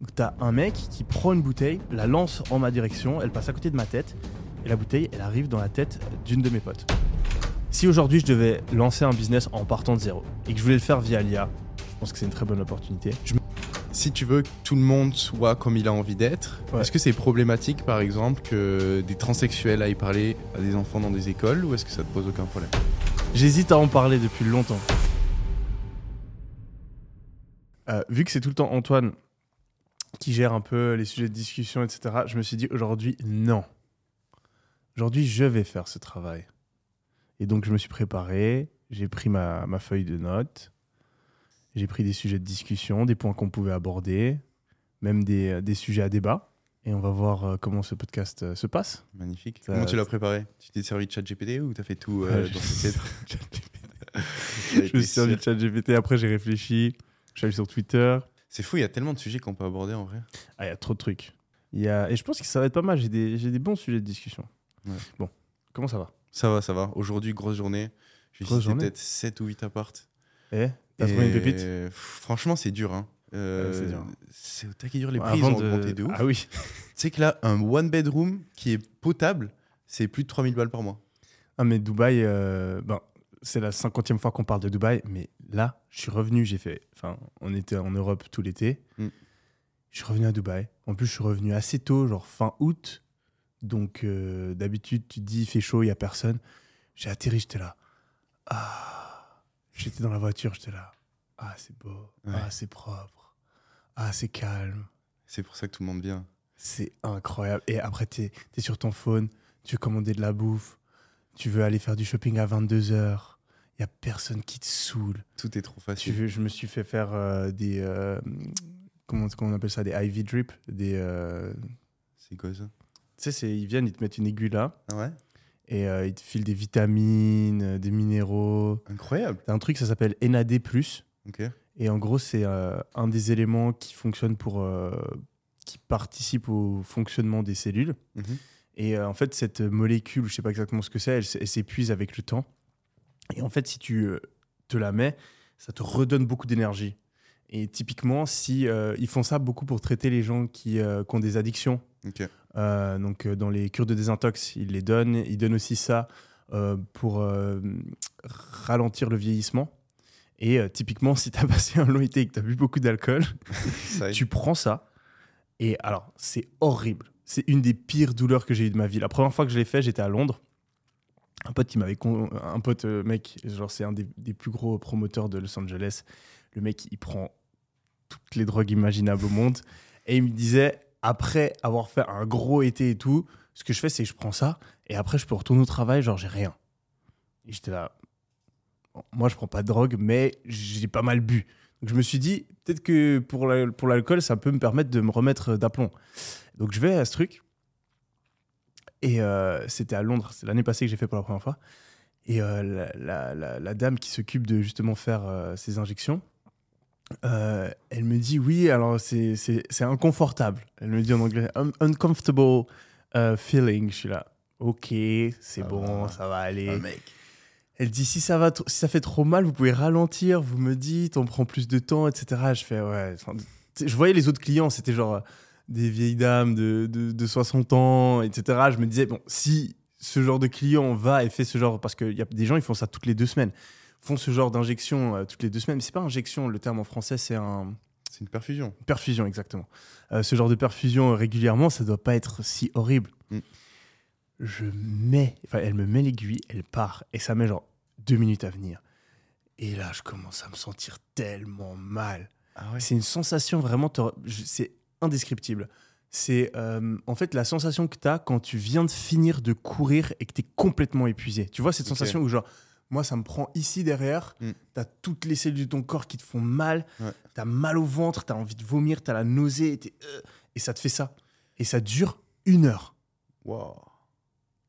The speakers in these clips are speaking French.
Donc t'as un mec qui prend une bouteille, la lance en ma direction, elle passe à côté de ma tête, et la bouteille, elle arrive dans la tête d'une de mes potes. Si aujourd'hui je devais lancer un business en partant de zéro, et que je voulais le faire via l'IA, je pense que c'est une très bonne opportunité. Je me- Si tu veux que tout le monde soit comme il a envie d'être, Ouais. est-ce que c'est problématique par exemple que des transsexuels aillent parler à des enfants dans des écoles ou est-ce que ça te pose aucun problème? J'hésite à en parler depuis longtemps. Euh, vu que c'est tout le temps Antoine qui gère un peu les sujets de discussion, etc., je me suis dit aujourd'hui, non. Aujourd'hui, je vais faire ce travail. Et donc, je me suis préparé, j'ai pris ma, ma feuille de notes, j'ai pris des sujets de discussion, des points qu'on pouvait aborder, même des, des sujets à débat. Et on va voir euh, comment ce podcast euh, se passe. Magnifique. Ça- Comment tu l'as préparé? Tu t'es servi de chat GPT ou t'as fait tout euh, Ouais, dans tête Je me suis servi de chat GPT, après j'ai réfléchi, je suis allé sur Twitter, C'est fou, il y a tellement de sujets qu'on peut aborder en vrai. Ah, il y a trop de trucs. Il y a... Et je pense que ça va être pas mal. J'ai des, j'ai des bons sujets de discussion. Ouais. Bon, comment ça va? Ça va, ça va. Aujourd'hui, grosse journée. J'ai peut-être 7 ou 8 appartes. Eh T'as trouvé une pépite? Franchement, c'est dur. Hein. Euh, c'est dur. c'est au taquet dur. Les prix Avant ils ont de- augmenté de ouf. Ah oui. Tu sais que là, un one bedroom qui est potable, c'est plus de 3000 balles par mois. Ah, mais Dubaï, euh, ben, c'est la cinquantième fois qu'on parle de Dubaï. Mais là, je suis revenu. J'ai fait. Enfin, on était en Europe tout l'été. Mm. Je suis revenu à Dubaï. En plus, je suis revenu assez tôt, genre fin août. Donc, euh, d'habitude, tu te dis, il fait chaud, il y a personne. J'ai atterri, j'étais là. Ah. J'étais dans la voiture, j'étais là. Ah, c'est beau. Ouais. Ah, c'est propre. Ah, c'est calme. C'est pour ça que tout le monde vient. C'est incroyable. Et après, tu es, sur ton phone, tu veux commander de la bouffe, tu veux aller faire du shopping à 22h. Il n'y a personne qui te saoule. Tout est trop Tu facile. veux, je me suis fait faire euh, des. euh, comment, comment on appelle ça Des IV drip. Des, euh, C'est quoi ça? tu sais, c'est- ils viennent, ils te mettent une aiguille là Ah ouais? Et euh, ils te filent des vitamines, euh, des minéraux. Incroyable. T'as un truc, ça s'appelle NAD. Ok. Et en gros, c'est euh, un des éléments qui fonctionne pour. euh, qui participe au fonctionnement des cellules. Mhm. Et euh, en fait, cette molécule, je sais pas exactement ce que c'est, elle, s- elle s'épuise avec le temps. Et en fait, si tu euh, te la mets, ça te redonne beaucoup d'énergie. Et typiquement, si euh, ils font ça beaucoup pour traiter les gens qui, euh, qui ont des addictions. Euh, donc dans les cures de désintox, ils les donnent. Ils donnent aussi ça pour ralentir le vieillissement. Et typiquement, si tu as passé un long été et que tu as bu beaucoup d'alcool, tu prends ça. Et alors, c'est horrible. C'est une des pires douleurs que j'ai eues de ma vie. La première fois que je l'ai fait, j'étais à Londres. Un pote qui m'avait. Un pote, euh, mec, genre, c'est un des, plus gros promoteurs de Los Angeles. Le mec, il prend toutes les drogues imaginables au monde. Et il me disait, après avoir fait un gros été et tout, ce que je fais, c'est que je prends ça. Et après, je peux retourner au travail, genre, j'ai rien. Et j'étais là. Moi, je prends pas de drogue, mais j'ai pas mal bu. Donc je me suis dit, peut-être que pour pour l'alcool, ça peut me permettre de me remettre d'aplomb. Donc je vais à ce truc. Et euh, c'était à Londres, c'est l'année passée que j'ai fait pour la première fois. Et euh, la, la- la- la dame qui s'occupe de justement faire euh, ces injections, elle me dit oui, alors c'est c'est- c'est inconfortable. Elle me dit en anglais, Un- uncomfortable feeling. Je suis là, ok, c'est bon, ça va aller. Ah, mec. Elle dit si ça va, si ça fait trop mal, vous pouvez ralentir. Vous me dites, on prend plus de temps, etc. Je fais ouais. Je voyais les autres clients, c'était genre des vieilles dames de, de, de 60 ans, etc. Je me disais bon, si ce genre de client va et fait ce genre, parce qu'il y a des gens ils font ça toutes les deux semaines, font ce genre d'injection euh, toutes les deux semaines. Mais c'est pas injection, le terme en français c'est un C'est une perfusion. perfusion exactement. Euh, ce genre de perfusion euh, régulièrement, ça doit pas être si horrible. Mm. Je mets, enfin, elle me met l'aiguille, elle part et ça met genre deux minutes à venir. Et là, je commence à me sentir tellement mal. Ah ouais C'est une sensation vraiment, c'est indescriptible. C'est euh, en fait la sensation que tu as quand tu viens de finir de courir et que tu es complètement épuisé. Tu vois cette sensation où genre, moi ça me prend ici derrière, Mm. tu as toutes les cellules de ton corps qui te font mal, Ouais. tu as mal au ventre, tu as envie de vomir, tu as la nausée, euh, et ça te fait ça. Et ça dure une heure. Wow.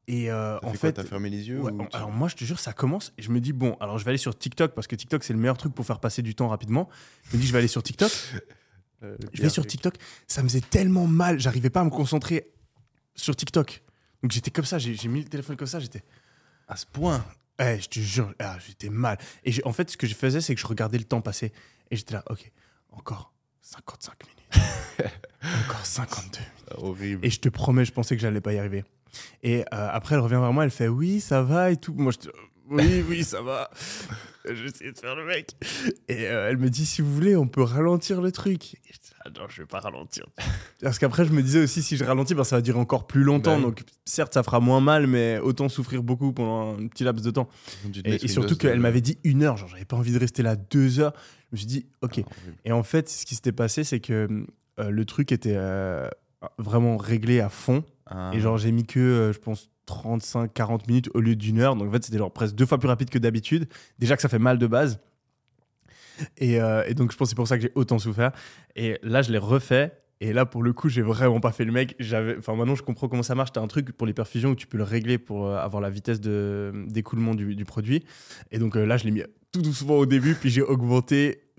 Et euh, T'as en fait T'as fermé les yeux Ouais, ou alors moi, je te jure, ça commence et je me dis, bon, alors je vais aller sur TikTok parce que TikTok, c'est le meilleur truc pour faire passer du temps rapidement. Je me dis, je vais aller sur TikTok. Euh, Je vais sur. TikTok. Ça me faisait tellement mal, j'arrivais pas à me concentrer sur TikTok. Donc j'étais comme ça, j'ai mis le téléphone comme ça, j'étais. À ce point. Eh, je te jure, ah, j'étais mal. Et en fait, ce que je faisais, c'est que je regardais le temps passer et j'étais là, ok, encore 55 minutes. 52. Ah, horrible. Et je te promets, je pensais que j'allais pas y arriver. Et euh, après, elle revient vers moi, elle fait oui, ça va et tout. Moi, je oui, oui, ça va. J'essaie de faire le mec. Et euh, elle me dit si vous voulez, on peut ralentir le truc. Et je dis, ah non, je vais pas ralentir. Parce qu'après, je me disais aussi si je ralentis, ben, ça va durer encore plus longtemps. Bah oui. Donc, certes, ça fera moins mal, mais autant souffrir beaucoup pendant un petit laps de temps. Et, surtout qu'elle m'avait dit une heure. Genre, j'avais pas envie de rester là deux heures. Je me suis dit, ok. Ah. Et en fait, ce qui s'était passé, c'est que euh, le truc était euh, vraiment réglé à fond. Ah. Et genre, j'ai mis que, je pense, 35-40 minutes au lieu d'une heure. Donc, en fait, c'était genre presque deux fois plus rapide que d'habitude. Déjà que ça fait mal de base. Et, euh, et donc, je pense que c'est pour ça que j'ai autant souffert. Et là, je l'ai refait. Et là, pour le coup, j'ai vraiment pas fait le mec. J'avais, enfin, maintenant, je comprends comment ça marche. T'as un truc pour les perfusions où tu peux le régler pour euh, avoir la vitesse de, d'écoulement du, du produit. Et donc, euh, là, je l'ai mis tout doucement au début, puis j'ai augmenté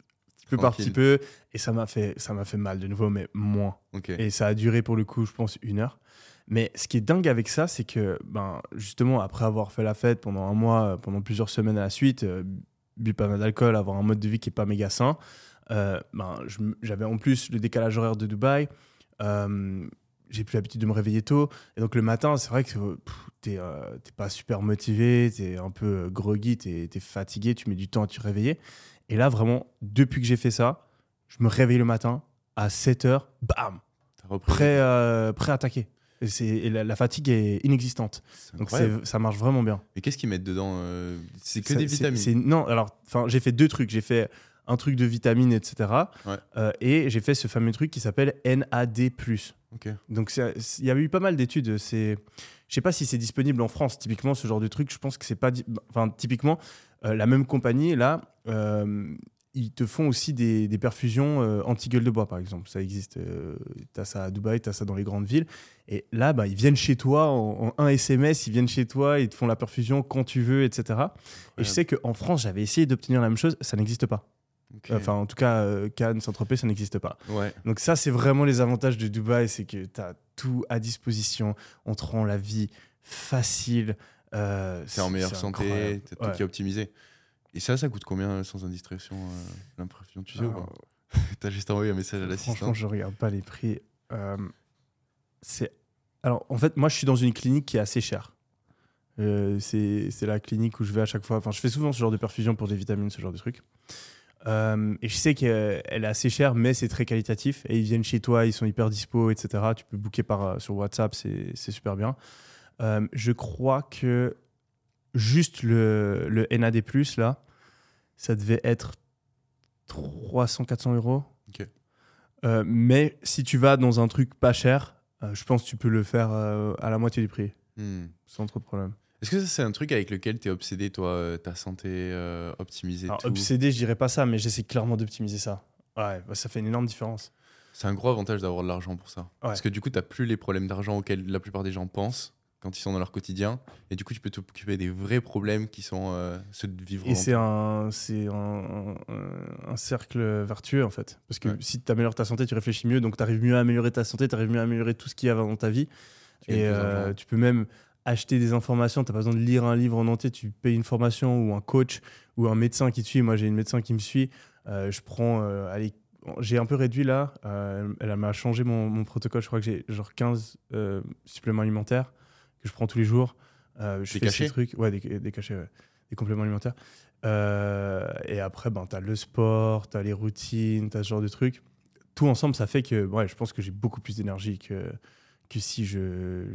peu par petit peu. Et ça m'a fait, ça m'a fait mal de nouveau, mais moins. Et ça a duré pour le coup, je pense, une heure. Mais ce qui est dingue avec ça, c'est que, ben, justement, après avoir fait la fête pendant un mois, euh, pendant plusieurs semaines à la suite, euh, bu pas mal d'alcool, avoir un mode de vie qui est pas méga sain, euh, ben, j'avais en plus le décalage horaire de Dubaï. euh, j'ai plus l'habitude de me réveiller tôt. Et donc le matin, c'est vrai que t'es euh, pas super motivé, t'es un peu groggy, t'es es fatigué, tu mets du temps à te réveiller. Et là, vraiment, depuis que j'ai fait ça, je me réveille le matin à 7 heures, bam, prêt, euh, prêt à attaquer. Et, la, la fatigue est inexistante. Donc ça marche vraiment bien. Et qu'est-ce qu'ils mettent dedans euh, C'est que Ça- des vitamines. Non, alors, enfin, j'ai fait deux trucs. J'ai fait un truc de vitamines, etc. Ouais. Euh, et j'ai fait ce fameux truc qui s'appelle NAD+. Ok. Donc il y avait eu pas mal d'études. C'est, je sais pas si c'est disponible en France. Typiquement, ce genre de truc, je pense que c'est pas. Enfin, typiquement, euh, la même compagnie là, ils te font aussi des, des perfusions euh, anti-gueule de bois, par exemple. Ça existe. Euh, t'as ça à Dubaï, t'as ça dans les grandes villes. Et là, bah, ils viennent chez toi en, en un SMS. Ils viennent chez toi, ils te font la perfusion quand tu veux, etc. Et je sais qu'en France, j'avais essayé d'obtenir la même chose. Ça n'existe pas. Enfin, en tout cas, euh, Cannes, Saint-Tropez, ça n'existe pas. ouais. Donc ça, c'est vraiment les avantages de Dubaï, c'est que tu as tout à disposition. On te rend la vie facile. euh, T'es en meilleure c'est santé, t'as tout Ouais. qui est optimisé. Et ça, ça coûte combien euh, sans indiscrétion euh, l'impression Tu sais ou pas T'as juste envoyé un message à Franchement, l'assistant. je regarde pas les prix. Euh, c'est alors en fait, moi, je suis dans une clinique qui est assez chère. Euh, c'est la clinique où je vais à chaque fois. Enfin, je fais souvent ce genre de perfusion pour des vitamines, ce genre de trucs. Euh, et je sais qu'elle est assez chère, mais c'est très qualitatif. Et ils viennent chez toi, ils sont hyper dispo, etc. Tu peux booker par, euh, sur WhatsApp, c'est super bien. Euh, je crois que juste le, le NAD, là, ça devait être 300-400 euros. Euh, mais si tu vas dans un truc pas cher, euh, je pense que tu peux le faire euh, à la moitié du prix, Hmm. sans trop de problème. Est-ce que ça, c'est un truc avec lequel t'es obsédé, toi, ta santé optimisée Alors, tout? obsédé, je dirais pas ça, mais j'essaie clairement d'optimiser ça. Ouais, bah, ça fait une énorme différence. C'est un gros avantage d'avoir de l'argent pour ça. Ouais. Parce que du coup, t'as plus les problèmes d'argent auxquels la plupart des gens pensent quand ils sont dans leur quotidien. Et du coup, tu peux t'occuper des vrais problèmes qui sont euh, ceux de vivre. Et c'est un, c'est un, un- un cercle vertueux en fait. Parce que Ouais. si tu améliores ta santé, tu réfléchis mieux, donc tu arrives mieux à améliorer ta santé, tu arrives mieux à améliorer tout ce qu'il y a dans ta vie. Tu Et euh, tu peux même acheter des informations, tu pas besoin de lire un livre en entier, tu payes une formation ou un coach ou un médecin qui te suit. Moi j'ai une médecin qui me suit. Euh, je prends, allez, j'ai un peu réduit là. Elle m'a changé mon, mon protocole. Je crois que j'ai genre 15 euh, suppléments alimentaires que je prends tous les jours. Euh, je Des fais cachets ces trucs. Ouais, des, des cachets, ouais. des compléments alimentaires. Euh, et après, ben, tu as le sport, tu as les routines, tu as ce genre de trucs. Tout ensemble, ça fait que ouais, je pense que j'ai beaucoup plus d'énergie que, que si je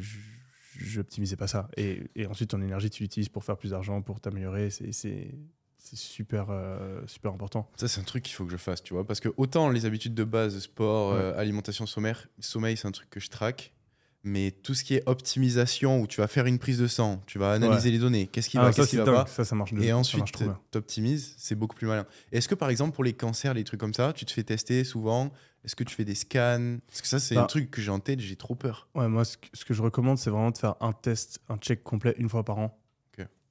j'optimisais pas ça. Et, et ensuite, ton énergie, tu l'utilises pour faire plus d'argent, pour t'améliorer. C'est- super, euh, super important. Ça, c'est un truc qu'il faut que je fasse, tu vois. Parce que autant les habitudes de base, sport, Ouais. euh, alimentation, sommeil, sommeil c'est un truc que je traque. Mais tout ce qui est optimisation, où tu vas faire une prise de sang, tu vas analyser les données, qu'est-ce qui Ah, va, qu'est-ce qui va pas. Ça, ça marche Et ensuite, t'optimises, c'est beaucoup plus malin. Est-ce que par exemple, pour les cancers, les trucs comme ça, tu te fais tester souvent? Est-ce que tu fais des scans? Parce que ça, c'est Bah. un truc que j'ai en tête, j'ai trop peur. Ouais, moi, ce que, ce que je recommande, c'est vraiment de faire un test, un check complet une fois par an.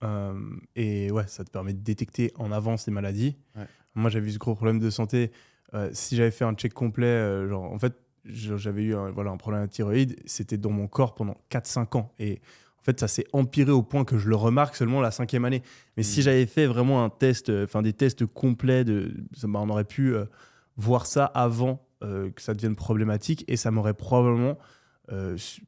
Euh, et ouais, ça te permet de détecter en avance les maladies. Ouais. Moi, j'avais eu ce gros problème de santé. Euh, si j'avais fait un check complet, euh, genre, en fait, j'avais eu un, voilà, un problème de thyroïde. C'était dans mon corps pendant 4-5 ans. Et en fait, ça s'est empiré au point que je le remarque seulement la cinquième année. Mais si Mm. j'avais fait vraiment un test, euh, enfin des tests complets, de, bah, on aurait pu euh, voir ça avant euh, que ça devienne problématique et ça m'aurait probablement euh, su-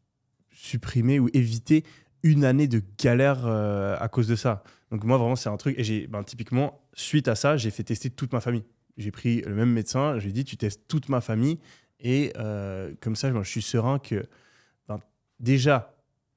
supprimé ou évité une année de galère à cause de ça. Donc moi vraiment c'est un truc et j'ai ben, typiquement suite à ça j'ai fait tester toute ma famille. J'ai pris le même médecin, j'ai dit tu testes toute ma famille et euh, comme ça je suis serein que ben, déjà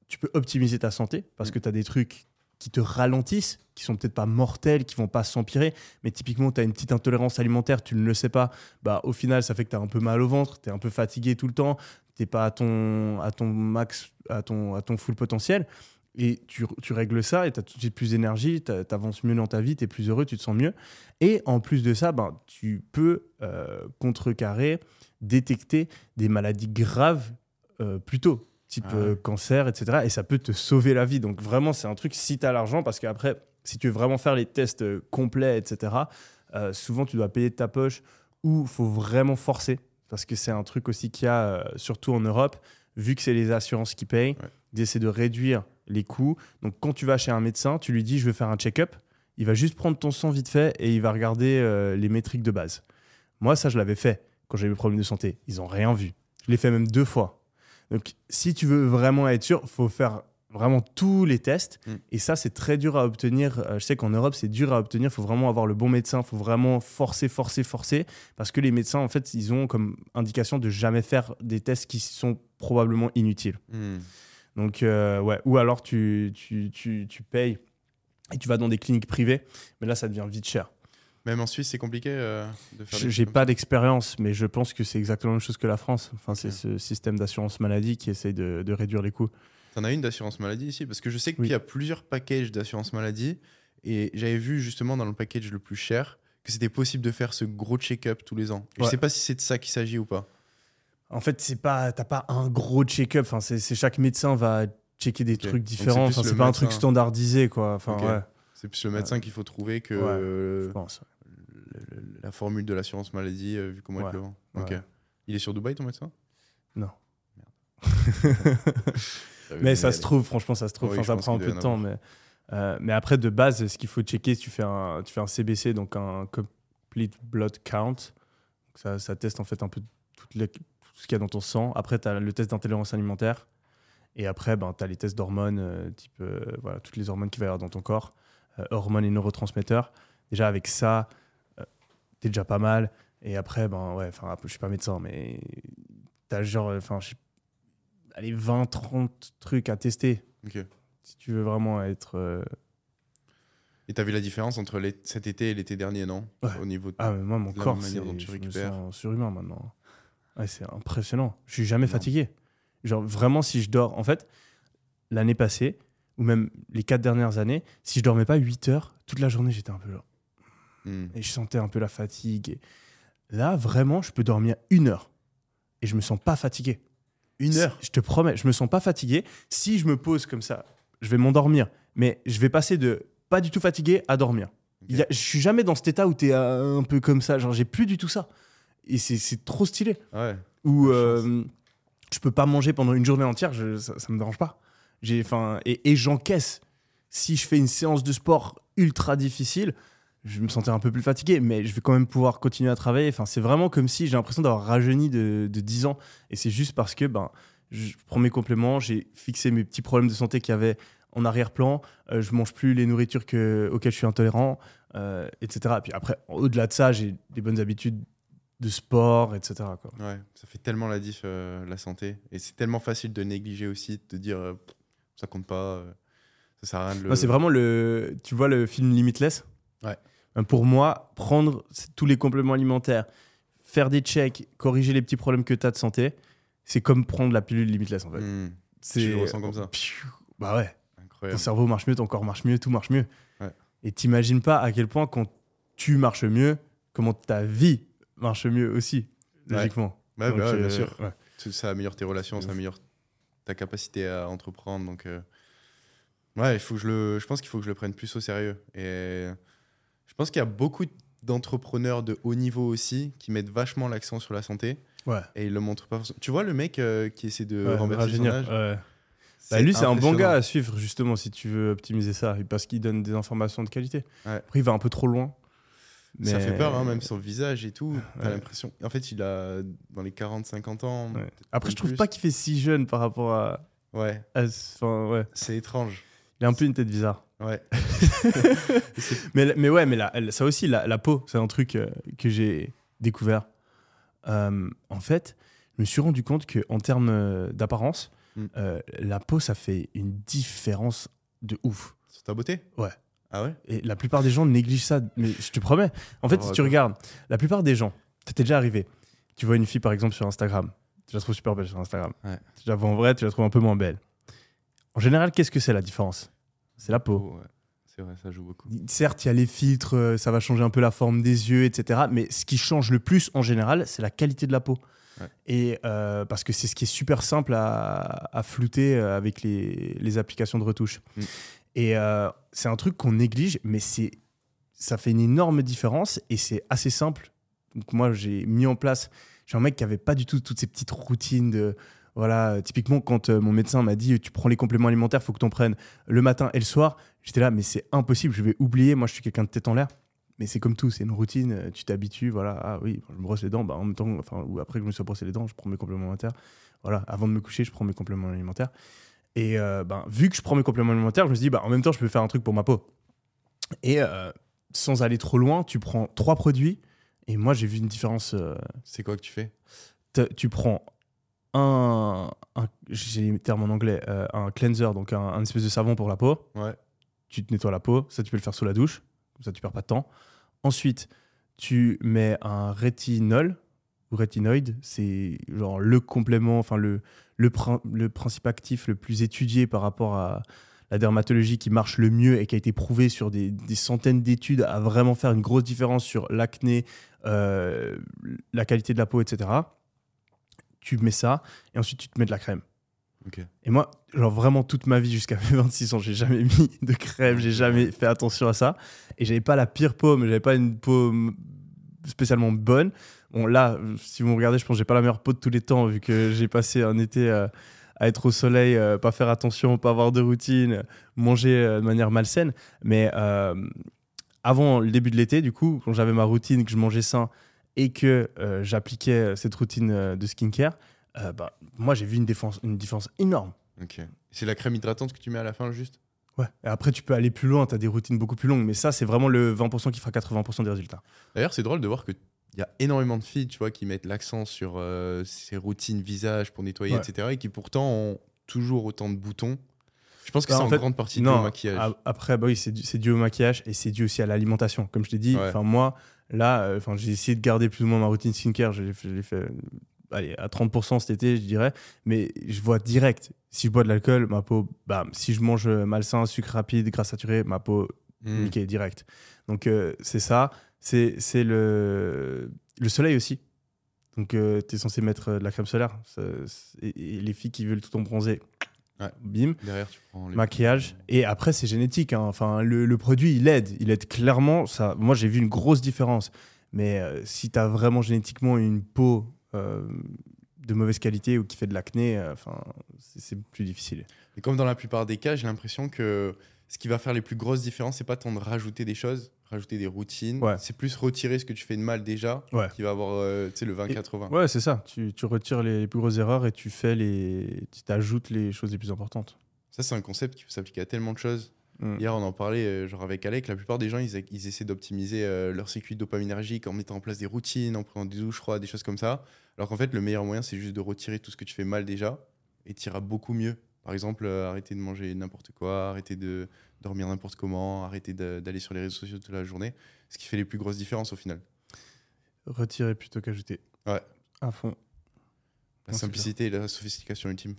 tu peux optimiser ta santé parce Mm. que tu as des trucs qui te ralentissent, qui sont peut-être pas mortels, qui vont pas s'empirer, mais typiquement tu as une petite intolérance alimentaire, tu ne le sais pas, bah au final ça fait que tu as un peu mal au ventre, tu es un peu fatigué tout le temps, tu pas à ton, à ton max, à ton, à ton full potentiel. Et tu, tu règles ça et tu as tout de suite plus d'énergie, tu avances mieux dans ta vie, tu es plus heureux, tu te sens mieux. Et en plus de ça, ben, tu peux euh, contrecarrer, détecter des maladies graves euh, plus tôt, type Ah ouais. euh, cancer, etc. Et ça peut te sauver la vie. Donc vraiment, c'est un truc si tu as l'argent, parce qu'après, si tu veux vraiment faire les tests euh, complets, etc., euh, souvent tu dois payer de ta poche ou faut vraiment forcer. Parce que c'est un truc aussi qu'il y a, surtout en Europe, vu que c'est les assurances qui payent, Ouais. d'essayer de réduire les coûts. Donc quand tu vas chez un médecin, tu lui dis je veux faire un check-up, il va juste prendre ton sang vite fait et il va regarder euh, les métriques de base. Moi, ça, je l'avais fait quand j'ai eu des problèmes de santé. Ils n'ont rien vu. Je l'ai fait même deux fois. Donc, si tu veux vraiment être sûr, faut faire vraiment tous les tests. Mm. Et ça, c'est très dur à obtenir. Euh, je sais qu'en Europe, c'est dur à obtenir. Il faut vraiment avoir le bon médecin. Il faut vraiment forcer, forcer, forcer. Parce que les médecins, en fait, ils ont comme indication de jamais faire des tests qui sont probablement inutiles. Hmm. Donc, euh, ouais. Ou alors, tu, tu, tu, tu payes et tu vas dans des cliniques privées. Mais là, ça devient vite cher. Même en Suisse, c'est compliqué euh, de faire. J'ai pas d'expérience, mais je pense que c'est exactement la même chose que la France. Enfin, c'est ce système d'assurance maladie qui essaye de, de réduire les coûts. T'en as une d'assurance maladie ici? Parce que je sais qu'il Oui. y a plusieurs packages d'assurance maladie. Et j'avais vu justement dans le package le plus cher que c'était possible de faire ce gros check-up tous les ans. Et Je Ouais. sais pas si c'est de ça qu'il s'agit ou pas. En fait, c'est pas, t'as pas un gros check-up. Enfin, c'est chaque médecin va checker des trucs différents. c'est Enfin, pas un truc standardisé, quoi. Enfin, ouais, C'est plus le médecin qu'il faut trouver que Ouais. euh, je pense. Le- la formule de l'assurance maladie, euh, vu comment il Ouais. te le vend. Ok. Ouais. Il est sur Dubaï, ton médecin? Non. J'avais Mais ça se trouve, franchement, ça se trouve. Oui, Enfin, je ça prend un peu de temps. Mais, euh, mais après, de base, ce qu'il faut checker, tu fais un, tu fais un CBC, donc un Complete Blood Count. Ça, ça teste en fait un peu les- tout ce qu'il y a dans ton sang. Après, tu as le test d'intolérance alimentaire. Et après, ben, tu as les tests d'hormones, euh, type voilà, toutes les hormones qu'il va y avoir dans ton corps, hormones et neurotransmetteurs. Déjà, avec ça, t'es déjà pas mal. Et après, ben, ouais, enfin, je suis pas médecin, mais t'as genre, enfin, je allez, 20, 30 trucs à tester Ok. si tu veux vraiment être. euh, Et t'as vu la différence entre cet été et l'été dernier, non? Ouais. Au niveau de... Ah, mais moi, mon corps, c'est. me sens surhumain maintenant. Ouais, c'est impressionnant. Je suis jamais Non. fatigué. Genre, vraiment, si je dors. En fait, l'année passée, ou même les quatre dernières années, si je dormais pas 8 heures, toute la journée, j'étais un peu là. Hmm. Et je sentais un peu la fatigue. Et là, vraiment, je peux dormir une heure. Et je me sens pas fatigué. Une heure Je te promets, je me sens pas fatigué. Si je me pose comme ça, je vais m'endormir. Mais je vais passer de pas du tout fatigué à dormir. Il y a- je suis jamais dans cet état où tu es un peu comme ça. Genre, j'ai plus du tout ça. Et c'est- trop stylé. Ouais. Où La euh, je peux pas manger pendant une journée entière, je- ça, ça me dérange pas. J'ai, 'fin, et et j'encaisse. Si je fais une séance de sport ultra difficile, je vais me sentir un peu plus fatigué, mais je vais quand même pouvoir continuer à travailler. Enfin, c'est vraiment comme si j'ai l'impression d'avoir rajeuni de, de 10 ans. Et c'est juste parce que ben, je prends mes compléments, j'ai fixé mes petits problèmes de santé qu'il y avait en arrière-plan, euh, je mange plus les nourritures que, auxquelles je suis intolérant, euh, etc. Puis après, au-delà de ça, j'ai des bonnes habitudes de sport, etc. Quoi. Ouais, ça fait tellement la diff, euh, la santé. Et c'est tellement facile de négliger aussi, de dire euh, ça compte pas, ça sert à rien de le. C'est vraiment le. Tu vois le film Limitless? Ouais. Euh, Pour moi, prendre tous les compléments alimentaires, faire des checks, corriger les petits problèmes que tu as de santé, c'est comme prendre la pilule Limitless en fait. C'est tu le ressens comme ça. Piou. Bah ouais. Ton Incroyable. cerveau marche mieux, ton corps marche mieux, tout marche mieux. Ouais. Et t'imagines pas à quel point quand tu marches mieux, comment ta vie marche mieux aussi, logiquement. Ouais, Donc, bah ouais, bien euh, sûr. Ça améliore tes relations, ça améliore ta capacité à entreprendre. Donc, euh, ouais, il faut que je le. Je pense qu'il faut que je le prenne plus au sérieux. Et je pense qu'il y a beaucoup d'entrepreneurs de haut niveau aussi qui mettent vachement l'accent sur la santé Ouais. et ils le montrent pas. forcément. Tu vois le mec euh, qui essaie de Ouais, renverser son âge? Ouais. Bah, lui, c'est un bon gars à suivre, justement, si tu veux optimiser ça, parce qu'il donne des informations de qualité. Ouais. Après, il va un peu trop loin. Ça fait peur, hein, même sur le visage et tout. T'as Ouais. l'impression. En fait, il a dans les 40-50 ans. Ouais. Après, je trouve plus. pas qu'il fait si jeune par rapport à. Ouais, à ce- Enfin, ouais. c'est étrange. Il a un peu une tête bizarre. Ouais. Mais, mais ouais, mais la- ça aussi, la, la peau, c'est un truc euh, que j'ai découvert. Euh, en fait, je me suis rendu compte qu'en termes euh, d'apparence, Mm. euh, la peau, ça fait une différence de ouf. Sur ta beauté? Ouais. Ah ouais? Et la plupart des gens négligent ça, mais je te promets. En fait, Ah, si tu regardes, la plupart des gens, ça t'est déjà arrivé. Tu vois une fille, par exemple, sur Instagram. Tu la trouves super belle sur Instagram. Ouais. Tu la vois en vrai, tu la trouves un peu moins belle. En général, qu'est-ce que c'est la différence? C'est la peau. Ouais. C'est vrai, ça joue beaucoup. Certes, il y a les filtres, euh, ça va changer un peu la forme des yeux, etc. Mais ce qui change le plus en général, c'est la qualité de la peau. Ouais. Et euh, parce que c'est ce qui est super simple à, à flouter euh, avec les, les applications de retouche. Mm. Et euh, c'est un truc qu'on néglige, mais c'est ça fait une énorme différence et c'est assez simple. Donc moi, j'ai mis en place. J'ai un mec qui avait pas du tout toutes ces petites routines de voilà. Typiquement, quand euh, mon médecin m'a dit tu prends les compléments alimentaires, faut que tu en prennes le matin et le soir. J'étais là, mais c'est impossible, je vais oublier. Moi, je suis quelqu'un de tête en l'air. Mais c'est comme tout, c'est une routine, euh, tu t'habitues, voilà. Ah oui, je me brosse les dents, bah, en même temps, enfin, ou après que je me sois brossé les dents, je prends mes compléments alimentaires. Voilà, avant de me coucher, je prends mes compléments alimentaires. Et euh, ben, vu que je prends mes compléments alimentaires, je me suis dit, bah, en même temps, je peux faire un truc pour ma peau. Et euh, sans aller trop loin, tu prends trois produits. Et moi, j'ai vu une différence. euh, C'est quoi que tu fais? tu prends un, un- j'ai les termes en anglais, euh, un cleanser, donc un, un espèce de savon pour la peau. Ouais. Tu te nettoies la peau, ça tu peux le faire sous la douche, comme ça tu perds pas de temps. Ensuite, tu mets un rétinol ou rétinoïde, c'est genre le complément, enfin le, le, prin- le principe actif le plus étudié par rapport à la dermatologie qui marche le mieux et qui a été prouvé sur des, des centaines d'études à vraiment faire une grosse différence sur l'acné, euh, la qualité de la peau, etc. Tu mets ça et ensuite tu te mets de la crème. Et moi, genre vraiment toute ma vie jusqu'à mes 26 ans, j'ai jamais mis de crème, j'ai jamais fait attention à ça. Et j'avais pas la pire peau, mais j'avais pas une peau spécialement bonne. Bon, là, si vous me regardez, je pense que j'ai pas la meilleure peau de tous les temps, vu que j'ai passé un été euh, à être au soleil, euh, pas faire attention, pas avoir de routine, manger euh, de manière malsaine. Mais avant le début de l'été, du coup, quand j'avais ma routine, que je mangeais sain et que euh, j'appliquais cette routine euh, de skincare, euh, bah, moi j'ai vu une, défense, une différence énorme. Ok. C'est la crème hydratante que tu mets à la fin, juste? Ouais. Et après, tu peux aller plus loin, tu as des routines beaucoup plus longues, mais ça, c'est vraiment le 20% qui fera 80% des résultats. D'ailleurs, c'est drôle de voir qu'il y a énormément de filles, tu vois, qui mettent l'accent sur euh, ces routines visage pour nettoyer, Ouais. etc. Et qui pourtant ont toujours autant de boutons. Je pense que Bah, c'est en en, fait, grande partie dû Non, au maquillage. a- après, bah oui, c'est dû, dû au maquillage et c'est dû aussi à l'alimentation. Comme je t'ai dit, Ouais. moi, là, euh, enfin j'ai essayé de garder plus ou moins ma routine skincare. Je l'ai fait, euh, allez, à 30% cet été, je dirais. Mais je vois direct, si je bois de l'alcool, ma peau, bam. Si je mange euh, malsain, sucre rapide, gras saturé, ma peau, niquée, direct. Donc euh, c'est ça. C'est c'est le, le soleil aussi. Donc tu es censé mettre euh, de la crème solaire. Ça- et, et les filles qui veulent tout en bronzer, Ouais. bim Derrière, tu prends les... maquillage. Et après, c'est génétique. hein. Enfin, le, le produit, il aide. Il aide clairement. Ça, moi, j'ai vu une grosse différence. Mais euh, si tu as vraiment génétiquement une peau euh, de mauvaise qualité ou qui fait de l'acné, euh, enfin, c'est plus difficile. Et comme dans la plupart des cas, j'ai l'impression que ce qui va faire les plus grosses différences, c'est pas tant de rajouter des choses, rajouter des routines. Ouais. C'est plus retirer ce que tu fais de mal déjà, Ouais. qui va avoir euh, le 20-80. Ouais, c'est ça. Tu, tu retires les, les plus grosses erreurs et tu fais les, tu t'ajoutes les choses les plus importantes. Ça, c'est un concept qui peut s'appliquer à tellement de choses. Mm. Hier, on en parlait euh, genre avec Alec. La plupart des gens, ils, ils essaient d'optimiser euh, leur circuit dopaminergique en mettant en place des routines, en prenant des douches froides, des choses comme ça. Alors qu'en fait, le meilleur moyen, c'est juste de retirer tout ce que tu fais mal déjà et tu iras beaucoup mieux. Par exemple, euh, arrêter de manger n'importe quoi, arrêter de dormir n'importe comment, arrêter d'aller sur les réseaux sociaux toute la journée. Ce qui fait les plus grosses différences au final. Retirer plutôt qu'ajouter. Ouais. À fond. La Non, simplicité et la sophistication ultime.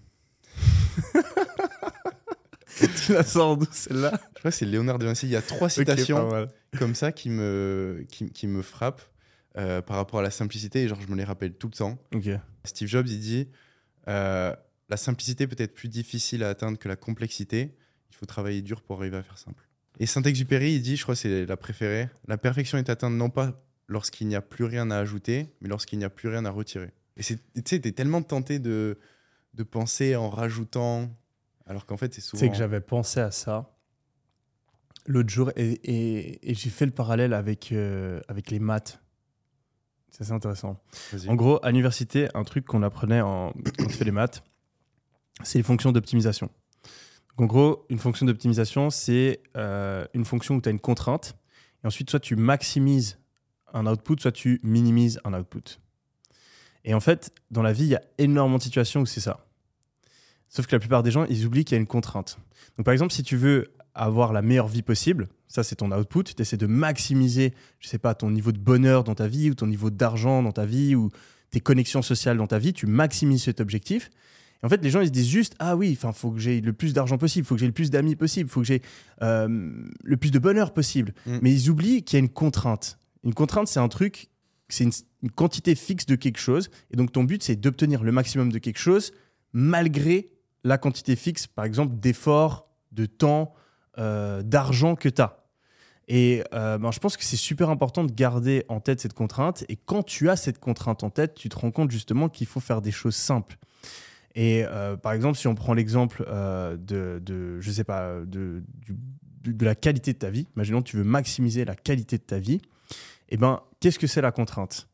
tu la sors d'où celle-là? Je crois que c'est Léonard de Vinci. Il y a trois citations comme ça qui me, qui, qui me frappent euh, par rapport à la simplicité. Et genre, je me les rappelle tout le temps. Ok. Steve Jobs, il dit euh, La simplicité peut être plus difficile à atteindre que la complexité. Il faut travailler dur pour arriver à faire simple. Et Saint-Exupéry, il dit Je crois que c'est la préférée La perfection est atteinte non pas lorsqu'il n'y a plus rien à ajouter, mais lorsqu'il n'y a plus rien à retirer. Et c'est- tu sais, t'es tellement tenté de, de penser en rajoutant, alors qu'en fait, c'est souvent. sais que j'avais pensé à ça. l'autre jour et, et- et j'ai fait le parallèle avec, euh, avec les maths. C'est assez intéressant. En gros, à l'université, un truc qu'on apprenait en, quand tu fais les maths, c'est les fonctions d'optimisation. En gros, une fonction d'optimisation, c'est euh, une fonction où tu as une contrainte. Et ensuite, soit tu maximises un output, soit tu minimises un output. Et en fait, dans la vie, il y a énormément de situations où c'est ça. Sauf que la plupart des gens, ils oublient qu'il y a une contrainte. Donc, par exemple, si tu veux avoir la meilleure vie possible, ça c'est ton output, tu essaies de maximiser, je sais pas, ton niveau de bonheur dans ta vie, ou ton niveau d'argent dans ta vie, ou tes connexions sociales dans ta vie, tu maximises cet objectif. En fait, les gens, ils se disent juste, ah oui, il faut que j'ai le plus d'argent possible, il faut que j'ai le plus d'amis possible, il faut que j'ai euh, le plus de bonheur possible. Mm. Mais ils oublient qu'il y a une contrainte. Une contrainte, c'est un truc, c'est une, une quantité fixe de quelque chose. Et donc, ton but, c'est d'obtenir le maximum de quelque chose malgré la quantité fixe, par exemple, d'efforts, de temps, euh, d'argent que tu as. Et euh, ben, je pense que c'est super important de garder en tête cette contrainte. Et quand tu as cette contrainte en tête, tu te rends compte justement qu'il faut faire des choses simples. Et euh, par exemple, si on prend l'exemple euh, de, je sais pas, de, la qualité de ta vie, imaginons que tu veux maximiser la qualité de ta vie, eh ben, qu'est-ce que c'est la contrainte?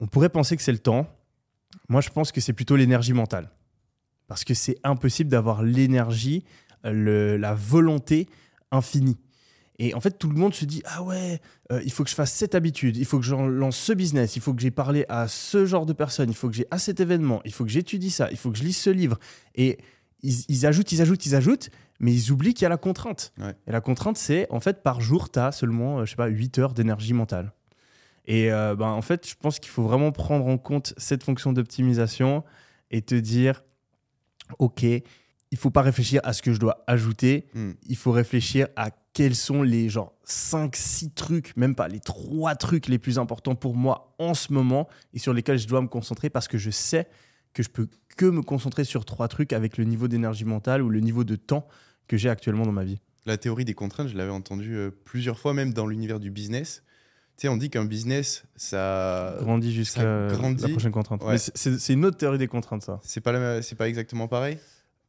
On pourrait penser que c'est le temps. Moi, je pense que c'est plutôt l'énergie mentale. Parce que c'est impossible d'avoir l'énergie, la volonté infinie. Et en fait, tout le monde se dit Ah ouais, euh, il faut que je fasse cette habitude, il faut que je lance ce business, il faut que j'ai parlé à ce genre de personnes, il faut que j'ai à cet événement, il faut que j'étudie ça, il faut que je lise ce livre. Et ils, ils ajoutent, ils ajoutent, ils ajoutent, mais ils oublient qu'il y a la contrainte. Ouais. Et la contrainte, c'est en fait, par jour, tu as seulement, euh, je sais pas, 8 heures d'énergie mentale. Et euh, ben, en fait, je pense qu'il faut vraiment prendre en compte cette fonction d'optimisation et te dire Ok, il faut pas réfléchir à ce que je dois ajouter, Hmm. il faut réfléchir à quels sont les genre 5 6 trucs, même pas les 3 trucs les plus importants pour moi en ce moment et sur lesquels je dois me concentrer parce que je sais que je peux que me concentrer sur trois trucs avec le niveau d'énergie mentale ou le niveau de temps que j'ai actuellement dans ma vie. La théorie des contraintes, je l'avais entendue euh, plusieurs fois, même dans l'univers du business. Tu sais, on dit qu'un business, ça. grandit jusqu'à la prochaine contrainte. Ouais. C'est- une autre théorie des contraintes ça. C'est pas, la- c'est pas exactement pareil?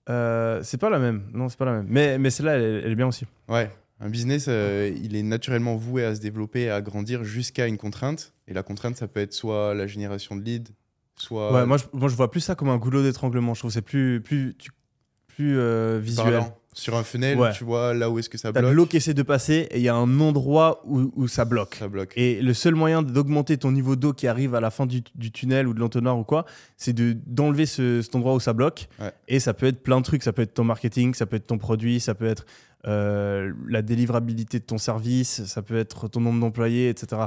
Euh, c'est pas la même. Non, c'est pas la même. Mais, mais celle-là, elle, elle est bien aussi. Ouais. Un business, euh, il est naturellement voué à se développer, à grandir jusqu'à une contrainte. Et la contrainte, ça peut être soit la génération de leads, soit. Ouais, moi je, moi, je vois plus ça comme un goulot d'étranglement. Je trouve que c'est plus, plus, plus euh, visuel. parlant. Sur un funnel, Ouais. tu vois là où est-ce que ça T'as bloque. l'eau qui essaie de passer et il y a un endroit où, où ça bloque. Ça bloque. Et le seul moyen d'augmenter ton niveau d'eau qui arrive à la fin du, du tunnel ou de l'entonnoir ou quoi, c'est de- d'enlever ce, cet endroit où ça bloque. Ouais. Et ça peut être plein de trucs. Ça peut être ton marketing, ça peut être ton produit, ça peut être euh, la délivrabilité de ton service, ça peut être ton nombre d'employés, etc.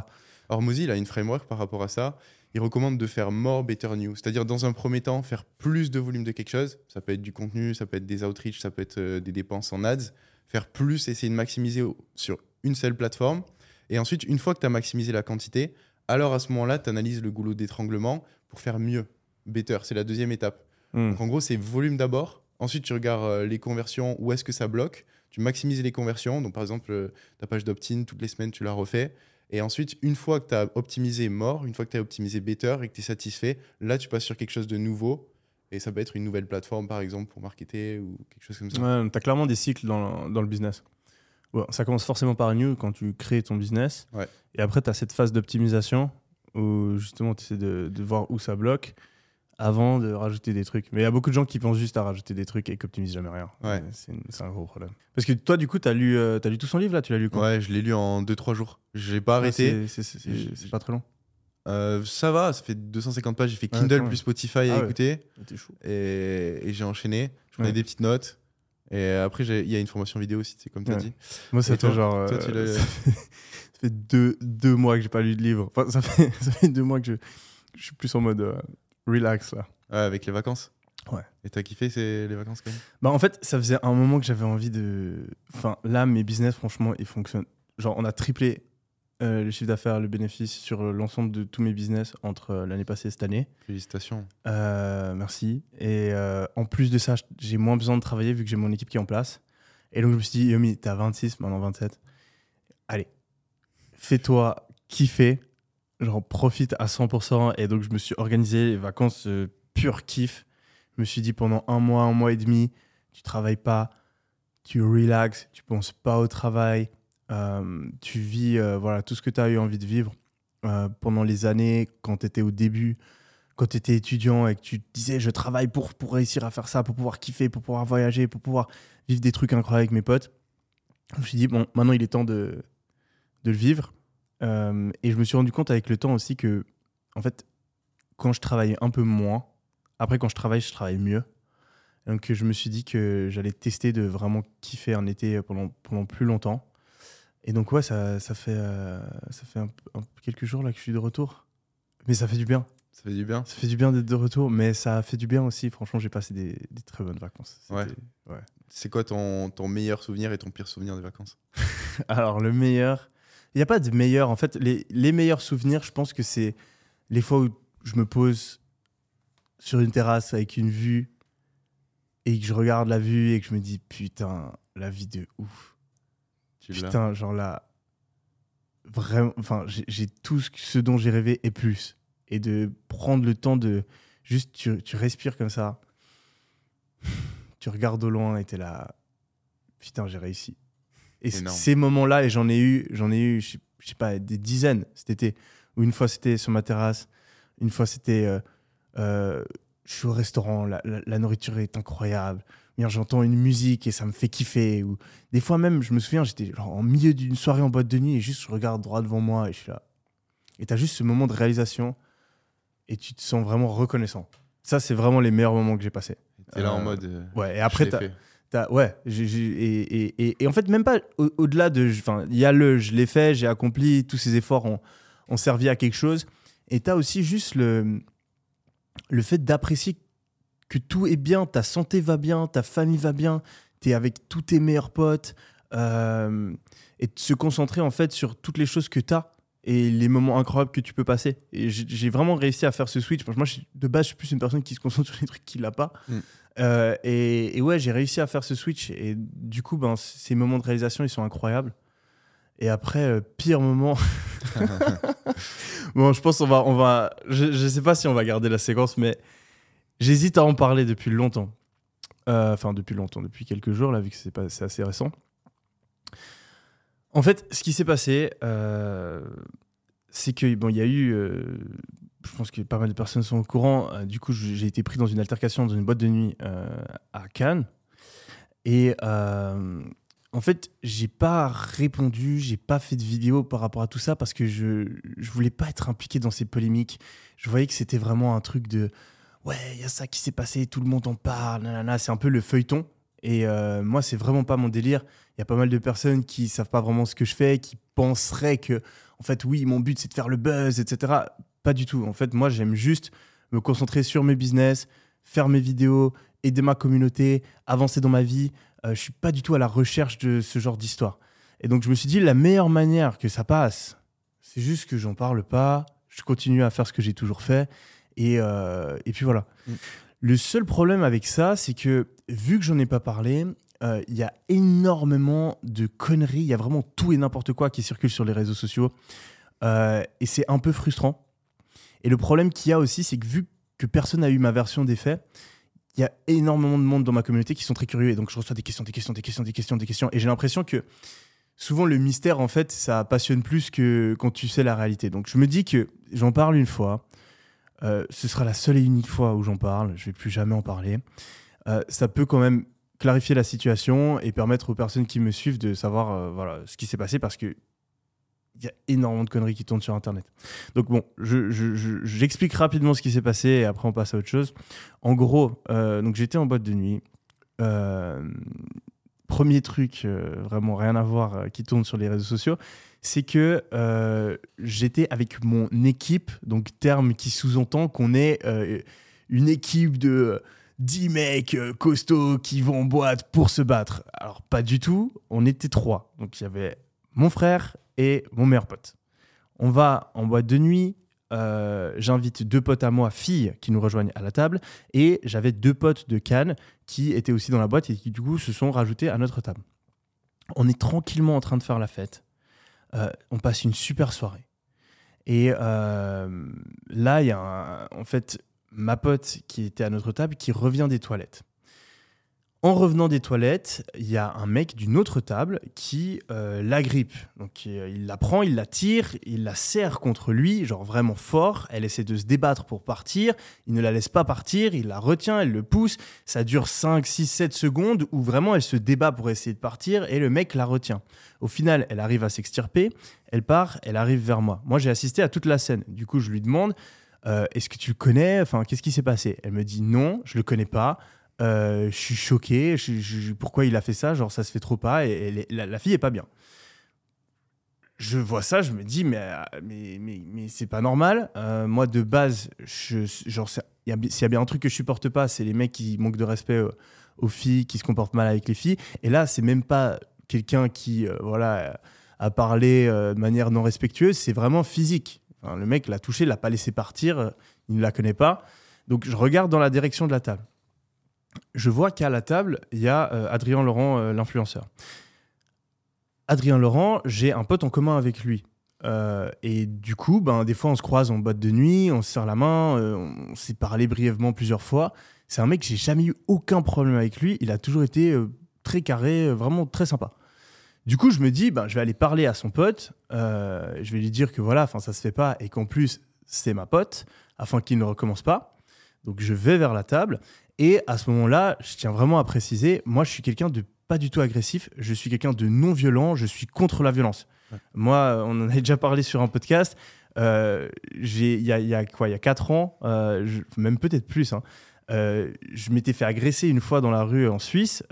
Alors Mozy, il a une framework par rapport à ça. Il recommande de faire more, better, new. C'est-à-dire, dans un premier temps, faire plus de volume de quelque chose. Ça peut être du contenu, ça peut être des outreach, ça peut être euh, des dépenses en ads. Faire plus, essayer de maximiser sur une seule plateforme. Et ensuite, une fois que tu as maximisé la quantité, alors à ce moment-là, tu analyses le goulot d'étranglement pour faire mieux. Better, c'est la deuxième étape. Hmm. Donc en gros, c'est volume d'abord. Ensuite, tu regardes euh, les conversions, où est-ce que ça bloque. Tu maximises les conversions. Donc par exemple, euh, ta page d'opt-in, toutes les semaines, tu la refais. Et ensuite, une fois que tu as optimisé mort, une fois que tu as optimisé better et que tu es satisfait, là, tu passes sur quelque chose de nouveau. Et ça peut être une nouvelle plateforme, par exemple, pour marketer ou quelque chose comme ça. Ouais, t'as clairement des cycles dans, dans le business. Ouais, ça commence forcément par new quand tu crées ton business. Ouais. Et après, tu as cette phase d'optimisation où justement tu essaies de, de voir où ça bloque avant de rajouter des trucs. Mais il y a beaucoup de gens qui pensent juste à rajouter des trucs et qui optimisent jamais rien. Ouais. C'est une- c'est un gros problème. Parce que toi, du coup, tu as, lu, euh, lu tout son livre là Tu l'as lu quand Ouais, je l'ai lu en 2-3 jours. J'ai pas Ouais, arrêté. c'est- c'est- C'est c'est pas très long. Euh, ça va, ça fait 250 pages. J'ai fait Ouais, Kindle même. plus Spotify à Ah ouais. écouter. T'es chaud. Et, et j'ai enchaîné. Je prenais Ouais. des petites notes. Et après, il y a une formation vidéo aussi, c'est comme tu as Ouais. dit. Moi, fait toi? genre. Toi, euh, ça fait, ça fait deux, deux mois que j'ai pas lu de livre. Enfin, ça fait, ça fait deux mois que je, je suis plus en mode euh, relax là. Avec les vacances. Ouais. Et t'as kiffé c'est les vacances quand même? Bah, en fait, ça faisait un moment que j'avais envie de. Enfin, là, mes business, franchement, ils fonctionnent. Genre, on a triplé euh, le chiffre d'affaires, le bénéfice sur l'ensemble de tous mes business entre euh, l'année passée et cette année. Félicitations. Euh, merci. Et en plus de ça, j'ai moins besoin de travailler vu que j'ai mon équipe qui est en place. Et donc, je me suis dit, Yomi, t'as 26, maintenant 27. Allez, fais-toi kiffer. Genre, profite à 100%. Et donc, je me suis organisé les vacances euh, pur kiff. Je me suis dit, pendant un mois, un mois et demi, tu travailles pas, tu relaxes, tu penses pas au travail, euh, tu vis euh, voilà, tout ce que tu as eu envie de vivre euh, pendant les années, quand tu étais au début, quand tu étais étudiant et que tu te disais je travaille pour, pour réussir à faire ça, pour pouvoir kiffer, pour pouvoir voyager, pour pouvoir vivre des trucs incroyables avec mes potes. Je me suis dit, bon, maintenant il est temps de, de le vivre. Et je me suis rendu compte avec le temps aussi que, en fait, quand je travaillais un peu moins, après quand je travaille, je travaille mieux. Donc je me suis dit que j'allais tester de vraiment kiffer un été pendant, pendant plus longtemps. Et donc ouais, ça, ça fait, euh, ça fait un, quelques jours là que je suis de retour. Mais ça fait du bien. Ça fait du bien Ça fait du bien d'être de retour, mais ça a fait du bien aussi. Franchement, j'ai passé des, des, très bonnes vacances. Ouais. ouais. C'est quoi ton, ton, meilleur souvenir et ton pire souvenir des vacances? Alors le meilleur, il n'y a pas de meilleur. En fait, les, les meilleurs souvenirs, je pense que c'est les fois où je me pose sur une terrasse avec une vue et que je regarde la vue et que je me dis putain, la vie de ouf. putain, genre là, vraiment, enfin, j'ai tout ce dont j'ai rêvé et plus. Et de prendre le temps de juste, tu, tu respires comme ça, tu regardes au loin et t'es là, putain, j'ai réussi. Et ces moments-là, et j'en ai eu, j'en ai eu, je sais pas, des dizaines cet été. Où une fois c'était sur ma terrasse, une fois c'était euh, euh, je suis au restaurant, la, nourriture est incroyable. J'entends une musique et ça me fait kiffer. Ou des fois même, je me souviens, j'étais en milieu d'une soirée en boîte de nuit et juste je regarde droit devant moi et je suis là. Et tu as juste ce moment de réalisation et tu te sens vraiment reconnaissant. Ça, c'est vraiment les meilleurs moments que j'ai passés. Tu es là en euh, mode. Ouais, et après, ouais, et, et, en fait, même pas au-delà de. Enfin, il y a le je l'ai fait, j'ai accompli, tous ces efforts ont, ont servi à quelque chose. Et tu as aussi juste le le fait d'apprécier que tout est bien, ta santé va bien, ta famille va bien, tu es avec tous tes meilleurs potes, euh, et de se concentrer en fait sur toutes les choses que tu as et les moments incroyables que tu peux passer. Et j'ai vraiment réussi à faire ce switch. Moi, de base, je suis plus une personne qui se concentre sur les trucs qu'il n'a pas. Mm. Euh, et, ouais, j'ai réussi à faire ce switch. Et du coup, ben, ces moments de réalisation, ils sont incroyables. Et après, euh, pire moment. bon, je pense qu'on va, on va. Je, ne sais pas si on va garder la séquence, mais j'hésite à en parler depuis longtemps. Euh, enfin, depuis longtemps, depuis quelques jours, là, vu que c'est, c'est assez récent. En fait, ce qui s'est passé, c'est que bon, il y a eu. Je pense que pas mal de personnes sont au courant. du coup, j'ai été pris dans une altercation dans une boîte de nuit à Cannes. Et en fait, j'ai pas répondu, j'ai pas fait de vidéo par rapport à tout ça parce que je, je voulais pas être impliqué dans ces polémiques. Je voyais que c'était vraiment un truc de ouais, il y a ça qui s'est passé, tout le monde en parle, c'est un peu le feuilleton. Et euh, moi, c'est vraiment pas mon délire. Il y a pas mal de personnes qui savent pas vraiment ce que je fais, qui penseraient que, en fait, oui, mon but c'est de faire le buzz, etc. Pas du tout. En fait, moi, j'aime juste me concentrer sur mes business, faire mes vidéos, aider ma communauté, avancer dans ma vie, euh, je suis pas du tout à la recherche de ce genre d'histoire. Et donc je me suis dit, la meilleure manière que ça passe, c'est juste que j'en parle pas, je continue à faire ce que j'ai toujours fait, et, euh, et puis voilà. Mm. Le seul problème avec ça, c'est que vu que j'en ai pas parlé, euh, il y a énormément de conneries, il y a vraiment tout et n'importe quoi qui circule sur les réseaux sociaux, et c'est un peu frustrant. Et le problème qu'il y a aussi, c'est que vu que personne n'a eu ma version des faits, il y a énormément de monde dans ma communauté qui sont très curieux et donc je reçois des questions, des questions, des questions, des questions, des questions et j'ai l'impression que souvent le mystère en fait ça passionne plus que quand tu sais la réalité. Donc je me dis que j'en parle une fois, euh, ce sera la seule et unique fois où j'en parle, je vais plus jamais en parler. Euh, ça peut quand même clarifier la situation et permettre aux personnes qui me suivent de savoir euh, voilà ce qui s'est passé parce que il y a énormément de conneries qui tournent sur Internet. Donc bon, j'explique je, rapidement ce qui s'est passé et après on passe à autre chose. En gros, euh, donc j'étais en boîte de nuit. Euh, premier truc, euh, vraiment rien à voir, qui tourne sur les réseaux sociaux, c'est que j'étais avec mon équipe, donc terme qui sous-entend qu'on est une équipe de 10 mecs costauds qui vont en boîte pour se battre. Alors pas du tout, on était trois. Donc il y avait mon frère et mon meilleur pote. On va en boîte de nuit. Euh, j'invite deux potes à moi, filles, qui nous rejoignent à la table. Et j'avais deux potes de Cannes qui étaient aussi dans la boîte et qui, du coup, se sont rajoutés à notre table. On est tranquillement en train de faire la fête. Euh, on passe une super soirée. Et euh, là, il y a en fait ma pote qui était à notre table qui revient des toilettes. En revenant des toilettes, il y a un mec d'une autre table qui euh, l'agrippe. Donc euh, il la prend, il la tire, il la serre contre lui, genre vraiment fort. Elle essaie de se débattre pour partir. Il ne la laisse pas partir, il la retient, elle le pousse. Ça dure 5, 6, 7 secondes où vraiment elle se débat pour essayer de partir et le mec la retient. Au final, elle arrive à s'extirper, elle part, elle arrive vers moi. Moi j'ai assisté à toute la scène. Du coup, je lui demande euh, Est-ce que tu le connais? Enfin, qu'est-ce qui s'est passé? Elle me dit Non, je le connais pas. Euh, je suis choqué. pourquoi il a fait ça Genre, ça se fait trop pas. Et, la, fille est pas bien. Je vois ça, je me dis, mais, mais, mais, c'est pas normal. Euh, moi, de base, s'il y, a bien un truc que je supporte pas, c'est les mecs qui manquent de respect euh, aux filles, qui se comportent mal avec les filles. Et là, c'est même pas quelqu'un qui, voilà, a parlé de manière non respectueuse, c'est vraiment physique. le mec l'a touché, l'a pas laissé partir, il ne la connaît pas. Donc, je regarde dans la direction de la table je vois qu'à la table, il y a euh, Adrien Laurent, euh, l'influenceur. Adrien Laurent, j'ai un pote en commun avec lui. Euh, et du coup, ben, des fois, on se croise en boîte de nuit, on se serre la main, on s'est parlé brièvement plusieurs fois. C'est un mec, j'ai jamais eu aucun problème avec lui. Il a toujours été très carré, vraiment très sympa. Du coup, je me dis, ben, je vais aller parler à son pote. je vais lui dire que voilà, ça se fait pas et qu'en plus, c'est ma pote, afin qu'il ne recommence pas. Donc, je vais vers la table et à ce moment-là, je tiens vraiment à préciser, moi, je suis quelqu'un de pas du tout agressif. Je suis quelqu'un de non violent. Je suis contre la violence. Moi, on en a déjà parlé sur un podcast. Euh, il y a, quoi? Il y a 4 ans, euh, même peut-être plus. Hein, euh, je m'étais fait agresser une fois dans la rue en Suisse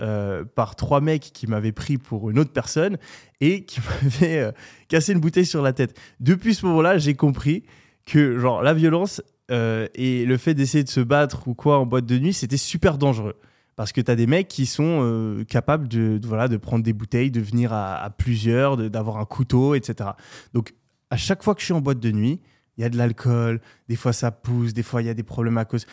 par trois mecs qui m'avaient pris pour une autre personne et qui m'avaient cassé une bouteille sur la tête. Depuis ce moment-là, j'ai compris que genre la violence, euh, et le fait d'essayer de se battre ou quoi en boîte de nuit, c'était super dangereux. Parce que tu as des mecs qui sont euh, capables de, voilà, de prendre des bouteilles, de venir à, plusieurs, d'avoir un couteau, etc. Donc, à chaque fois que je suis en boîte de nuit, il y a de l'alcool, des fois ça pousse, des fois il y a des problèmes à cause.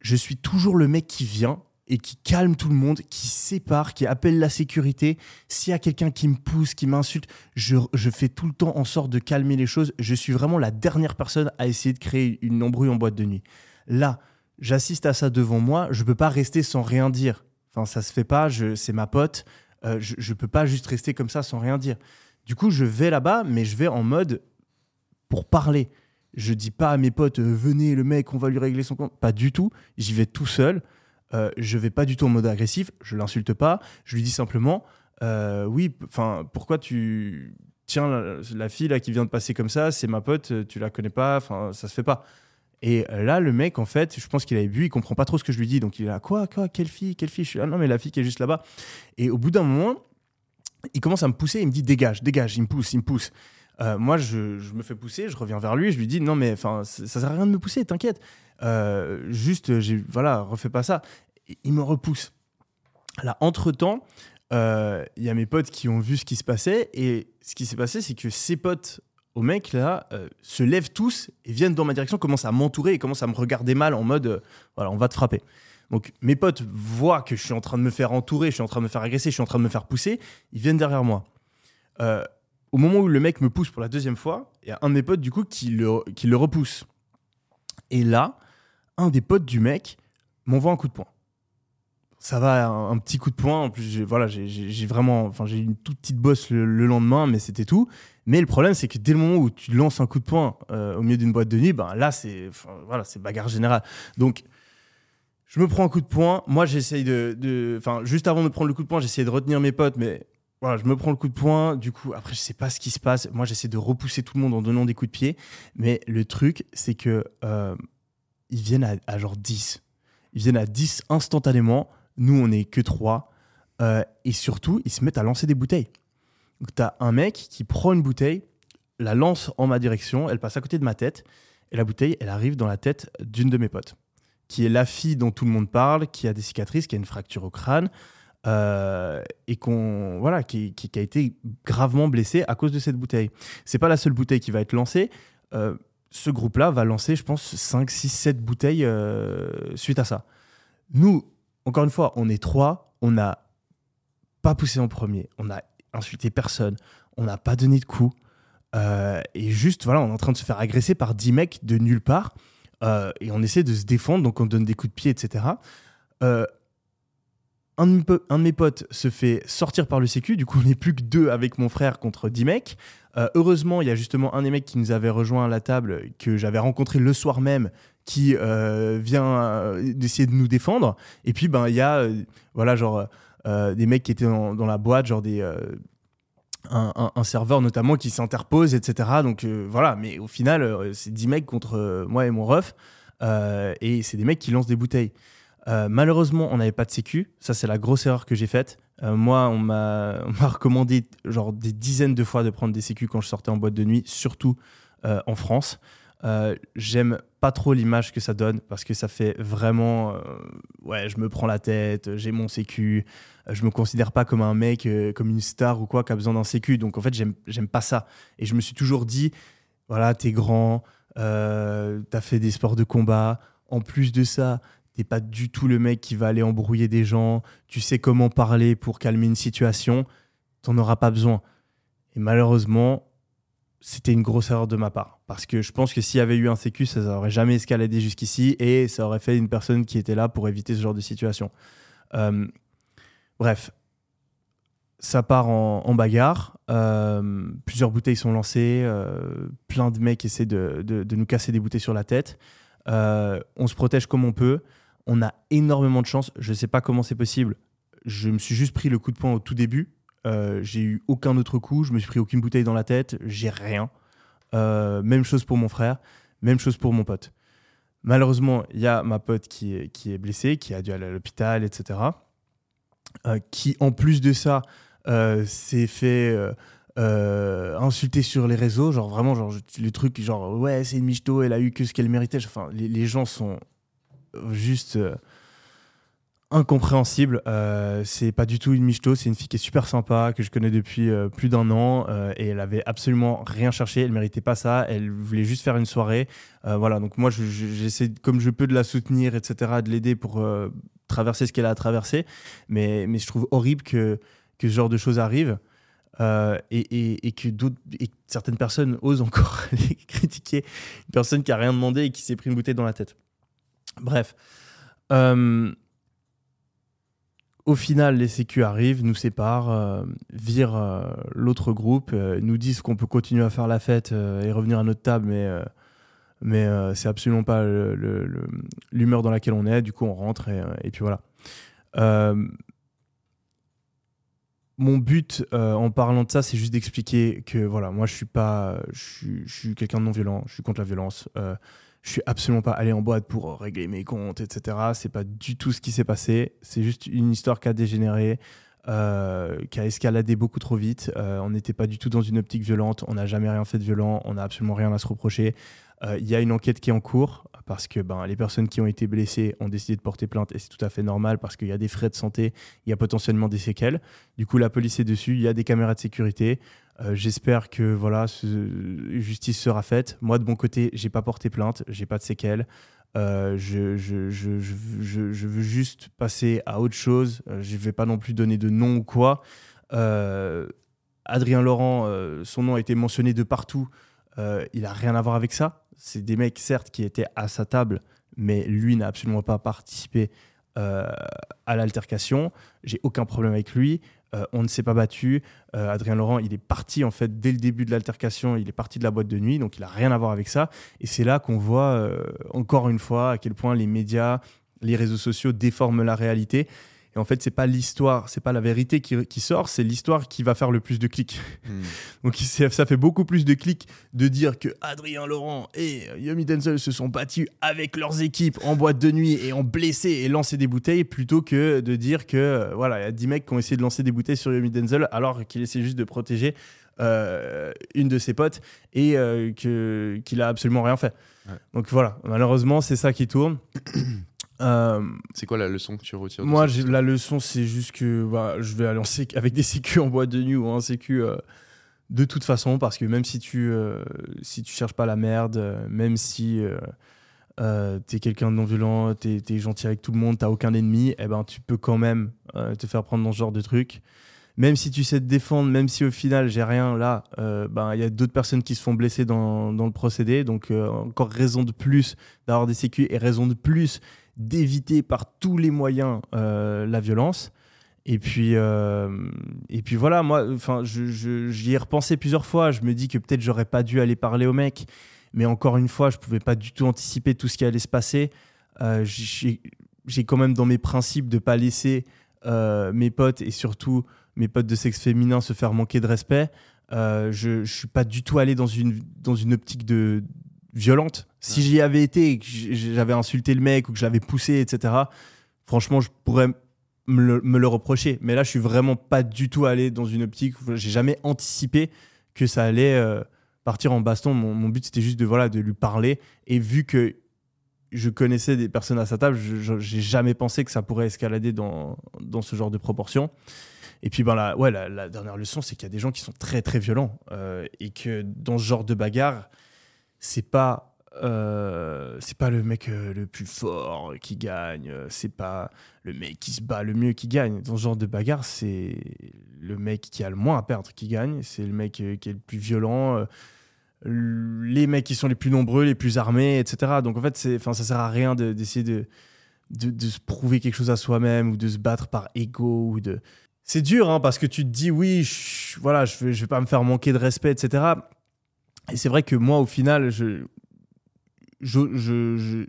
Je suis toujours le mec qui vient et qui calme tout le monde, qui sépare, qui appelle la sécurité. S'il y a quelqu'un qui me pousse, qui m'insulte, je, fais tout le temps en sorte de calmer les choses. Je suis vraiment la dernière personne à essayer de créer une embrouille en boîte de nuit. Là, j'assiste à ça devant moi, je ne peux pas rester sans rien dire. Enfin, ça se fait pas, c'est ma pote, euh, je, ne peux pas juste rester comme ça sans rien dire. Du coup, je vais là-bas, mais je vais en mode pour parler. Je dis pas à mes potes, euh, venez le mec, on va lui régler son compte. Pas du tout. J'y vais tout seul. Euh, je vais pas du tout en mode agressif, je l'insulte pas, je lui dis simplement euh, oui, enfin pourquoi tu tiens la, fille là qui vient de passer comme ça, c'est ma pote, tu la connais pas, enfin ça se fait pas. Et là, le mec, en fait, je pense qu'il avait bu, il comprend pas trop ce que je lui dis. Donc il est là, quoi, quoi, quelle fille, quelle fille Je suis là, non, mais la fille qui est juste là-bas. Et au bout d'un moment, il commence à me pousser, il me dit, dégage, dégage, il me pousse, il me pousse. Euh, moi, je, me fais pousser, je reviens vers lui, je lui dis, non, mais enfin, ça sert à rien de me pousser, t'inquiète. Euh, juste, voilà, refais pas ça. il me repousse. Là, entre-temps, euh, il y a mes potes qui ont vu ce qui se passait. Et ce qui s'est passé, c'est que ces potes au mec, là, se lèvent tous et viennent dans ma direction, commencent à m'entourer et commencent à me regarder mal en mode, voilà, on va te frapper. Donc mes potes voient que je suis en train de me faire entourer, je suis en train de me faire agresser, je suis en train de me faire pousser. Ils viennent derrière moi. Au moment où le mec me pousse pour la deuxième fois, il y a un de mes potes, du coup, qui le, qui le repousse. Et là, un des potes du mec m'envoie un coup de poing. Ça va, un, petit coup de poing. En plus, j'ai, voilà, j'ai, vraiment, enfin, j'ai une toute petite bosse le, lendemain, mais c'était tout. Mais le problème, c'est que dès le moment où tu lances un coup de poing euh, au milieu d'une boîte de nuit, ben là, c'est, voilà, c'est bagarre générale. Donc, je me prends un coup de poing. Moi, j'essaye de, enfin, juste avant de prendre le coup de poing, j'essaie de retenir mes potes, mais voilà, je me prends le coup de poing. Du coup, après, je sais pas ce qui se passe. Moi, j'essaie de repousser tout le monde en donnant des coups de pied. Mais le truc, c'est que euh, ils viennent à, genre 10. Ils viennent à 10 instantanément. Nous, on n'est que 3. Euh, et surtout, ils se mettent à lancer des bouteilles. Donc, tu as un mec qui prend une bouteille, la lance en ma direction, elle passe à côté de ma tête. Et la bouteille, elle arrive dans la tête d'une de mes potes, qui est la fille dont tout le monde parle, qui a des cicatrices, qui a une fracture au crâne. Euh, et qu'on voilà qui, qui, a été gravement blessée à cause de cette bouteille. C'est pas la seule bouteille qui va être lancée. Euh, ce groupe-là va lancer, je pense, 5, 6, 7 bouteilles euh, suite à ça. Nous, encore une fois, on est trois, on n'a pas poussé en premier, on n'a insulté personne, on n'a pas donné de coups. Et juste, voilà, on est en train de se faire agresser par 10 mecs de nulle part. Et on essaie de se défendre, donc on donne des coups de pied, etc. un de mes potes se fait sortir par le sécu, du coup on n'est plus que deux avec mon frère contre 10 mecs. Euh, heureusement, il y a justement un des mecs qui nous avait rejoint à la table, que j'avais rencontré le soir même, qui euh, vient euh, d'essayer de nous défendre. Et puis, ben, il y a voilà, genre, des mecs qui étaient dans, la boîte, genre des, un, un- serveur notamment qui s'interpose, etc. Donc voilà, mais au final, c'est 10 mecs contre moi et mon ref. Et c'est des mecs qui lancent des bouteilles. Euh, malheureusement, on n'avait pas de sécu. Ça, c'est la grosse erreur que j'ai faite. Euh, moi, on m'a recommandé genre des dizaines de fois de prendre des sécu quand je sortais en boîte de nuit, surtout euh, en France. J'aime pas trop l'image que ça donne parce que ça fait vraiment ouais, je me prends la tête, j'ai mon sécu, je me considère pas comme un mec, comme une star ou quoi qui a besoin d'un sécu. Donc en fait, j'aime pas ça. Et je me suis toujours dit, voilà, t'es grand, t'as fait des sports de combat. En plus de ça, t'es pas du tout le mec qui va aller embrouiller des gens. Tu sais comment parler pour calmer une situation. T'en auras pas besoin. Et malheureusement, c'était une grosse erreur de ma part. Parce que je pense que s'il y avait eu un sécu, ça n'aurait jamais escaladé jusqu'ici et ça aurait fait une personne qui était là pour éviter ce genre de situation. Euh, bref, ça part en, bagarre. Euh, plusieurs bouteilles sont lancées. euh, plein de mecs essaient de, de- nous casser des bouteilles sur la tête. On se protège comme on peut. On a énormément de chance. Je ne sais pas comment c'est possible. Je me suis juste pris le coup de poing au tout début. Euh, j'ai eu aucun autre coup. Je me suis pris aucune bouteille dans la tête. J'ai rien. Euh, même chose pour mon frère. Même chose pour mon pote. Malheureusement, il y a ma pote qui est, qui est blessée, qui a dû aller à l'hôpital, etc. Euh, qui, en plus de ça, euh, s'est fait euh, insulter sur les réseaux. Genre vraiment, genre, le truc, genre, ouais, c'est une michto, elle a eu que ce qu'elle méritait. Enfin, les gens sont juste euh, incompréhensibles. Euh, c'est pas du tout une michto, c'est une fille qui est super sympa, que je connais depuis euh, plus d'un an, et elle avait absolument rien cherché, elle méritait pas ça, elle voulait juste faire une soirée. Voilà, donc moi, je- je- j'essaie comme je peux de la soutenir, etc., de l'aider pour traverser ce qu'elle a à traverser, mais, mais je trouve horrible que, que ce genre de choses arrivent. euh, et, et- que et certaines personnes osent encore critiquer une personne qui a rien demandé et qui s'est pris une bouteille dans la tête. Bref. Euh, au final, les sécu arrivent, nous séparent, euh, virent euh, l'autre groupe, nous disent qu'on peut continuer à faire la fête et revenir à notre table, mais, mais c'est absolument pas l'humeur dans laquelle on est. Du coup, on rentre et, puis voilà. Mon but en parlant de ça, c'est juste d'expliquer que voilà, moi je suis pas, je suis quelqu'un de non violent, je suis contre la violence. Euh, je suis absolument pas allé en boîte pour régler mes comptes, etc. C'est pas du tout ce qui s'est passé. C'est juste une histoire qui a dégénéré, euh, qui a escaladé beaucoup trop vite. Euh, on n'était pas du tout dans une optique violente. On n'a jamais rien fait de violent. On n'a absolument rien à se reprocher. Euh, Il y a une enquête qui est en cours parce que ben, les personnes qui ont été blessées ont décidé de porter plainte et c'est tout à fait normal parce qu'il y a des frais de santé, il y a potentiellement des séquelles. Du coup, la police est dessus. Il y a des caméras de sécurité. Euh, J'espère que voilà, ce- justice sera faite. Moi, de mon côté, j'ai pas porté plainte, j'ai pas de séquelles. Euh, je, je, je, je, veux juste passer à autre chose. Euh, je vais pas non plus donner de nom ou quoi. Adrien Laurent, son nom a été mentionné de partout. Il a rien à voir avec ça. C'est des mecs, certes, qui étaient à sa table, mais lui n'a absolument pas participé à l'altercation. J'ai aucun problème avec lui. Euh, on ne s'est pas battu. Euh, Adrien Laurent, il est parti en fait dès le début de l'altercation. Il est parti de la boîte de nuit, donc il a rien à voir avec ça. Et c'est là qu'on voit euh, encore une fois à quel point les médias, les réseaux sociaux déforment la réalité. Et en fait, c'est pas l'histoire, c'est pas la vérité qui, qui sort, c'est l'histoire qui va faire le plus de clics. Hmm. Donc ça fait beaucoup plus de clics de dire que Adrien Laurent et Yomi Denzel se sont battus avec leurs équipes en boîte de nuit et ont blessé et lancé des bouteilles plutôt que de dire que voilà, il y a 10 mecs qui ont essayé de lancer des bouteilles sur Yomi Denzel alors qu'il essaie juste de protéger euh, une de ses potes et euh, que qu'il a absolument rien fait. Ouais. Donc voilà, malheureusement, c'est ça qui tourne. Euh, C'est quoi la leçon que tu retires de moi, la leçon, c'est juste que bah, je vais aller en sécu- avec des sécu en boîte de nuit ou en sécu euh, de toute façon, parce que même si tu, euh, si tu cherches pas la merde, euh, même si euh, t'es quelqu'un de non violent, t'es es gentil avec tout le monde, t'as aucun ennemi, eh ben, tu peux quand même te faire prendre dans ce genre de truc. Même si tu sais te défendre, même si au final j'ai rien là, ben, il y a d'autres personnes qui se font blesser dans, dans le procédé. Donc, encore raison de plus d'avoir des sécu et raison de plus d'éviter par tous les moyens euh, la violence. Et puis, euh, et puis voilà, moi, enfin, j'y ai repensé plusieurs fois. Je me dis que peut-être j'aurais pas dû aller parler au mec, mais encore une fois, je pouvais pas du tout anticiper tout ce qui allait se passer. Euh, j'ai quand même dans mes principes de pas laisser mes potes et surtout mes potes de sexe féminin se faire manquer de respect. Je, je suis pas du tout allé dans une dans une optique de violente. Si j'y avais été et que j'avais insulté le mec ou que je l'avais poussé, etc. Franchement, je pourrais me le, reprocher. Mais là, je suis vraiment pas du tout allé dans une optique où j'ai jamais anticipé que ça allait euh, partir en baston. Mon, but, c'était juste de, voilà, de lui parler. Et vu que je connaissais des personnes à sa table, je- j'ai jamais pensé que ça pourrait escalader dans, dans ce genre de proportions. Et puis, ben, la, ouais, la dernière leçon, c'est qu'il y a des gens qui sont très, très violents. euh, et que dans ce genre de bagarre, c'est pas. Euh, c'est pas le mec euh, le plus fort qui gagne, euh, c'est pas le mec qui se bat le mieux qui gagne. Dans ce genre de bagarre, c'est le mec qui a le moins à perdre qui gagne, c'est le mec qui est le plus violent, les mecs qui sont les plus nombreux, les plus armés, etc. Donc en fait, ça sert à rien de- d'essayer de, de, de se prouver quelque chose à soi-même ou de se battre par ego ou de. C'est dur hein, parce que tu te dis oui, je, voilà, je vais, je vais pas me faire manquer de respect, etc. Et c'est vrai que moi, au final, je, je, je, je,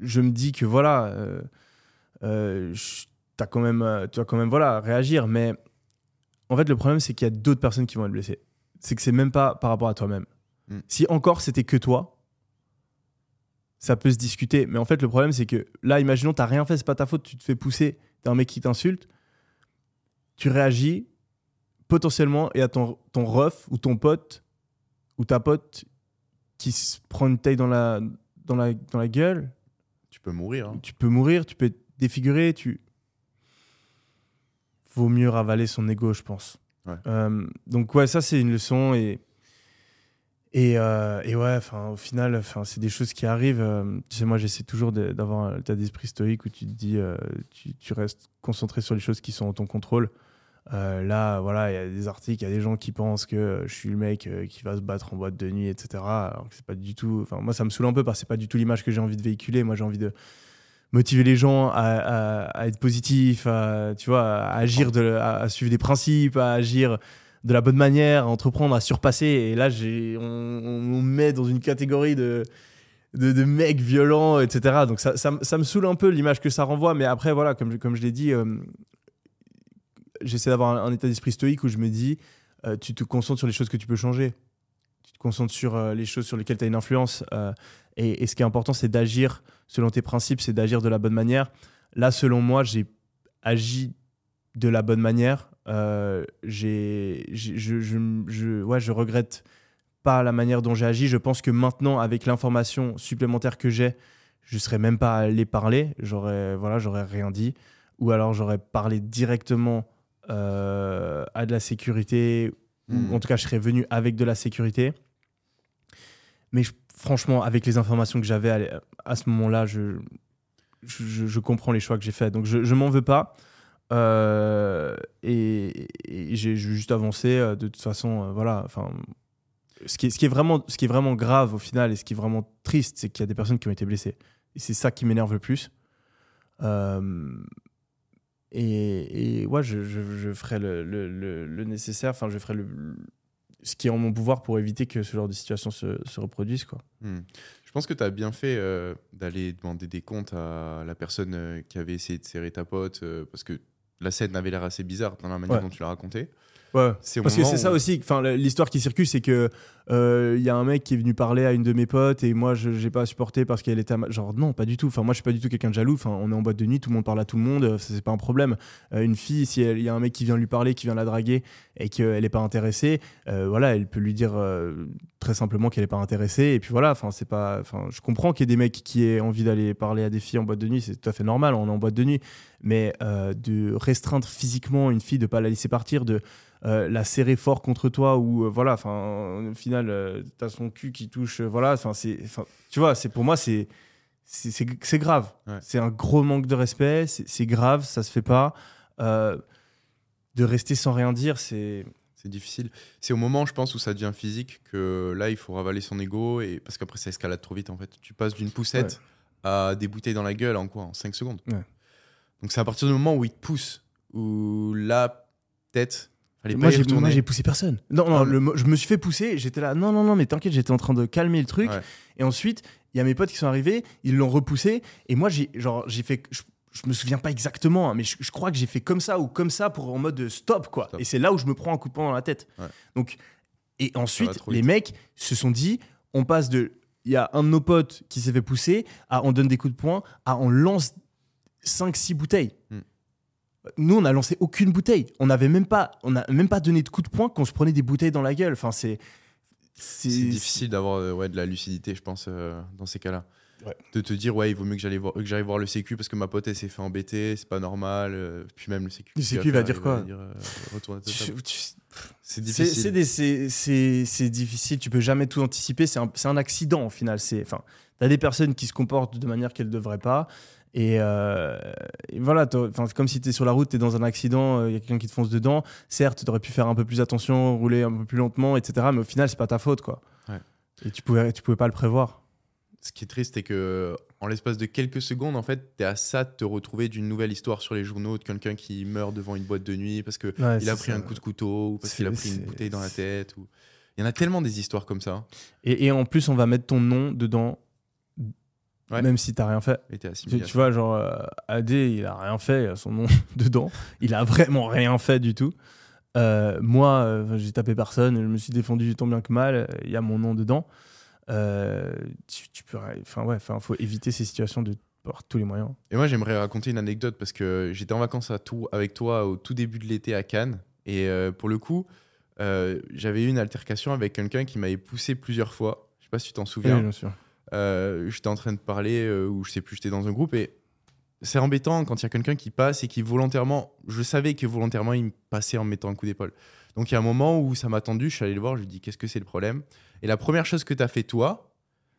je me dis que voilà, euh, euh, je- t'as quand même, euh, tu quand même voilà réagir, mais en fait, le problème, c'est qu'il y a d'autres personnes qui vont être blessées. C'est que c'est même pas par rapport à toi-même. Mm. Si encore c'était que toi, ça peut se discuter. Mais en fait, le problème, c'est que là, imaginons, t'as rien fait, c'est pas ta faute, tu te fais pousser, t'as un mec qui t'insulte, tu réagis potentiellement et à ton, ton ref ou ton pote ou ta pote qui se prend une taille dans la, dans la, dans la gueule, Tu peux mourir. hein. tu peux mourir, tu peux être défiguré, tu. Vaut mieux ravaler son ego, je pense. Ouais. Euh, donc, ouais, ça, c'est une leçon. Et, et, euh, et ouais, enfin, au final, c'est des choses qui arrivent. euh, tu sais, moi, j'essaie toujours d'avoir un état d'esprit stoïque où tu te dis, euh, tu, tu restes concentré sur les choses qui sont en ton contrôle. Euh, là, voilà, il y a des articles, il y a des gens qui pensent que euh, je suis le mec euh, qui va se battre en boîte de nuit, etc. Alors que c'est pas du tout. Enfin, moi, ça me saoule un peu parce que c'est pas du tout l'image que j'ai envie de véhiculer. Moi, j'ai envie de motiver les gens à, être positifs, à, tu vois, agir, de, à, suivre des principes, à agir de la bonne manière, à entreprendre, à surpasser. Et là, j'ai, on, on me met dans une catégorie de, de, mecs violents, etc. Donc ça, ça, me- saoule un peu l'image que ça renvoie. Mais après, voilà, comme, comme je l'ai dit, j'essaie d'avoir un, état d'esprit stoïque où je me dis, euh, tu te concentres sur les choses que tu peux changer. Tu te concentres sur euh, les choses sur lesquelles tu as une influence. euh, et, ce qui est important, c'est d'agir selon tes principes, c'est d'agir de la bonne manière. Là, selon moi, j'ai agi de la bonne manière. J'ai, je, je, je- ouais, je regrette pas la manière dont j'ai agi. Je pense que maintenant, avec l'information supplémentaire que j'ai, je serais même pas allé parler. J'aurais, voilà, j'aurais rien dit. Ou alors j'aurais parlé directement euh, à de la sécurité. Ou Mm. en tout cas, je serais venu avec de la sécurité. Mais je- franchement, avec les informations que j'avais à, à ce moment-là, je, je, comprends les choix que j'ai faits. Donc je, je m'en veux pas. Euh, et et j'ai juste avancé. euh, De toute façon, euh, voilà. Enfin, ce qui, est, ce, qui est vraiment, ce qui est vraiment grave au final et ce qui est vraiment triste, c'est qu'il y a des personnes qui ont été blessées. Et c'est ça qui m'énerve le plus. Euh, et, et ouais, je, je, je ferai le, le, le- le nécessaire, enfin, je ferai ce qui est en mon pouvoir pour éviter que ce genre de situation se, se reproduise. Quoi. Hmm. Je pense que tu as bien fait euh, d'aller demander des comptes à la personne euh, qui avait essayé de serrer ta pote, euh, parce que la scène avait l'air assez bizarre dans la manière Ouais. dont tu l'as raconté. Ouais. Parce que c'est ça aussi, l'histoire qui circule, c'est que euh, il y a un mec qui est venu parler à une de mes potes et moi je j'ai pas supporté parce qu'elle était ma- genre non pas du tout. Enfin moi je suis pas du tout quelqu'un de jaloux. Enfin on est en boîte de nuit, tout le monde parle à tout le monde, euh, c'est pas un problème. Euh, une fille, si il y a un mec qui vient lui parler, qui vient la draguer et qu'elle est pas intéressée, euh, voilà, elle peut lui dire euh, très simplement qu'elle est pas intéressée et puis voilà. Enfin c'est pas, enfin je comprends qu'il y ait des mecs qui aient envie d'aller parler à des filles en boîte de nuit, c'est tout à fait normal, on est en boîte de nuit, mais euh, de restreindre physiquement une fille, de pas la laisser partir, de euh, la serrer fort contre toi ou euh, voilà enfin final euh, t'as son cul qui touche euh, voilà enfin c'est tu vois c'est pour moi c'est c'est- grave Ouais. c'est un gros manque de respect c'est grave ça se fait pas Euh, de rester sans rien dire c'est C'est difficile. C'est au moment, je pense, où ça devient physique que là, il faut ravaler son ego. Et... Parce qu'après, ça escalade trop vite, en fait. Tu passes d'une poussette à des bouteilles dans la gueule en quoi? En 5 secondes. Ouais. Donc, c'est à partir du moment où il te pousse, Ou là, peut-être. Fallait Moi j'ai, retourner. moi, j'ai poussé personne. Non, non, Ah, le je me suis fait pousser. J'étais là, non, non, non, mais t'inquiète, j'étais en train de calmer le truc. Ouais. Et ensuite, il y a mes potes qui sont arrivés, ils l'ont repoussé. Et moi, j'ai, genre, j'ai fait. Je, je me souviens pas exactement, hein, mais je, je crois que j'ai fait comme ça ou comme ça pour en mode de stop, quoi. Stop. Et c'est là où je me prends un coup de poing dans la tête. Ouais. Donc, et ensuite, les mecs se sont dit, on passe de. Il y a un de nos potes qui s'est fait pousser, à on donne des coups de poing, à on lance 5-6 bouteilles. Hmm. Nous, on a lancé aucune bouteille. On n'avait même pas, on a même pas donné de coups de poing qu'on se prenait des bouteilles dans la gueule. Enfin, c'est. C'est difficile d'avoir euh, ouais, de la lucidité, je pense, euh, dans ces cas-là. Ouais. De te dire, ouais, il vaut mieux que j'aille voir, que j'aille voir le sécu parce que ma pote, elle s'est fait embêter, c'est pas normal. euh, puis même le sécu. Le va faire dire quoi euh, C'est difficile. c'est difficile, tu peux jamais tout anticiper, c'est un, accident au final. Tu as des personnes qui se comportent de manière qu'elles ne devraient pas. Et, euh, et voilà, c'est comme si tu es sur la route, tu es dans un accident, il y a quelqu'un qui te fonce dedans. Certes, tu aurais pu faire un peu plus attention, rouler un peu plus lentement, etc. Mais au final, c'est pas ta faute. quoi. Ouais. Et tu pouvais, tu pouvais pas le prévoir. Ce qui est triste, c'est que en l'espace de quelques secondes, en fait, t'es à ça de te retrouver d'une nouvelle histoire sur les journaux de quelqu'un qui meurt devant une boîte de nuit parce que Ouais, il a pris ça. un coup de couteau ou parce qu'il a pris une bouteille dans la tête. Ou... Il y en a tellement des histoires comme ça. Et, et en plus, on va mettre ton nom dedans, Ouais. même si tu rien fait. Et Tu, vois, genre, euh, AD, il a rien fait, il a son nom dedans. Il a vraiment rien fait du tout. Euh, moi, euh, j'ai tapé personne, je me suis défendu tant bien que mal, il y a mon nom dedans. Euh, tu, tu peux. Enfin, ouais, faut éviter ces situations de par tous les moyens. Et moi, j'aimerais raconter une anecdote parce que j'étais en vacances à tout, avec toi au tout début de l'été à Cannes. Et pour le coup, j'avais eu une altercation avec quelqu'un qui m'avait poussé plusieurs fois. Je sais pas si tu t'en souviens. Oui, bien sûr. Euh, j'étais en train de parler euh, ou je sais plus, j'étais dans un groupe et c'est embêtant quand il y a quelqu'un qui passe et qui volontairement, je savais que volontairement il me passait en me mettant un coup d'épaule. Donc il y a un moment où ça m'a tendu, je suis allé le voir, je lui dit qu'est-ce que c'est le problème? Et la première chose que tu as fait toi,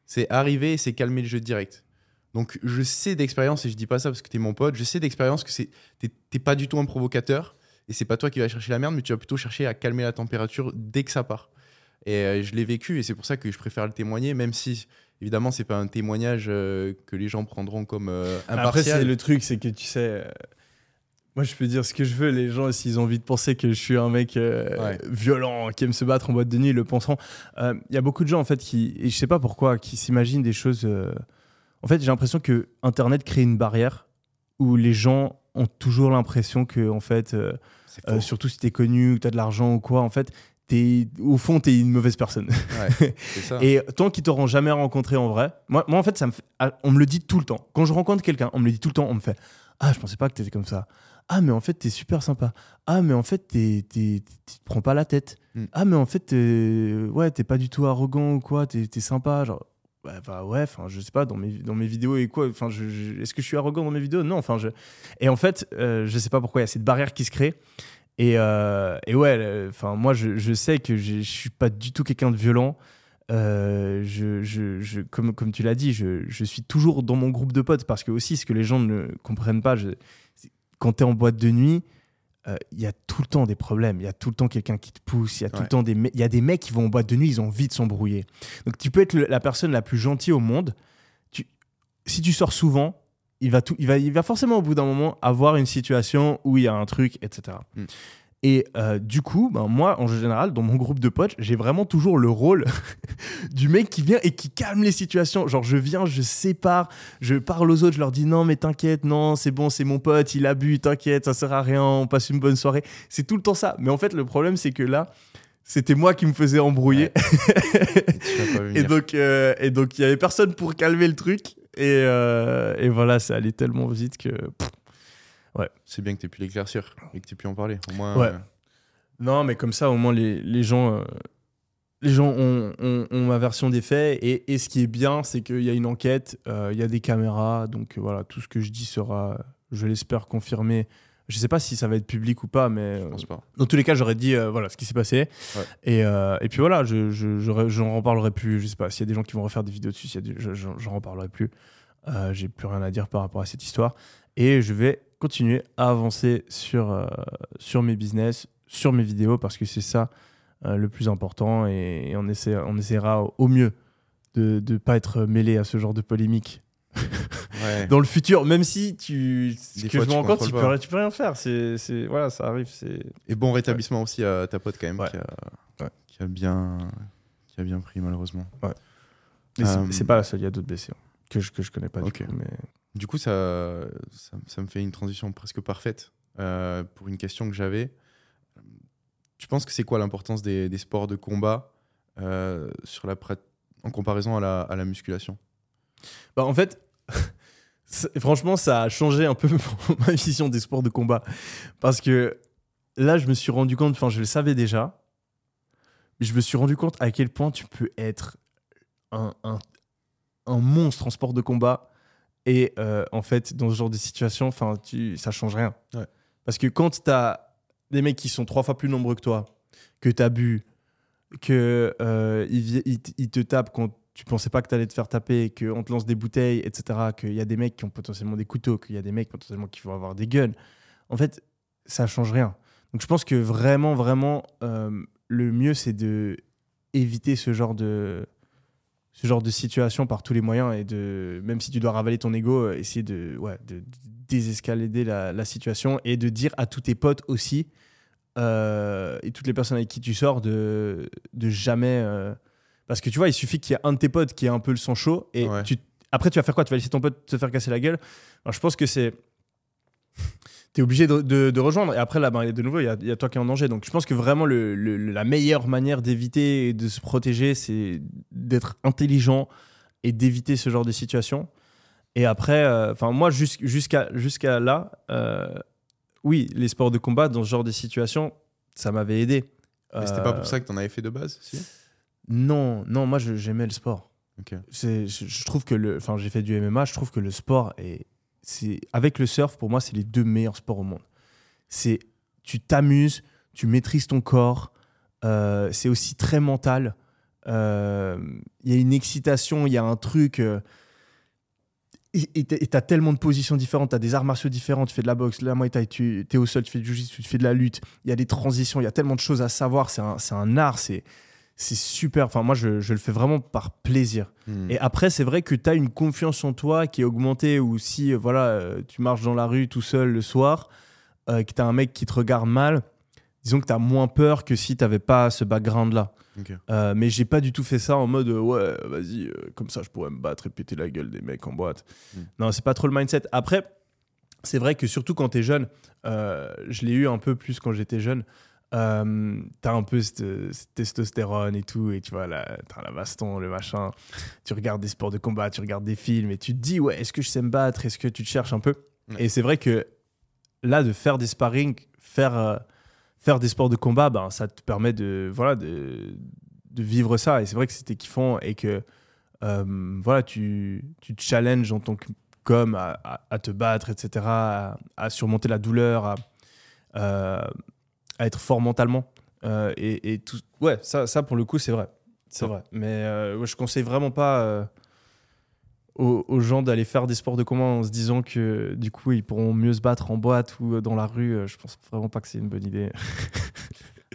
c'est arriver et c'est calmer le jeu direct. Donc je sais d'expérience et je dis pas ça parce que tu es mon pote, je sais d'expérience que t'es pas du tout un provocateur et c'est pas toi qui vas chercher la merde, mais tu vas plutôt chercher à calmer la température dès que ça part. Et euh, je l'ai vécu et c'est pour ça que je préfère le témoigner, même si évidemment c'est pas un témoignage euh, que les gens prendront comme euh, Après, impartial. c'est le truc, c'est que tu sais. euh, moi, je peux dire ce que je veux. Les gens, s'ils ont envie de penser que je suis un mec euh, Ouais. violent, qui aime se battre en boîte de nuit, ils le penseront. Il y a beaucoup de gens, en fait, qui, et je sais pas pourquoi, qui s'imaginent des choses. En fait, j'ai l'impression que Internet crée une barrière où les gens ont toujours l'impression que, en fait, euh, surtout si t'es connu ou t'as de l'argent ou quoi, en fait, es, au fond, t'es une mauvaise personne. Ouais, c'est ça. Et tant qu'ils t'auront jamais rencontré en vrai, moi, moi en fait, ça me fait- ah, on me le dit tout le temps. Quand je rencontre quelqu'un, on me le dit tout le temps. On me fait Ah, je pensais pas que t'étais comme ça. Ah, mais en fait, t'es super sympa. Ah, mais en fait, tu te prends pas la tête. Mm. Ah, mais en fait, t'es, ouais, t'es pas du tout arrogant ou quoi. T'es, t'es sympa. Genre, ouais, bah ouais, enfin, je sais pas, dans mes, dans mes vidéos et quoi. Enfin, je, je- est-ce que je suis arrogant dans mes vidéos? Non, enfin, je. Et en fait, euh, je sais pas pourquoi il y a cette barrière qui se crée. Et, euh, et ouais, le- enfin, moi, je, je sais que j'ai- je suis pas du tout quelqu'un de violent. Euh, je, je, je- comme, comme tu l'as dit, je, je suis toujours dans mon groupe de potes parce que aussi, ce que les gens ne comprennent pas, je- quand tu es en boîte de nuit, euh, il y a tout le temps des problèmes. Il y a tout le temps quelqu'un qui te pousse. Il y a tout Ouais. le temps des, y a des mecs qui vont en boîte de nuit, ils ont envie de s'embrouiller. Donc tu peux être le- la personne la plus gentille au monde. Tu, si tu sors souvent, il va, tout, il, va, il va forcément au bout d'un moment avoir une situation où il y a un truc, etc. Mm. Et euh, du coup, ben, moi, en général, dans mon groupe de potes, j'ai vraiment toujours le rôle du mec qui vient et qui calme les situations. Genre, je viens, je sépare, je parle aux autres, je leur dis non, mais t'inquiète, non, c'est bon, c'est mon pote, il a bu, t'inquiète, ça sert à rien, on passe une bonne soirée. C'est tout le temps ça. Mais en fait, le problème, c'est que là, c'était moi qui me faisais embrouiller. Et donc, euh, et donc, il y avait personne pour calmer le truc. Et, euh, et voilà, ça allait tellement vite que. pff. C'est bien que tu aies pu l'éclaircir et que tu aies pu en parler. Au moins, Ouais. euh, Non, mais comme ça, au moins, les, les gens, euh, les gens ont, ont- ont ma version des faits. Et, et ce qui est bien, c'est qu'il y a une enquête, euh, il y a des caméras. Donc euh, voilà, tout ce que je dis sera, je l'espère, confirmé. Je sais pas si ça va être public ou pas, mais je euh, pense pas. dans tous les cas, j'aurais dit euh, voilà ce qui s'est passé. Ouais. Et, euh, et puis voilà, je, j'en reparlerai plus. Je sais pas s'il y a des gens qui vont refaire des vidéos dessus, j'en reparlerai plus. Euh, J'ai plus rien à dire par rapport à cette histoire. Et je vais continuer à avancer sur, sur mes business, sur mes vidéos, parce que c'est ça le plus important. Et, et on, essaie, on essaiera au, au mieux de ne pas être mêlé à ce genre de polémique Ouais. dans le futur, même si tu. Ce que fois, je me tu rends compte, tu peux, tu peux rien faire. C'est, voilà, ça arrive. C'est. Et bon rétablissement aussi à ta pote quand même, Ouais. qui, a, Ouais. qui a bien, qui a bien pris malheureusement. Euh, c'est pas la seule, il y a d'autres blessés hein, que je, que je connais pas Ok. du coup. Mais... Du coup, ça, ça, ça me fait une transition presque parfaite euh, pour une question que j'avais. Tu penses que c'est quoi l'importance des, des sports de combat euh, sur la en comparaison à la, à la musculation? Bah, en fait, franchement, ça a changé un peu ma vision des sports de combat. Parce que là, je me suis rendu compte, enfin, je le savais déjà, mais je me suis rendu compte à quel point tu peux être un, un, un monstre en sport de combat. Et euh, en fait, dans ce genre de situation, enfin, tu, ça change rien. Ouais. Parce que quand tu as des mecs qui sont trois fois plus nombreux que toi, que tu as bu, que euh, ils, ils ils te tapent quand tu pensais pas que tu allais te faire taper, qu'on te lance des bouteilles, etc., qu'il y a des mecs qui ont potentiellement des couteaux, qu'il y a des mecs potentiellement qui vont avoir des guns. En fait, ça change rien. Donc je pense que vraiment, vraiment, euh, le mieux, c'est de éviter ce genre de ce genre de situation par tous les moyens et de même si tu dois ravaler ton ego euh, essayer de désescalader la, situation et de dire à tous tes potes aussi euh, et toutes les personnes avec qui tu sors de de jamais parce que tu vois il suffit qu'il y ait un de tes potes qui ait un peu le sang chaud et Ouais. tu après tu vas faire quoi? Tu vas laisser ton pote te faire casser la gueule? Alors, je pense que c'est tu es obligé de, de- de rejoindre. Et après, là, ben, de nouveau, il y, a- il y a toi qui es en danger. Donc, je pense que vraiment, le- le- la meilleure manière d'éviter et de se protéger, c'est d'être intelligent et d'éviter ce genre de situation. Et après, euh, enfin, moi, jus- jusqu'à là, euh, oui, les sports de combat, dans ce genre de situation, ça m'avait aidé. Mais C'était pas Euh, pour ça que t'en avais fait de base si? Non, non, moi, j'aimais le sport. Je, je trouve que le, enfin, j'ai fait du MMA. Je trouve que le sport est, c'est avec le surf pour moi, c'est les deux meilleurs sports au monde. C'est, tu t'amuses, tu maîtrises ton corps. euh, c'est aussi très mental. Euh, Il y a une excitation, il y a un truc. euh, et t'as- tellement de positions différentes, t'as des arts martiaux différents, tu fais de la boxe, la muay thai, tu es au sol, tu fais du jiu-jitsu, tu fais de la lutte, il y a des transitions, il y a tellement de choses à savoir, c'est un, c'est un art, c'est, c'est super. Enfin, moi, je, je le fais vraiment par plaisir. Hmm. Et après, c'est vrai que tu as une confiance en toi qui est augmentée ou si euh, voilà, euh, tu marches dans la rue tout seul le soir, euh, que tu as un mec qui te regarde mal, disons que tu as moins peur que si tu n'avais pas ce background-là. Euh, mais j'ai pas du tout fait ça en mode euh, ouais, vas-y, comme ça je pourrais me battre et péter la gueule des mecs en boîte. Mm. Non, c'est pas trop le mindset. Après, c'est vrai que surtout quand tu es jeune, je l'ai eu un peu plus quand j'étais jeune. Euh, t'as un peu cette, cette testostérone et tout, et tu vois, la, t'as la baston, le machin. Tu regardes des sports de combat, tu regardes des films, et tu te dis, ouais, est-ce que je sais me battre? Est-ce que tu te cherches un peu? Ouais. Et c'est vrai que là, de faire des sparring, faire, euh, faire des sports de combat, ben, ça te permet de, voilà, de, de vivre ça. Et c'est vrai que c'était kiffant et que euh, voilà, tu, tu te challenges en tant que comme à, à- à te battre, etc., à, à surmonter la douleur, à, euh, à être fort mentalement. Euh, et, et tout, ouais, ça, ça pour le coup, c'est vrai. C'est vrai. Mais euh, je conseille vraiment pas euh, aux, aux gens d'aller faire des sports de combat en se disant que du coup, ils pourront mieux se battre en boîte ou dans la rue. Euh, Je pense vraiment pas que c'est une bonne idée.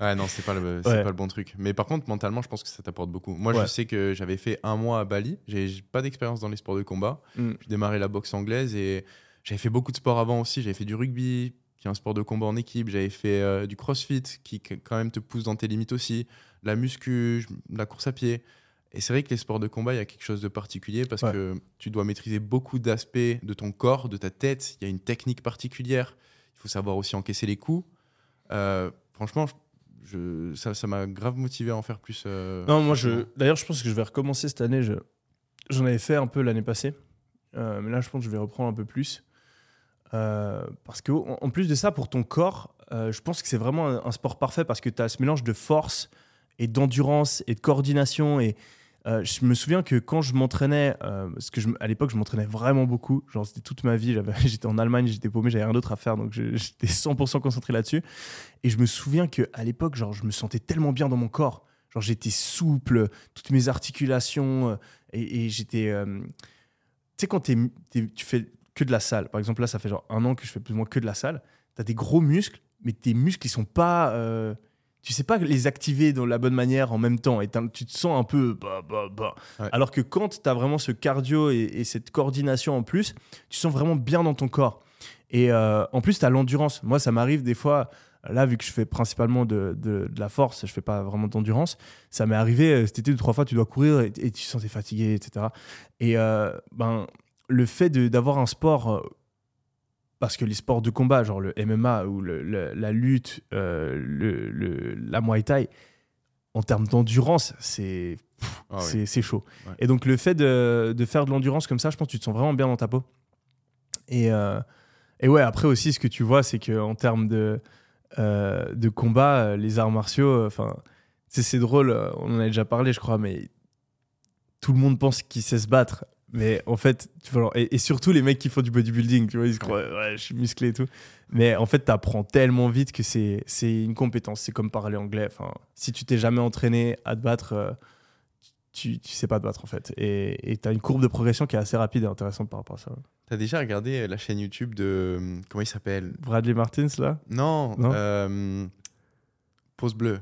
Ouais, non, c'est pas, le, Ouais. pas le bon truc. Mais par contre, mentalement, je pense que ça t'apporte beaucoup. Moi, je sais que j'avais fait un mois à Bali. J'ai pas d'expérience dans les sports de combat. Mm. J'ai démarré la boxe anglaise et j'avais fait beaucoup de sports avant aussi. J'avais fait du rugby, qui est un sport de combat en équipe. J'avais fait euh, du crossfit, qui quand même te pousse dans tes limites aussi. La muscu, la course à pied. Et c'est vrai que les sports de combat, il y a quelque chose de particulier parce Ouais. que tu dois maîtriser beaucoup d'aspects de ton corps, de ta tête. Il y a une technique particulière. Il faut savoir aussi encaisser les coups. Euh, franchement, je- ça ça m'a grave motivé à en faire plus. euh, Non, moi, je. D'ailleurs, je pense que je vais recommencer cette année. Je... J'en avais fait un peu l'année passée. Euh, mais là, je pense que je vais reprendre un peu plus. Euh, parce que, en plus de ça, pour ton corps, euh, je pense que c'est vraiment un, sport parfait parce que tu as ce mélange de force et d'endurance et de coordination. Et euh, je me souviens que quand je m'entraînais, parce que je à l'époque, je m'entraînais vraiment beaucoup. Genre, c'était toute ma vie. J'étais en Allemagne, j'étais paumé, j'avais rien d'autre à faire. Donc, j'étais 100% concentré là-dessus. Et je me souviens qu'à l'époque, genre, je me sentais tellement bien dans mon corps. Genre, j'étais souple, toutes mes articulations. et, j'étais. tu sais, quand tu fais que de la salle, par exemple, là, ça fait genre un an que je fais plus ou moins que de la salle, t'as des gros muscles, mais tes muscles, ils sont pas. euh, tu sais pas les activer de la bonne manière en même temps et tu te sens un peu bah, bah, bah. Ouais. alors que quand tu as vraiment ce cardio et, et cette coordination en plus tu sens vraiment bien dans ton corps et euh, en plus tu as l'endurance moi ça m'arrive des fois là vu que je fais principalement de, de- de la force je fais pas vraiment d'endurance ça m'est arrivé euh, cet été deux trois fois tu dois courir et, et tu sens t'es fatigué etc et euh, ben le fait de- d'avoir un sport euh, parce que les sports de combat, genre le MMA ou le- le- la lutte, euh, le, la Muay Thai, en termes d'endurance, c'est Ah chaud. Ouais. Et donc le fait de, de faire de l'endurance comme ça, je pense que tu te sens vraiment bien dans ta peau. Et, euh, et ouais, après aussi, ce que tu vois, c'est qu'en termes de, euh, de combat, les arts martiaux, enfin, c'est drôle, on en a déjà parlé, je crois, mais tout le monde pense qu'il sait se battre. Mais en fait, tu vois, et, et surtout les mecs qui font du bodybuilding, tu vois, ils se croient, ouais, je suis musclé et tout. Mais en fait, tu apprends tellement vite que c'est c'est une compétence. C'est comme parler anglais. Enfin, si tu t'es jamais entraîné à te battre, euh, tu, tu sais pas te battre en fait. Et tu as une courbe de progression qui est assez rapide et intéressante par rapport à ça. T'as déjà regardé la chaîne YouTube de. hum, Comment il s'appelle? Bradley Martins, là? Non, Non? euh, Pause bleue.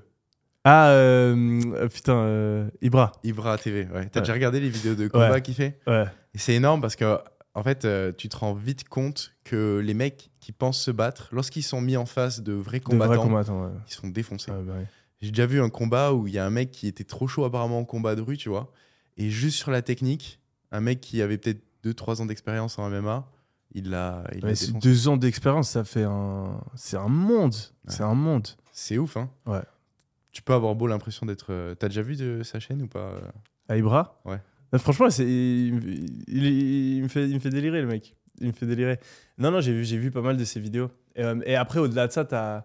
Ah, euh, putain, euh, Ibra. Ibra TV, ouais. T'as Ouais. déjà regardé les vidéos de combat Ouais. qu'il fait Ouais. C'est énorme parce que, en fait, euh, tu te rends vite compte que les mecs qui pensent se battre, lorsqu'ils sont mis en face de vrais De vrais combattants, ouais. ils se font défoncer. Ouais, bah. J'ai déjà vu un combat où il y a un mec qui était trop chaud apparemment en combat de rue, tu vois. Et juste sur la technique, un mec qui avait peut-être 2-3 ans d'expérience en MMA, il l'a deux ans d'expérience, ça fait un. C'est un monde. C'est un monde. C'est ouf, hein Ouais. Tu peux avoir beau l'impression d'être... euh, T'as déjà vu de sa chaîne ou pas euh À Ibra Ouais. Non, franchement, c'est, il, il- il me fait, il me fait délirer, le mec. Il me fait délirer. Non, non, j'ai vu, j'ai vu pas mal de ses vidéos. Et, euh, et après, au-delà de ça, t'as,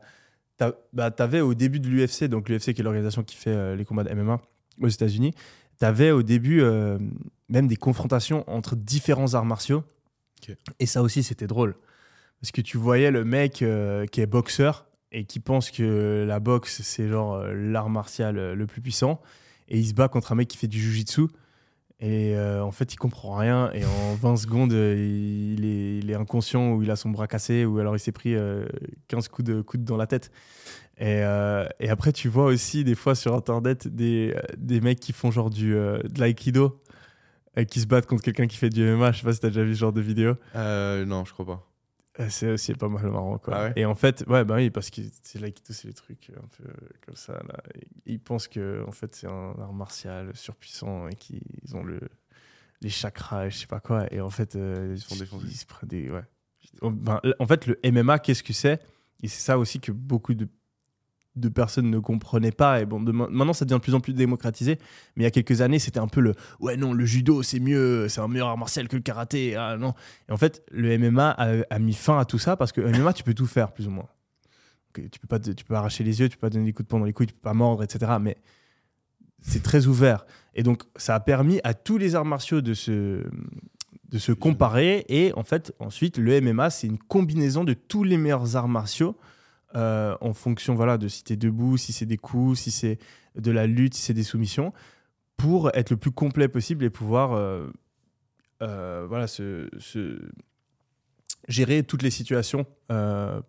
t'as- bah, t'avais au début de l'UFC, donc l'UFC qui est l'organisation qui fait euh, les combats de MMA aux États-Unis, t'avais au début euh, même des confrontations entre différents arts martiaux. Et ça aussi, c'était drôle. Parce que tu voyais le mec euh, qui est boxeur et qui pense que la boxe, c'est genre euh, l'art martial euh, le plus puissant. Et il se bat contre un mec qui fait du jujitsu. Et euh, en fait, il comprend rien. Et en 20 secondes, il est, il est inconscient ou il a son bras cassé ou alors il s'est pris euh, 15 coups de coude dans la tête. Et, euh, et après, tu vois aussi des fois sur Internet des, des mecs qui font genre du, euh, de l'aïkido et qui se battent contre quelqu'un qui fait du MMA. Je sais pas si t'as déjà vu ce genre de vidéo. Euh, Non, je crois pas. Euh, C'est aussi pas mal marrant quoi. Ah ouais et en fait, ouais, bah oui, parce que c'est l'aïkido, c'est les trucs un peu comme ça. Là. Ils pensent que en fait c'est un art martial surpuissant et qu'ils ont le les chakras, et je sais pas quoi. Et en fait, euh, Ils se font ils se prennent des ouais. Ben, en fait, le MMA, qu'est-ce que c'est? Et c'est ça aussi que beaucoup de de personnes ne comprenaient pas et bon de- maintenant ça devient de plus en plus démocratisé mais il y a quelques années c'était un peu le ouais non le judo c'est mieux c'est un meilleur art martial que le karaté ah non et en fait, le MMA a, a mis fin à tout ça parce que le MMA, tu peux tout faire, plus ou moins. Tu peux, pas, te- tu peux arracher les yeux, tu peux pas donner des coups de poing dans les couilles, tu peux pas mordre, etc. Mais c'est très ouvert. Et donc, ça a permis à tous les arts martiaux de se, de se comparer. Et en fait, ensuite, le MMA, c'est une combinaison de tous les meilleurs arts martiaux euh, en fonction voilà, de si tu es debout, si c'est des coups, si c'est de la lutte, si c'est des soumissions, pour être le plus complet possible et pouvoir euh, euh, voilà, se, se- gérer toutes les situations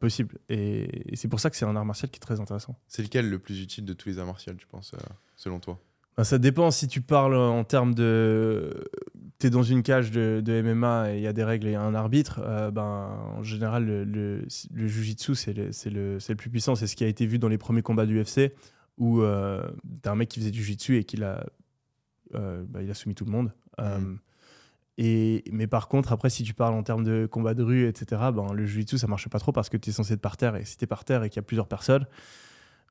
possibles. Et, et c'est pour ça que c'est un art martial qui est très intéressant. C'est lequel le plus utile de tous les arts martiaux, tu penses, selon toi? Ben, ça dépend si tu parles en termes de. Tu es dans une cage de, de MMA et il y a des règles et un arbitre. euh, ben, en général, le, le, le jujitsu, c'est le, plus puissant. C'est ce qui a été vu dans les premiers combats du UFC où euh, t'as un mec qui faisait du jujitsu et qu'il a, euh, il a soumis tout le monde. Euh, Mhm. et, mais par contre, après, si tu parles en termes de combat de rue, etc., ben, le jujitsu, ça marche pas trop parce que tu es censé être par terre. Et si tu es par terre et qu'il y a plusieurs personnes,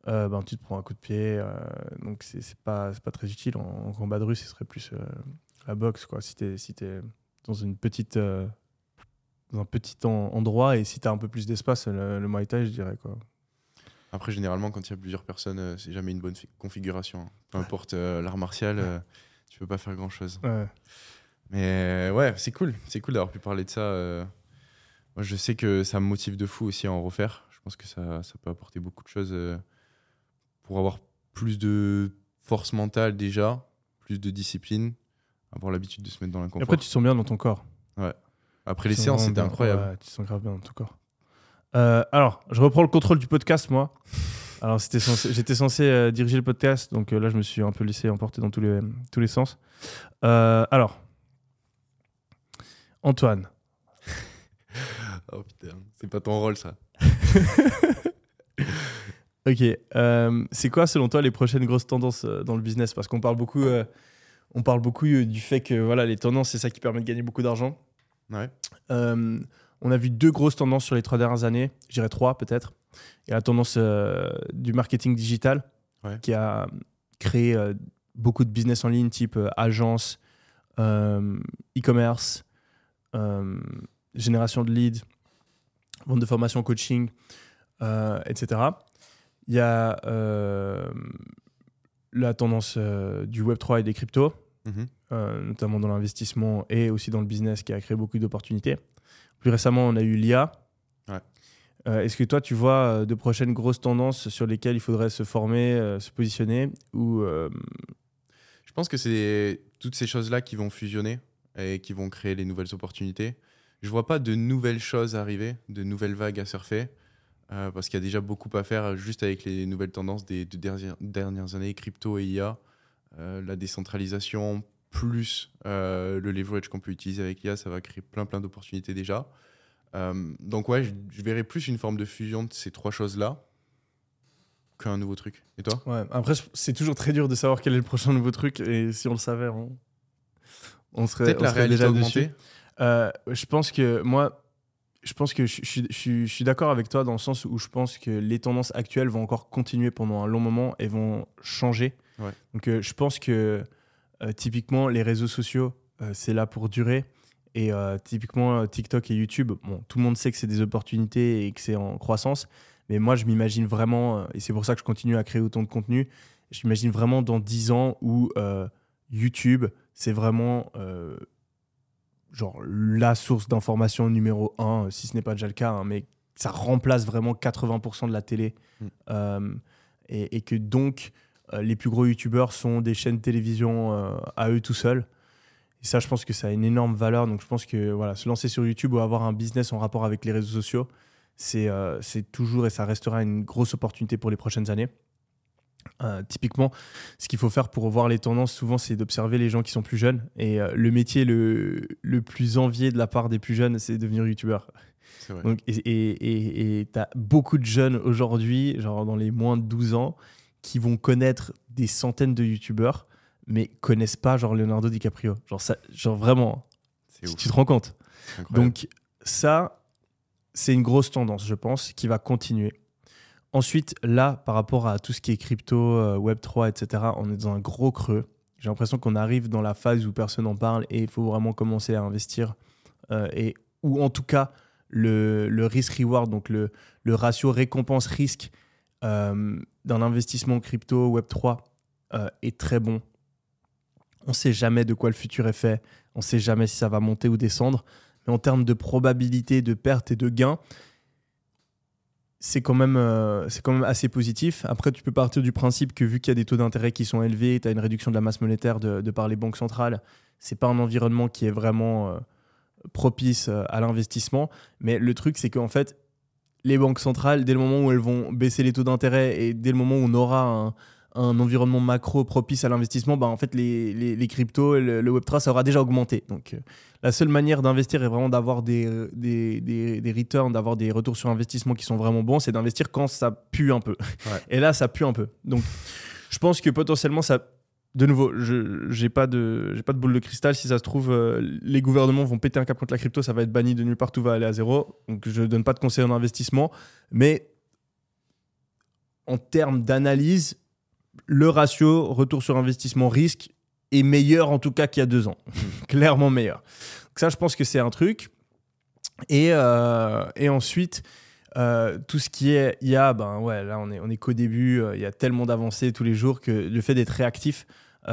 euh, ben, tu te prends un coup de pied. euh, donc, c'est pas, pas très utile. En, en combat de rue, ce serait plus euh, la boxe, quoi. Si tu es, si t'es dans une petite. euh, dans un petit en- endroit et si tu as un peu plus d'espace, le, le Muay Thai, je dirais quoi. Après, généralement, quand il y a plusieurs personnes, euh, c'est jamais une bonne fi- configuration. hein. Peu importe euh, l'art martial, euh, tu peux pas faire grand-chose. Ouais. Mais ouais, c'est cool. C'est cool d'avoir pu parler de ça. Moi, je sais que ça me motive de fou aussi à en refaire. Je pense que ça, ça peut apporter beaucoup de choses pour avoir plus de force mentale déjà, plus de discipline, avoir l'habitude de se mettre dans l'inconfort. après, tu te sens bien dans ton corps. Après les Tu séances, c'était incroyable. Ouais, tu te sens grave bien dans ton corps. Euh, alors, je reprends le contrôle du podcast, moi. Alors, censé- j'étais censé euh, diriger le podcast, donc euh, là, je me suis un peu laissé emporter dans tous les, tous les sens. Alors, Antoine, Oh putain, c'est pas ton rôle ça. ok, c'est quoi selon toi les prochaines grosses tendances dans le business? Parce qu'on parle beaucoup, on parle beaucoup euh, du fait que voilà, les tendances, c'est ça qui permet de gagner beaucoup d'argent. Ouais. Euh, on a vu deux grosses tendances sur les trois dernières années, je dirais trois peut-être. Il y a la tendance euh, du marketing digital Ouais. qui a créé euh, beaucoup de business en ligne type agence, e-commerce, génération de leads, vente de formation, coaching, etc. Il y a la tendance euh, du Web3 et des cryptos Mhm. euh, notamment dans l'investissement et aussi dans le business qui a créé beaucoup d'opportunités. Plus récemment, on a eu l'IA. Ouais. Euh, Est-ce que toi, tu vois de prochaines grosses tendances sur lesquelles il faudrait se former, se positionner ou Je pense que c'est toutes ces choses-là qui vont fusionner et qui vont créer les nouvelles opportunités. Je vois pas de nouvelles choses arriver, de nouvelles vagues à surfer, euh, parce qu'il y a déjà beaucoup à faire juste avec les nouvelles tendances des deux dernières, dernières années, crypto et IA, euh, la décentralisation plus euh, le leverage qu'on peut utiliser avec l'IA, ça va créer plein plein d'opportunités déjà. Euh, donc ouais, je, je verrais plus une forme de fusion de ces trois choses-là qu'un nouveau truc. Et toi? Ouais. Après, c'est toujours très dur de savoir quel est le prochain nouveau truc et si on le savait, on, on serait, Peut-être on la serait réalité déjà dessus. Euh, je pense que moi, je pense que je, je- je- je suis d'accord avec toi dans le sens où je pense que les tendances actuelles vont encore continuer pendant un long moment et vont changer. Ouais. Donc euh, je pense que euh, typiquement les réseaux sociaux, euh, c'est là pour durer. Et typiquement TikTok et YouTube, bon, tout le monde sait que c'est des opportunités et que c'est en croissance. Mais moi, je m'imagine vraiment, et c'est pour ça que je continue à créer autant de contenu, je m'imagine vraiment dans 10 ans où YouTube, c'est vraiment genre la source d'information numéro un, si ce n'est pas déjà le cas, hein, mais ça remplace vraiment 80% de la télé. Mm. Euh, et, et que donc, euh, les plus gros YouTubeurs sont des chaînes de télévision euh, à eux tout seuls. Et ça, je pense que ça a une énorme valeur. Donc, je pense que voilà, se lancer sur YouTube ou avoir un business en rapport avec les réseaux sociaux, c'est euh, c'est toujours et ça restera une grosse opportunité pour les prochaines années. Euh, typiquement, ce qu'il faut faire pour voir les tendances, souvent, c'est d'observer les gens qui sont plus jeunes. Et euh, le métier le, le plus envié de la part des plus jeunes, c'est devenir youtubeur. Donc, et tu as beaucoup de jeunes aujourd'hui, genre dans les moins de 12 ans, qui vont connaître des centaines de youtubeurs, mais connaissent pas genre Leonardo DiCaprio. Genre, ça, genre vraiment, C'est si ouf. tu te rends compte. incroyable. Donc ça, c'est une grosse tendance, je pense, qui va continuer. Ensuite, là, par rapport à tout ce qui est crypto, euh, Web3, etc., on est dans un gros creux. J'ai l'impression qu'on arrive dans la phase où personne n'en parle et il faut vraiment commencer à investir. euh, et, ou en tout cas, le, le risk-reward, donc le, ratio récompense-risque euh, d'un investissement crypto Web3 euh, est très bon. On ne sait jamais de quoi le futur est fait. On ne sait jamais si ça va monter ou descendre. Mais en termes de probabilité de perte et de gain, c'est quand, même, euh, c'est quand même assez positif. Après, tu peux partir du principe que vu qu'il y a des taux d'intérêt qui sont élevés, tu as une réduction de la masse monétaire de, par les banques centrales, c'est pas un environnement qui est vraiment euh, propice euh, à l'investissement. Mais le truc, c'est qu'en fait, les banques centrales, dès le moment où elles vont baisser les taux d'intérêt et dès le moment où on aura un, un environnement macro propice à l'investissement, bah en fait, les, les, les cryptos, et le, le Web3, ça aura déjà augmenté. Donc, euh, la seule manière d'investir est vraiment d'avoir des, des, des, des returns, d'avoir des retours sur investissement qui sont vraiment bons, c'est d'investir quand ça pue un peu. Ouais. Et là, ça pue un peu. Donc, je pense que potentiellement, ça. De nouveau, je j'ai pas de pas de boule de cristal. Si ça se trouve, euh, les gouvernements vont péter un cap contre la crypto, ça va être banni de nulle part, tout va aller à zéro. Donc, je donne pas de conseils en investissement, mais en termes d'analyse, le ratio retour sur investissement risque est meilleur en tout cas qu'il y a deux ans. Clairement meilleur. Donc ça, je pense que c'est un truc. Et, euh, et ensuite, euh, tout ce qui est IA, ben ouais, là, on est, on est qu'au début. euh, Il y a tellement d'avancées tous les jours que le fait d'être réactif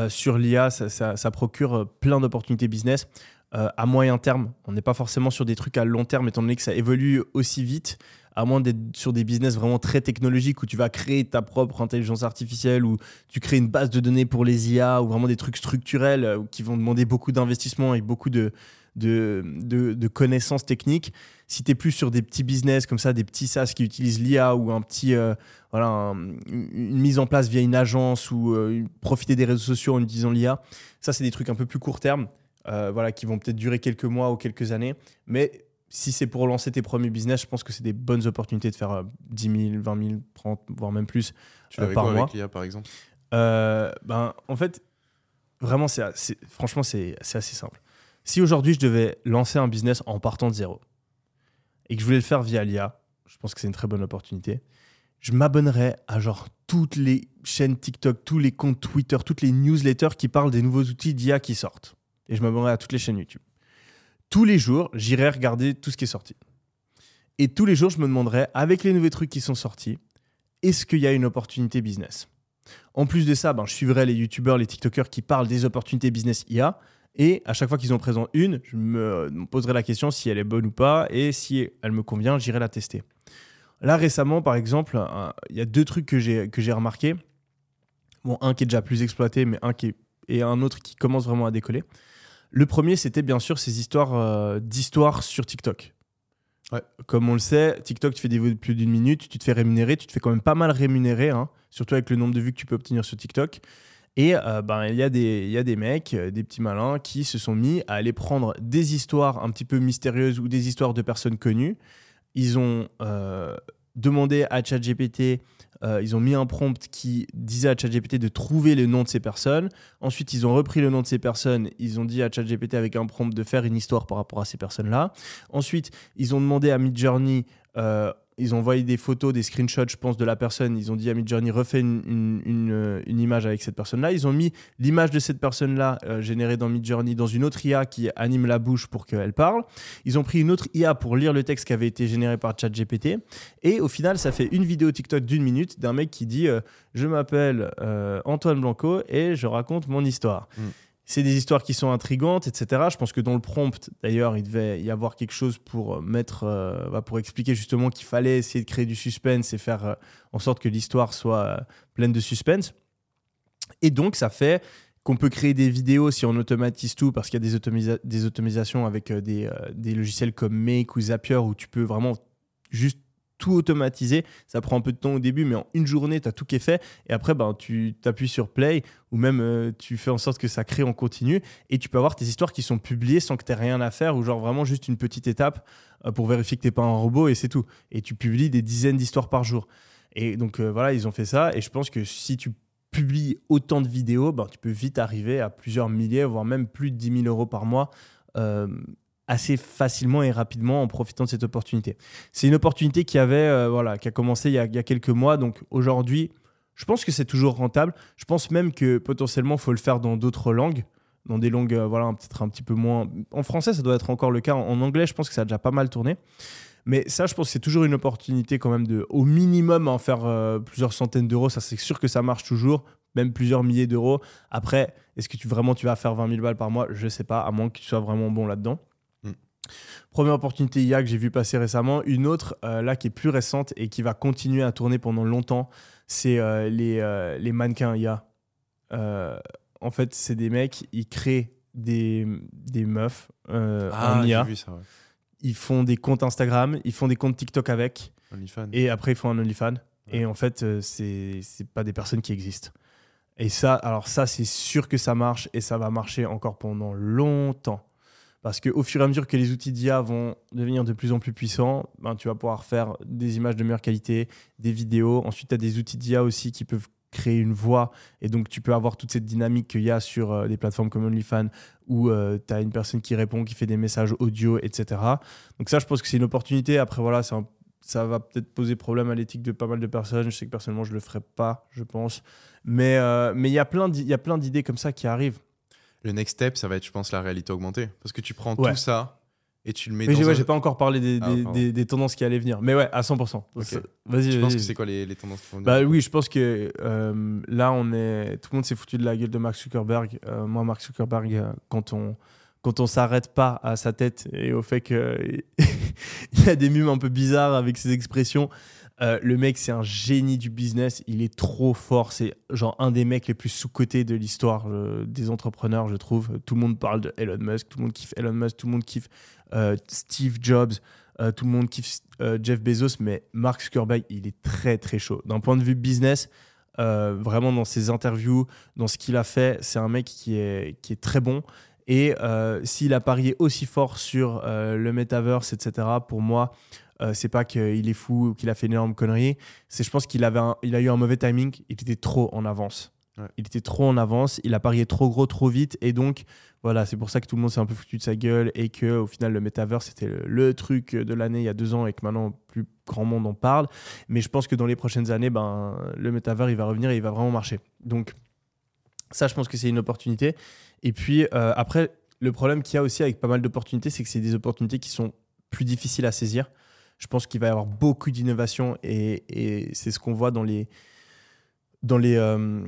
sur l'IA, ça, ça- ça procure plein d'opportunités business. Euh, à moyen terme, on n'est pas forcément sur des trucs à long terme, étant donné que ça évolue aussi vite à moins d'être sur des business vraiment très technologiques où tu vas créer ta propre intelligence artificielle ou tu crées une base de données pour les IA ou vraiment des trucs structurels euh, qui vont demander beaucoup d'investissement et beaucoup de, de, de, connaissances techniques. Si tu es plus sur des petits business comme ça, des petits SaaS qui utilisent l'IA ou un petit, euh, voilà, un- une mise en place via une agence ou profiter des réseaux sociaux en utilisant l'IA, ça, c'est des trucs un peu plus court terme, euh, voilà, qui vont peut-être durer quelques mois ou quelques années. Mais si c'est pour lancer tes premiers business, je pense que c'est des bonnes opportunités de faire euh, 10 000, 20 000, 30, voire même plus. Tu Euh, par quoi mois. avec l'IA par exemple? Euh, ben, en fait, vraiment, c'est assez- franchement, c'est c'est assez simple. Si aujourd'hui je devais lancer un business en partant de zéro et que je voulais le faire via l'IA, je pense que c'est une très bonne opportunité. Je m'abonnerais à genre toutes les chaînes TikTok, tous les comptes Twitter, toutes les newsletters qui parlent des nouveaux outils d'IA qui sortent. Et je m'abonnerais à toutes les chaînes YouTube. Tous les jours, j'irais regarder tout ce qui est sorti. Et tous les jours, je me demanderais, avec les nouveaux trucs qui sont sortis, est-ce qu'il y a une opportunité business? En plus de ça, ben, je suivrai les youtubeurs, les tiktokers qui parlent des opportunités business IA. Et à chaque fois qu'ils en présentent une, je me me poserai la question si elle est bonne ou pas. Et si elle me convient, j'irai la tester. Là, récemment, par exemple, il y a deux trucs que j'ai que j'ai remarqué. Bon, un qui est déjà plus exploité, mais un qui est, et un autre qui commence vraiment à décoller. Le premier, c'était bien sûr ces histoires euh, d'histoires sur TikTok. Ouais. Comme on le sait, TikTok, tu fais des vidéos de plus d'une minute, tu te fais rémunérer, tu te fais quand même pas mal rémunérer, hein, surtout avec le nombre de vues que tu peux obtenir sur TikTok. Et euh, ben, il y, a des- il y a des mecs, euh, des petits malins, qui se sont mis à aller prendre des histoires un petit peu mystérieuses ou des histoires de personnes connues. Ils ont euh, demandé à ChatGPT, euh, ils ont mis un prompt qui disait à ChatGPT de trouver le nom de ces personnes. Ensuite, ils ont repris le nom de ces personnes. Ils ont dit à ChatGPT avec un prompt de faire une histoire par rapport à ces personnes-là. Ensuite, ils ont demandé à Midjourney, euh, ils ont envoyé des photos, des screenshots, je pense, de la personne. Ils ont dit à Midjourney, refais une, euh, une image avec cette personne-là. Ils ont mis l'image de cette personne-là euh, générée dans Midjourney dans une autre IA qui anime la bouche pour qu'elle parle. Ils ont pris une autre IA pour lire le texte qui avait été généré par ChatGPT. Et au final, ça fait une vidéo TikTok d'une minute d'un mec qui dit euh, Je m'appelle Antoine Blanco et je raconte mon histoire. Mm. C'est des histoires qui sont intrigantes, etc. Je pense que dans le prompt, d'ailleurs, il devait y avoir quelque chose pour euh, mettre, euh, bah, pour expliquer justement qu'il fallait essayer de créer du suspense et faire euh, en sorte que l'histoire soit pleine de suspense. Et donc, ça fait qu'on peut créer des vidéos si on automatise tout, parce qu'il y a des, automisa- des automatisations avec des, des logiciels comme Make ou Zapier où tu peux vraiment juste tout automatiser. Ça prend un peu de temps au début, mais en une journée, tu as tout qui est fait. Et après, ben, tu t'appuies sur Play ou même euh, tu fais en sorte que ça crée en continu. Et tu peux avoir tes histoires qui sont publiées sans que tu aies rien à faire ou genre vraiment juste une petite étape euh, pour vérifier que tu pas un robot et c'est tout. Et tu publies des dizaines d'histoires par jour. Et donc euh, voilà, ils ont fait ça. Et je pense que si tu publies autant de vidéos, ben, tu peux vite arriver à plusieurs milliers, voire même plus de 10 000 euros par mois. Assez facilement et rapidement en profitant de cette opportunité. C'est une opportunité qui avait euh, voilà qui a commencé il y a, quelques mois. Donc aujourd'hui je pense que c'est toujours rentable. Je pense même que potentiellement il faut le faire dans d'autres langues dans des langues euh, voilà peut-être un petit peu moins. En français ça doit être encore le cas. En, anglais je pense que ça a déjà pas mal tourné. Mais ça je pense que c'est toujours une opportunité quand même de au minimum en faire euh, plusieurs centaines d'euros. Ça c'est sûr que ça marche toujours même plusieurs milliers d'euros. Après est-ce que tu vraiment tu vas faire 20 000 balles par mois? Je sais pas à moins que tu sois vraiment bon là-dedans Première opportunité IA que j'ai vu passer récemment. Une autre, euh, là, qui est plus récente et qui va continuer à tourner pendant longtemps, c'est euh, les, euh, les mannequins IA. En fait, c'est des mecs, ils créent des, des meufs Ah, en IA. vu ça, ouais. Ils font des comptes Instagram, ils font des comptes TikTok avec, OnlyFans. et après, ils font un OnlyFans. Ouais. Et en fait, c'est pas des personnes qui existent. Et ça, alors ça, c'est sûr que ça marche et ça va marcher encore pendant longtemps. Parce qu'au fur et à mesure que les outils d'IA vont devenir de plus en plus puissants, ben, tu vas pouvoir faire des images de meilleure qualité, des vidéos. Ensuite, tu as des outils d'IA aussi qui peuvent créer une voix. Et donc, tu peux avoir toute cette dynamique qu'il y a sur euh, des plateformes comme OnlyFans où tu as une personne qui répond, qui fait des messages audio, etc. Donc ça, je pense que c'est une opportunité. Après, voilà, ça va peut-être poser problème à l'éthique de pas mal de personnes. Je sais que personnellement, je le ferai pas, je pense. Mais euh, mais il y a plein d'idées comme ça qui arrivent. Le next step, ça va être, je pense, la réalité augmentée. Parce que tu prends Ouais. tout ça et tu le mets Mais dans j'ai un- ouais, j'ai pas encore parlé des, Ah, des- pardon. des- des tendances qui allaient venir. Mais ouais, à 100%. Ok. Ça- Vas-y. Vas-y, penses que c'est quoi les, les tendances qui vont Bah venir oui, je pense que euh, là, on est. Tout le monde s'est foutu de la gueule de Mark Zuckerberg. Euh, moi, Mark Zuckerberg, euh, quand on quand on s'arrête pas à sa tête et au fait qu'il y a des mimes un peu bizarres avec ses expressions, Euh, le mec, c'est un génie du business. Il est trop fort. C'est genre un des mecs les plus sous-cotés de l'histoire euh, des entrepreneurs, je trouve. Tout le monde parle de Elon Musk. Tout le monde kiffe Elon Musk. Tout le monde kiffe euh, Steve Jobs. tout le monde kiffe Jeff Bezos. Mais Mark Zuckerberg, il est très, très chaud. D'un point de vue business, vraiment dans ses interviews, dans ce qu'il a fait, c'est un mec qui est, qui est très bon. Et s'il a parié aussi fort sur le metaverse, etc., pour moi, euh, c'est pas qu'il est fou ou qu'il a fait une énorme connerie. C'est, je pense qu'il avait il a eu un mauvais timing. Il était trop en avance. Il était trop en avance. Il a parié trop gros, trop vite. Et donc, voilà, c'est pour ça que tout le monde s'est un peu foutu de sa gueule et que au final, le metaverse, c'était le, truc de l'année il y a deux ans et que maintenant, plus grand monde en parle. Mais je pense que dans les prochaines années, ben, le metaverse, il va revenir et il va vraiment marcher. Donc, ça, je pense que c'est une opportunité. Et puis, euh, après, le problème qu'il y a aussi avec pas mal d'opportunités, c'est que c'est des opportunités qui sont plus difficiles à saisir. Je pense qu'il va y avoir beaucoup d'innovation et, c'est ce qu'on voit dans les dans les euh,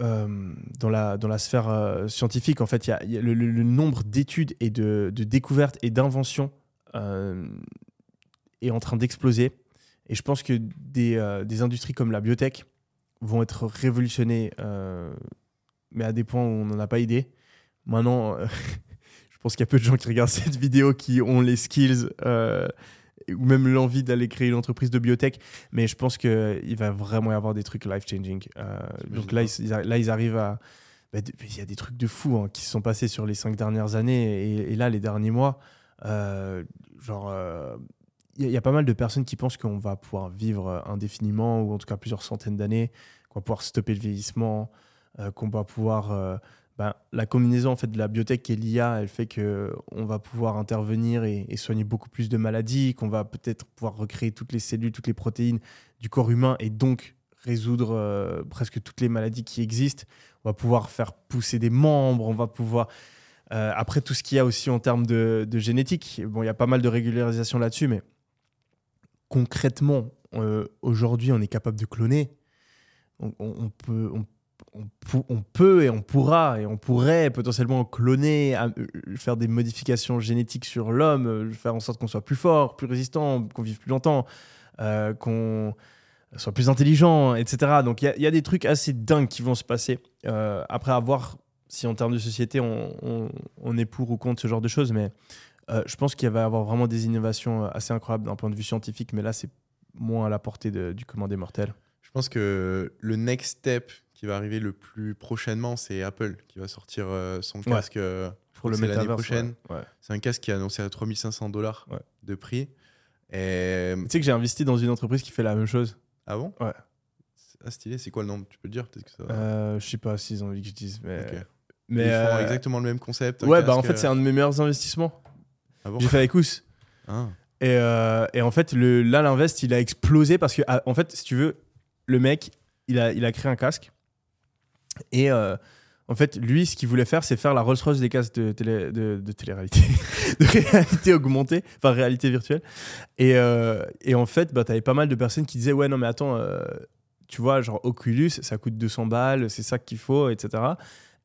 euh, dans la dans la sphère euh, scientifique. En fait il y a, le, nombre d'études et de, découvertes et d'inventions est en train d'exploser. Et je pense que des, des, industries comme la biotech vont être révolutionnées mais à des points où on n'en a pas idée. Maintenant je pense qu'il y a peu de gens qui regardent cette vidéo qui ont les skills ou même l'envie d'aller créer une entreprise de biotech. Mais je pense qu'il va vraiment y avoir des trucs life-changing. Euh, donc là ils, là, ils arrivent à. Bah, il y a des trucs de fou hein, qui se sont passés sur les cinq dernières années et, là, les derniers mois. Euh, genre, euh, il y, a pas mal de personnes qui pensent qu'on va pouvoir vivre indéfiniment ou en tout cas plusieurs centaines d'années, qu'on va pouvoir stopper le vieillissement, qu'on va pouvoir ben, la combinaison en fait de la biotech et l'IA, elle fait que on va pouvoir intervenir et, soigner beaucoup plus de maladies, qu'on va peut-être pouvoir recréer toutes les cellules, toutes les protéines du corps humain et donc résoudre euh, presque toutes les maladies qui existent. On va pouvoir faire pousser des membres, on va pouvoir euh, après tout ce qu'il y a aussi en termes de, génétique. Bon, il y a pas mal de régularisation là-dessus, mais concrètement, euh, aujourd'hui, on est capable de cloner. On, peut, on, peut et on pourra et on pourrait potentiellement cloner, euh, faire des modifications génétiques sur l'homme, euh, faire en sorte qu'on soit plus fort, plus résistant, qu'on vive plus longtemps, euh, qu'on soit plus intelligent, etc. Donc il y, a des trucs assez dingues qui vont se passer. après avoir si en termes de société on, est pour ou contre ce genre de choses, mais je pense qu'il va y avoir vraiment des innovations assez incroyables d'un point de vue scientifique, mais là c'est moins à la portée du commandé mortel. Je pense que le next step qui va arriver le plus prochainement, c'est Apple qui va sortir euh, son casque euh, pour le l'année prochaine. C'est un casque qui est annoncé à 3500 dollars de prix. Et... Tu sais que j'ai investi dans une entreprise qui fait la même chose. Ah bon? Ouais. Ah, stylé, c'est quoi le nom? Tu peux le dire peut-être que ça... Euh, je sais pas s'ils ont envie que je dise, mais. mais ils font exactement le même concept. Ouais, bah en fait, c'est un de mes meilleurs investissements. Ah bon? J'ai fait avec Ous. Ah. Et, et, en fait, le, là, l'invest, il a explosé parce que, ah, en fait, si tu veux, le mec, il a, il a créé un casque et euh, en fait, lui, ce qu'il voulait faire, c'est faire la Rolls-Royce des casques de, télé, de, télé-réalité, de réalité augmentée, enfin réalité virtuelle. Et, euh, et en fait, bah, tu avais pas mal de personnes qui disaient Ouais, non, mais attends, euh, tu vois, genre Oculus, ça coûte 200 balles, c'est ça qu'il faut, etc.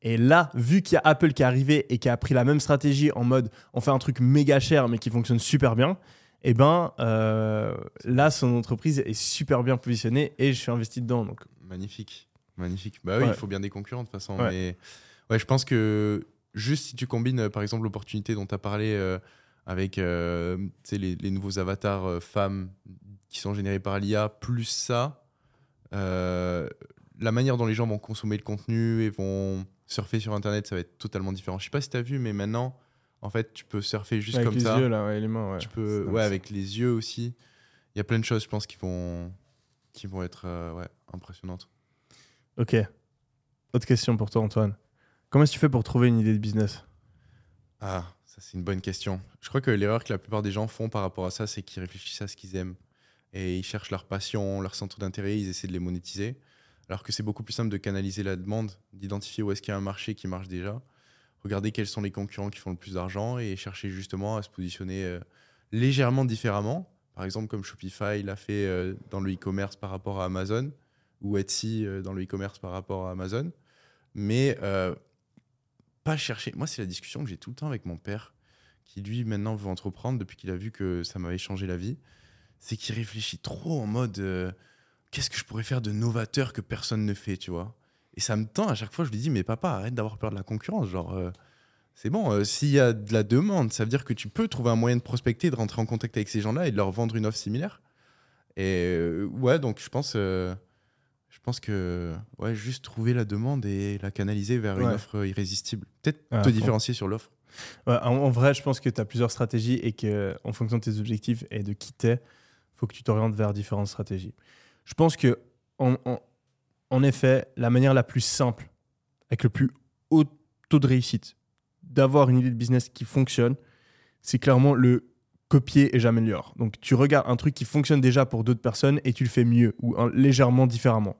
Et là, vu qu'il y a Apple qui est arrivé et qui a pris la même stratégie en mode on fait un truc méga cher mais qui fonctionne super bien, et eh ben là, son entreprise est super bien positionnée et je suis investi dedans. Magnifique. Magnifique. Bah oui, il faut bien des concurrents de toute façon. Mais ouais, je pense que juste si tu combines, euh, par exemple, l'opportunité dont tu as parlé euh, avec euh, les, les, nouveaux avatars femmes qui sont générés par l'IA, plus ça, la manière dont les gens vont consommer le contenu et vont surfer sur Internet, ça va être totalement différent. Je sais pas si tu as vu, mais maintenant, en fait, tu peux surfer juste comme ça. Avec les yeux, là, les mains, Tu peux, ouais, avec les yeux aussi. Il y a plein de choses, je pense, qui vont, qui vont être ouais, impressionnantes. Ok. Autre question pour toi, Antoine. Comment est-ce que tu fais pour trouver une idée de business? Ah, ça c'est une bonne question. Je crois que l'erreur que la plupart des gens font par rapport à ça, c'est qu'ils réfléchissent à ce qu'ils aiment. Et ils cherchent leur passion, leur centre d'intérêt, ils essaient de les monétiser. Alors que c'est beaucoup plus simple de canaliser la demande, d'identifier où est-ce qu'il y a un marché qui marche déjà, regarder quels sont les concurrents qui font le plus d'argent et chercher justement à se positionner euh, légèrement différemment. Par exemple, comme Shopify l'a fait euh, dans le e-commerce par rapport à Amazon ou Etsy euh, dans le e-commerce par rapport à Amazon. Mais euh, pas chercher. Moi, c'est la discussion que j'ai tout le temps avec mon père, qui lui maintenant veut entreprendre depuis qu'il a vu que ça m'avait changé la vie. c'est qu'il réfléchit trop en mode euh, qu'est-ce que je pourrais faire de novateur que personne ne fait, tu vois? Et ça me tend à chaque fois, je lui dis, mais papa, arrête d'avoir peur de la concurrence. Genre, c'est bon, s'il y a de la demande, ça veut dire que tu peux trouver un moyen de prospecter, de rentrer en contact avec ces gens-là et de leur vendre une offre similaire? Et ouais, donc je pense, je pense que ouais, juste trouver la demande et la canaliser vers une offre irrésistible. Peut-être Ah, te différencier sur l'offre. Ouais, en, en vrai, je pense que tu as plusieurs stratégies et que en fonction de tes objectifs et de qui t'es, faut que tu t'orientes vers différentes stratégies. Je pense que, en, en- en effet, la manière la plus simple, avec le plus haut taux de réussite, d'avoir une idée de business qui fonctionne, c'est clairement le copier et j'améliore. Donc, tu regardes un truc qui fonctionne déjà pour d'autres personnes et tu le fais mieux ou un- légèrement différemment.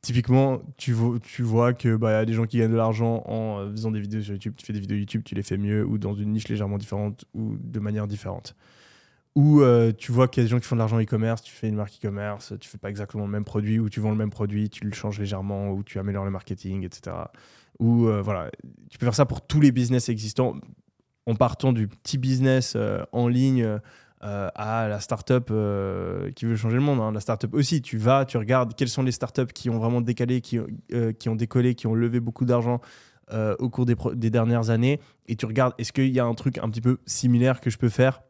Typiquement, tu, vo- tu vois que bah, y a des gens qui gagnent de l'argent en euh, faisant des vidéos sur YouTube. Tu fais des vidéos YouTube, tu les fais mieux ou dans une niche légèrement différente ou de manière différente. Ou euh, tu vois qu'il y a des gens qui font de l'argent e-commerce, tu fais une marque e-commerce, tu fais pas exactement le même produit ou tu vends le même produit, tu le changes légèrement ou tu améliores le marketing, etc. Ou euh, voilà, tu peux faire ça pour tous les business existants en partant du petit business en ligne euh, à la startup euh, qui veut changer le monde. hein. La startup aussi, tu vas, tu regardes quelles sont les startups qui ont vraiment décalé, qui, euh, qui ont décollé, qui ont levé beaucoup d'argent au cours des, des dernières années, et tu regardes est-ce qu'il y a un truc un petit peu similaire que je peux faire?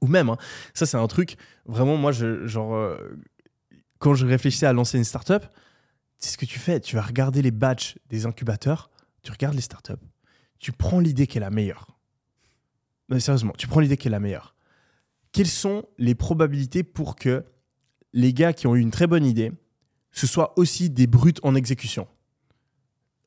Ou même, hein, ça c'est un truc, vraiment moi, genre, quand je réfléchissais à lancer une startup, c'est ce que tu fais, tu vas regarder les batchs des incubateurs, tu regardes les startups, tu prends l'idée qui est la meilleure. Mais sérieusement, tu prends l'idée qui est la meilleure. Quelles sont les probabilités pour que les gars qui ont eu une très bonne idée, ce soient aussi des brutes en exécution?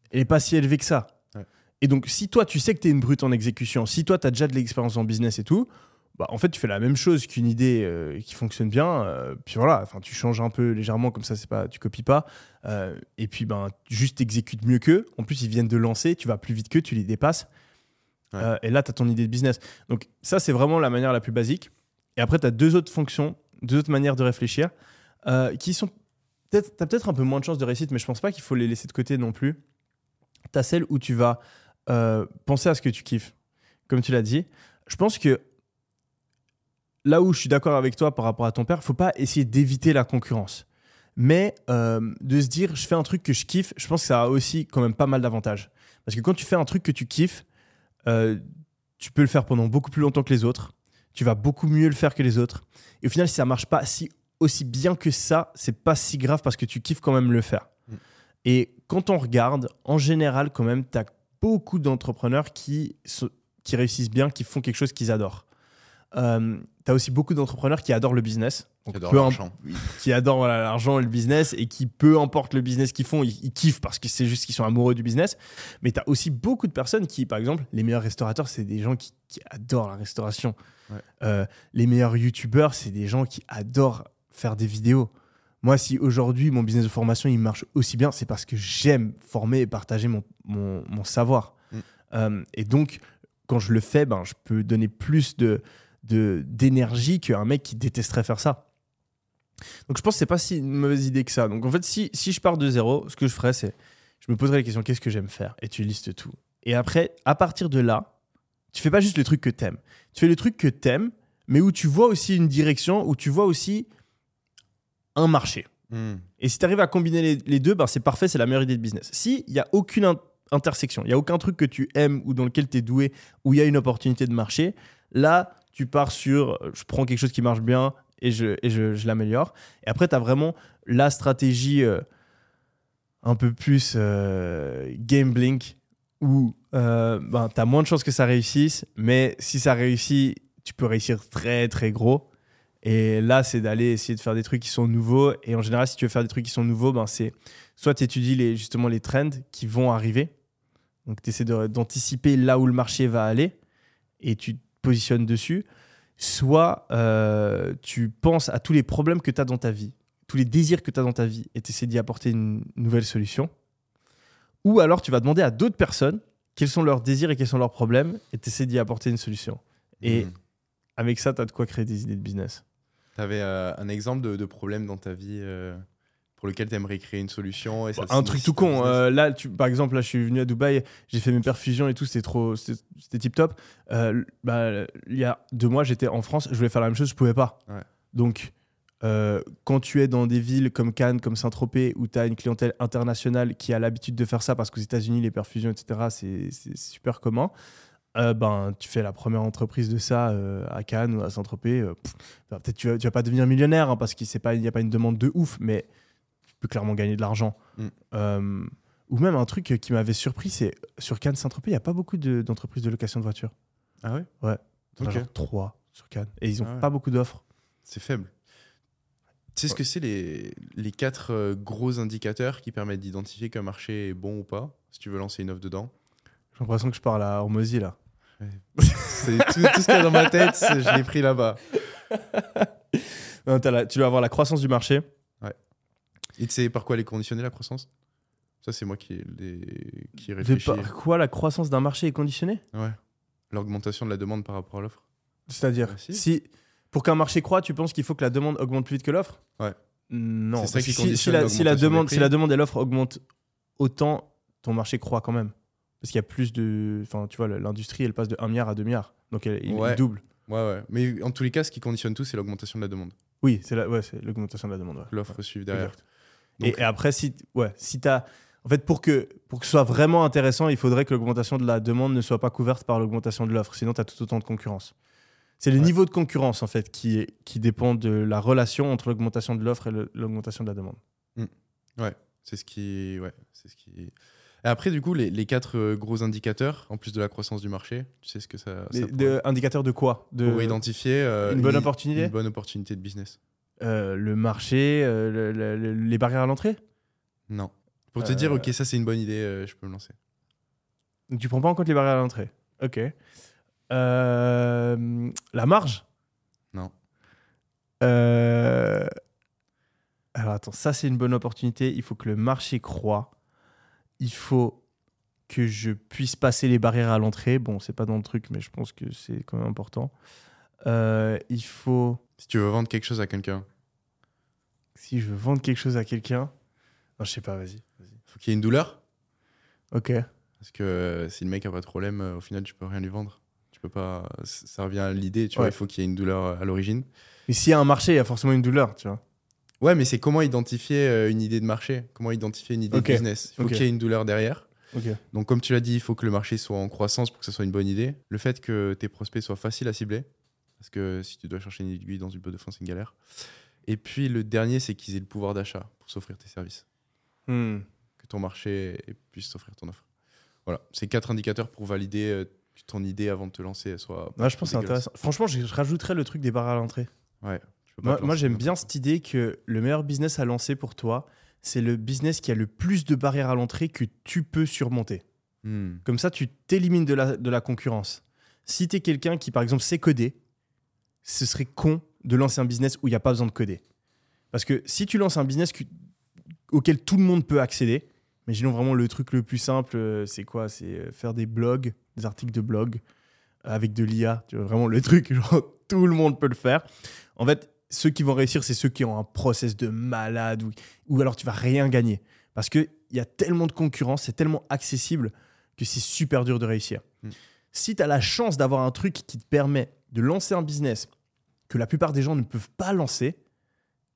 Elle n'est pas si élevée que ça. Ouais. Et donc, si toi, tu sais que tu es une brute en exécution, si toi, tu as déjà de l'expérience en business et tout, bah, en fait, tu fais la même chose qu'une idée euh, qui fonctionne bien. euh, puis voilà, enfin, tu changes un peu légèrement, comme ça, c'est pas, tu copies pas. euh, et puis, ben, juste exécutes mieux qu'eux. En plus, ils viennent de lancer, tu vas plus vite qu'eux, tu les dépasses. Ouais. Et là, tu as ton idée de business. Donc, ça, c'est vraiment la manière la plus basique. Et après, tu as deux autres fonctions, deux autres manières de réfléchir euh, qui sont peut-être, tu as peut-être un peu moins de chances de réussite, mais je pense pas qu'il faut les laisser de côté non plus. Tu as celle où tu vas euh, penser à ce que tu kiffes. Comme tu l'as dit, je pense que là où je suis d'accord avec toi par rapport à ton père, faut pas essayer d'éviter la concurrence. Mais euh, de se dire, je fais un truc que je kiffe, je pense que ça a aussi quand même pas mal d'avantages. Parce que quand tu fais un truc que tu kiffes, tu peux le faire pendant beaucoup plus longtemps que les autres. Tu vas beaucoup mieux le faire que les autres. Et au final, si ça marche pas si, aussi bien que ça, c'est pas si grave parce que tu kiffes quand même le faire. Mm. Et quand on regarde, en général, quand même, tu as beaucoup d'entrepreneurs qui, qui réussissent bien, qui font quelque chose qu'ils adorent. Euh, tu as aussi beaucoup d'entrepreneurs qui adorent le business. Donc, imp- l'argent. qui adorent voilà, l'argent et le business et qui, peu importe le business qu'ils font, ils, ils kiffent parce que c'est juste qu'ils sont amoureux du business. Mais tu as aussi beaucoup de personnes qui, par exemple, les meilleurs restaurateurs, c'est des gens qui, qui adorent la restauration. Ouais. Euh, les meilleurs youtubeurs, c'est des gens qui adorent faire des vidéos. Moi, si aujourd'hui mon business de formation il marche aussi bien, c'est parce que j'aime former et partager mon, mon, mon savoir. Mm. Euh, et donc, quand je le fais, ben, je peux donner plus de de- d'énergie qu'un mec qui détesterait faire ça. Donc je pense que c'est pas si une mauvaise idée que ça. Donc en fait, si, si je pars de zéro, ce que je ferais, c'est je me poserais la question qu'est-ce que j'aime faire? Et tu listes tout. Et après, à partir de là, tu fais pas juste le truc que t'aimes. Tu fais le truc que t'aimes, mais où tu vois aussi une direction, où tu vois aussi un marché. Hmm. Et si tu arrives à combiner les, les deux, ben c'est parfait, c'est la meilleure idée de business. S'il n'y a aucune in- intersection, il n'y a aucun truc que tu aimes ou dans lequel tu es doué, où il y a une opportunité de marché, là, tu pars sur je prends quelque chose qui marche bien et je, je, l'améliore. Et après, tu as vraiment la stratégie euh, un peu plus euh, game où euh, ben, tu as moins de chances que ça réussisse, mais si ça réussit, tu peux réussir très très gros. Et là, c'est d'aller essayer de faire des trucs qui sont nouveaux. Et en général, si tu veux faire des trucs qui sont nouveaux, ben c'est soit tu étudies les, justement les trends qui vont arriver. Donc, tu essaies d'anticiper là où le marché va aller et tu positionnes dessus. Soit euh, tu penses à tous les problèmes que tu as dans ta vie, tous les désirs que tu as dans ta vie et tu essaies d'y apporter une nouvelle solution. Ou alors tu vas demander à d'autres personnes quels sont leurs désirs et quels sont leurs problèmes et tu essaies d'y apporter une solution. Et Hmm. avec ça, tu as de quoi créer des idées de business. T'avais euh, un exemple de, de problème dans ta vie euh, pour lequel tu aimerais créer une solution et ça un truc tout con. euh, là, tu, par exemple, là, je suis venu à Dubaï, j'ai fait mes perfusions et tout, c'était trop, c'était tip top. Euh, bah, il y a deux mois, j'étais en France, je voulais faire la même chose, je pouvais pas. Ouais. Donc, euh, quand tu es dans des villes comme Cannes, comme Saint-Tropez, où tu as une clientèle internationale qui a l'habitude de faire ça, parce qu'aux États-Unis, les perfusions, etc., c'est super commun, euh, ben, tu fais la première entreprise de ça euh, à Cannes ou à Saint-Tropez. euh, ben, Peut-être tu tu vas pas devenir millionnaire, hein, parce qu'il n'y a pas une demande de ouf, mais peux clairement gagner de l'argent. Mm. Euh, ou même un truc qui m'avait surpris, c'est sur Cannes, Saint-Tropez, il n'y a pas beaucoup de- d'entreprises de, location de voitures. Ah ouais? Ouais. T'en as Ok. genre trois sur Cannes. Et ils ont Ah ouais. pas beaucoup d'offres. C'est faible. Tu sais ce que c'est les, les quatre euh, gros indicateurs qui permettent d'identifier qu'un marché est bon ou pas, si tu veux lancer une offre dedans? J'ai l'impression que je parle à Hormozy là. C'est tout, tout ce qu'il y a dans ma tête, je l'ai pris là-bas. Tu dois avoir la croissance du marché. Et tu sais par quoi elle est conditionnée la croissance? Ça, c'est moi qui, les, qui De réfléchis. par quoi la croissance d'un marché est conditionnée? Ouais. L'augmentation de la demande par rapport à l'offre. C'est-à-dire, Bah, si. si pour qu'un marché croît, tu penses qu'il faut que la demande augmente plus vite que l'offre? Ouais. Non. C'est ça qui si, si la, si la l'augmentation des demande, prix. si la demande et l'offre augmentent autant, ton marché croît quand même. Parce qu'il y a plus de. Enfin, tu vois, l'industrie, elle passe de 1 milliard à 2 milliards. Donc, elle, il- il Ouais. double. Ouais, ouais. Mais en tous les cas, ce qui conditionne tout, c'est l'augmentation de la demande. Oui, c'est la- ouais, c'est l'augmentation de la demande. ouais. L'offre suive derrière. Exact. Donc- et, et après, si, ouais, si t'as. En fait, pour que, pour que ce soit vraiment intéressant, il faudrait que l'augmentation de la demande ne soit pas couverte par l'augmentation de l'offre. Sinon, tu as tout autant de concurrence. C'est le Ouais. niveau de concurrence, en fait, qui, est- qui dépend de la relation entre l'augmentation de l'offre et l'augmentation de la demande. C'est ce qui. Ouais, c'est ce qui. Et après, du coup, les, les quatre euh, gros indicateurs, en plus de la croissance du marché, tu sais ce que ça. ça de- indicateur de quoi? De, Pour identifier. euh, une bonne opportunité? Une bonne opportunité de business. Euh, Le marché, euh, le- le- le- les barrières à l'entrée? Non. Pour te Euh, dire, ok, ça c'est une bonne idée, je peux me lancer. Donc, tu prends pas en compte les barrières à l'entrée? Ok. La marge? Non. Alors attends, ça c'est une bonne opportunité. Il faut que le marché croît. Il faut que je puisse passer les barrières à l'entrée. Bon, c'est pas dans le truc, mais je pense que c'est quand même important. Euh, il faut, Si tu veux vendre quelque chose à quelqu'un, si je veux vendre quelque chose à quelqu'un, non, je sais pas, vas-y. vas-y. faut qu'il y ait une douleur. Ok. Parce que euh, si le mec a pas de problème, euh, au final, tu peux rien lui vendre. Tu peux pas. Ça revient à l'idée, tu vois, il faut qu'il y ait une douleur euh, à l'origine. Mais s'il y a un marché, il y a forcément une douleur, tu vois. Ouais, mais c'est comment identifier une idée de marché? Comment identifier une idée de business? Il faut qu'il y ait une douleur derrière. Ok. Donc, comme tu l'as dit, il faut que le marché soit en croissance pour que ce soit une bonne idée. Le fait que tes prospects soient faciles à cibler, parce que si tu dois chercher une aiguille dans une boîte de fond, c'est une galère. Et puis, le dernier, c'est qu'ils aient le pouvoir d'achat pour s'offrir tes services. Hmm. Que ton marché puisse s'offrir ton offre. Voilà, c'est quatre indicateurs pour valider euh, ton idée avant de te lancer soit. Ouais, je pense que c'est intéressant. Franchement, je, rajouterais le truc des barres à l'entrée. Ouais. Moi, j'aime bien cette idée que le meilleur business à lancer pour toi, c'est le business qui a le plus de barrières à l'entrée que tu peux surmonter. Hmm. Comme ça, tu t'élimines de la, de la concurrence. Si tu es quelqu'un qui, par exemple, sait coder, ce serait con de lancer un business où il n'y a pas besoin de coder. Parce que si tu lances un business que- auquel tout le monde peut accéder, imaginons vraiment le truc le plus simple, euh, c'est quoi? C'est euh, faire des blogs, des articles de blog avec de l'IA. Tu vois, vraiment le truc, genre, tout le monde peut le faire. En fait, ceux qui vont réussir, c'est ceux qui ont un process de malade ou, ou alors tu vas rien gagner. Parce qu'il y a tellement de concurrence, c'est tellement accessible que c'est super dur de réussir. Mm. Si tu as la chance d'avoir un truc qui te permet de lancer un business que la plupart des gens ne peuvent pas lancer,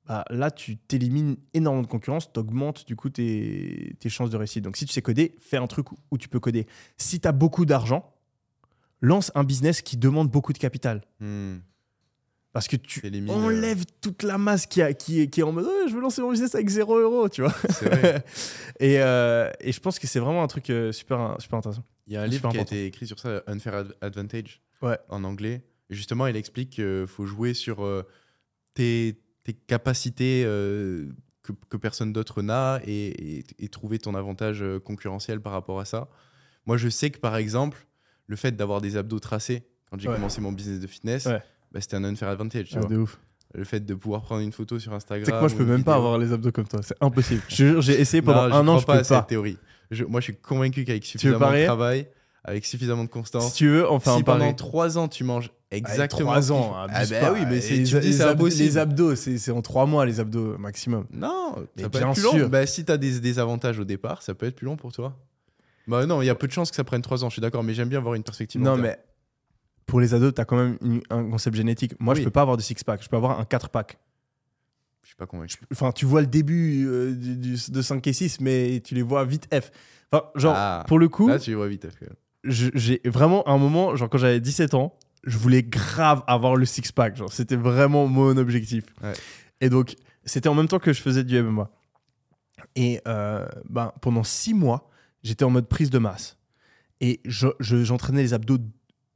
bah, là, tu t'élimines énormément de concurrence, tu augmentes du coup tes, tes chances de réussite. Donc, si tu sais coder, fais un truc où, tu peux coder. Si tu as beaucoup d'argent, lance un business qui demande beaucoup de capital. Hmm. Parce que tu euh, enlèves toute la masse qui, a- qui, est, qui est en mode Oh, je veux lancer mon business avec 0 euros, tu vois. C'est vrai. et, euh, et je pense que c'est vraiment un truc euh, super, super intéressant. Il y a un livre qui a été écrit sur ça, Unfair Ad- Advantage, Ouais. en anglais. Justement, il explique qu'il faut jouer sur euh, tes, tes capacités euh, que, que personne d'autre n'a et, et- et trouver ton avantage euh, concurrentiel par rapport à ça. Moi, je sais que par exemple, le fait d'avoir des abdos tracés quand j'ai Ouais. commencé mon business de fitness, Ouais. bah, c'était un unfair advantage. Tu Ah, vois. de ouf. Le fait de pouvoir prendre une photo sur Instagram. Sais que moi, je peux même pas avoir les abdos comme toi. C'est impossible. Je j'ai essayé pendant un an, crois je pas à peux cette pas. théorie. Je- moi, je suis convaincu qu'avec suffisamment de travail, avec suffisamment de constance, Si tu veux, enfin, si pendant trois ans tu manges exactement. 3 ce qu'il ans, abuse ah bah pas. oui, mais c'est, les, dis les abdos, c'est en 3 mois les abdos maximum. Non, Mais ça peut bien être plus sûr. long. Bah, si tu as des, des avantages au départ, ça peut être plus long pour toi. Bah non, il y a peu de chances que ça prenne trois ans, je suis d'accord, mais j'aime bien avoir une perspective. Non, mais pour les ados, tu as quand même une- un concept génétique. Moi, je Oui. peux pas avoir de six-pack. Je peux avoir un 4-pack. Je suis pas convaincu. Enfin, tu vois le début euh, du, du- de 5 et 6, mais tu les vois vite F. Enfin, genre, Ah, pour le coup, Là, tu les vois vite. quand même. Je- j'ai vraiment un moment, genre quand j'avais 17 ans, je voulais grave avoir le six-pack. Genre, c'était vraiment mon objectif. Ouais. Et donc, c'était en même temps que je faisais du MMA. Et euh, ben, pendant 6 mois, j'étais en mode prise de masse. Et je- je- j'entraînais les abdos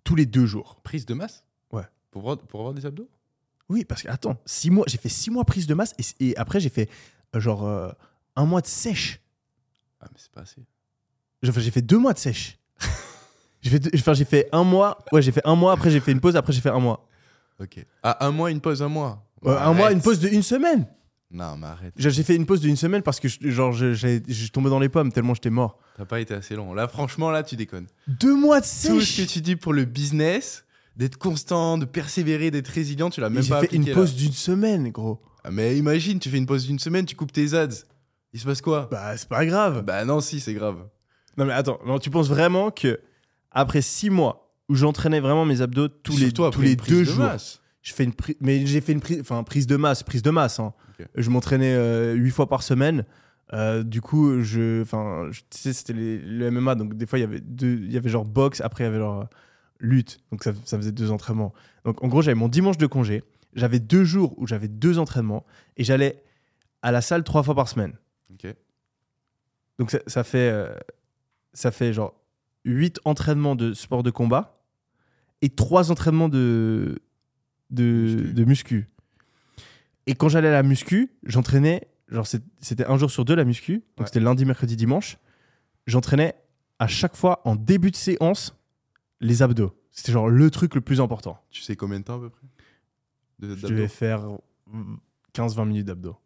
tous les deux jours. Prise de masse? Ouais. Pour avoir, pour avoir des abdos? Oui, parce que, attends, 6 mois, j'ai fait 6 mois prise de masse et, et après, j'ai fait euh, genre euh, un mois de sèche. Ah, mais c'est pas assez. Fait- j'ai fait deux mois de sèche. j'ai fait, enfin, j'ai fait un mois. Ouais, j'ai fait un mois. Après, j'ai fait une pause. Après, j'ai fait un mois. Ok. Ah, un mois, une pause, un mois. Euh, un mois, une pause de une semaine. Non, mais arrête. J'ai j'ai fait une pause de une semaine parce que je, genre, je, j'ai- je suis tombé dans les pommes tellement j'étais mort. T'as pas été assez long. Là, franchement, là, tu déconnes. Deux mois de Tout ce que sèche. tu dis pour le business, d'être constant, de persévérer, d'être résilient, tu l'as même J'ai pas fait appliqué, une là. pause d'une semaine, gros. Ah, mais imagine, tu fais une pause d'une semaine, tu coupes tes ads. Il se passe quoi? Bah, c'est pas grave. Bah non, si, c'est grave. Non, mais attends, non, tu penses vraiment que après six mois où j'entraînais vraiment mes abdos tous les, tous les une prise deux de jours, masse. je fais une mais j'ai fait une prise, enfin prise de masse, prise de masse. hein. Je m'entraînais euh, huit fois par semaine. Euh, du coup, je, enfin, tu sais, c'était le MMA, donc des fois il y avait deux, il y avait genre boxe, après il y avait genre euh, lutte, donc ça, ça faisait deux entraînements. Donc en gros, j'avais mon dimanche de congé, j'avais deux jours où j'avais deux entraînements et j'allais à la salle trois fois par semaine. Donc ça, ça fait, euh, ça fait genre 8 entraînements de sport de combat et 3 entraînements de, de, Muscu. de muscu. Et quand j'allais à la muscu, j'entraînais, genre c'était un jour sur deux la muscu, donc Ouais. c'était lundi, mercredi, dimanche. J'entraînais à chaque fois en début de séance les abdos. C'était genre le truc le plus important. Tu sais combien de temps à peu près? De, Je devais faire 15-20 minutes d'abdos.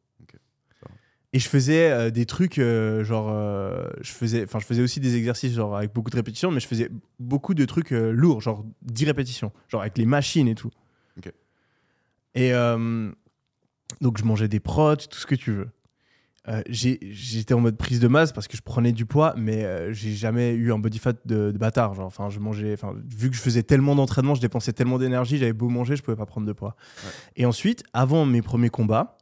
Et je faisais euh, des trucs, euh, genre, euh, je faisais, enfin, je faisais aussi des exercices genre avec beaucoup de répétitions, mais je faisais beaucoup de trucs lourds, genre 10 répétitions, genre avec les machines et tout. Et donc je mangeais des protes, tout ce que tu veux. J'étais en mode prise de masse parce que je prenais du poids, mais j'ai jamais eu un body fat de, de bâtard. Genre, enfin, je mangeais, enfin, vu que je faisais tellement d'entraînement, je dépensais tellement d'énergie, j'avais beau manger, je pouvais pas prendre de poids. Ouais. Et ensuite, avant mes premiers combats,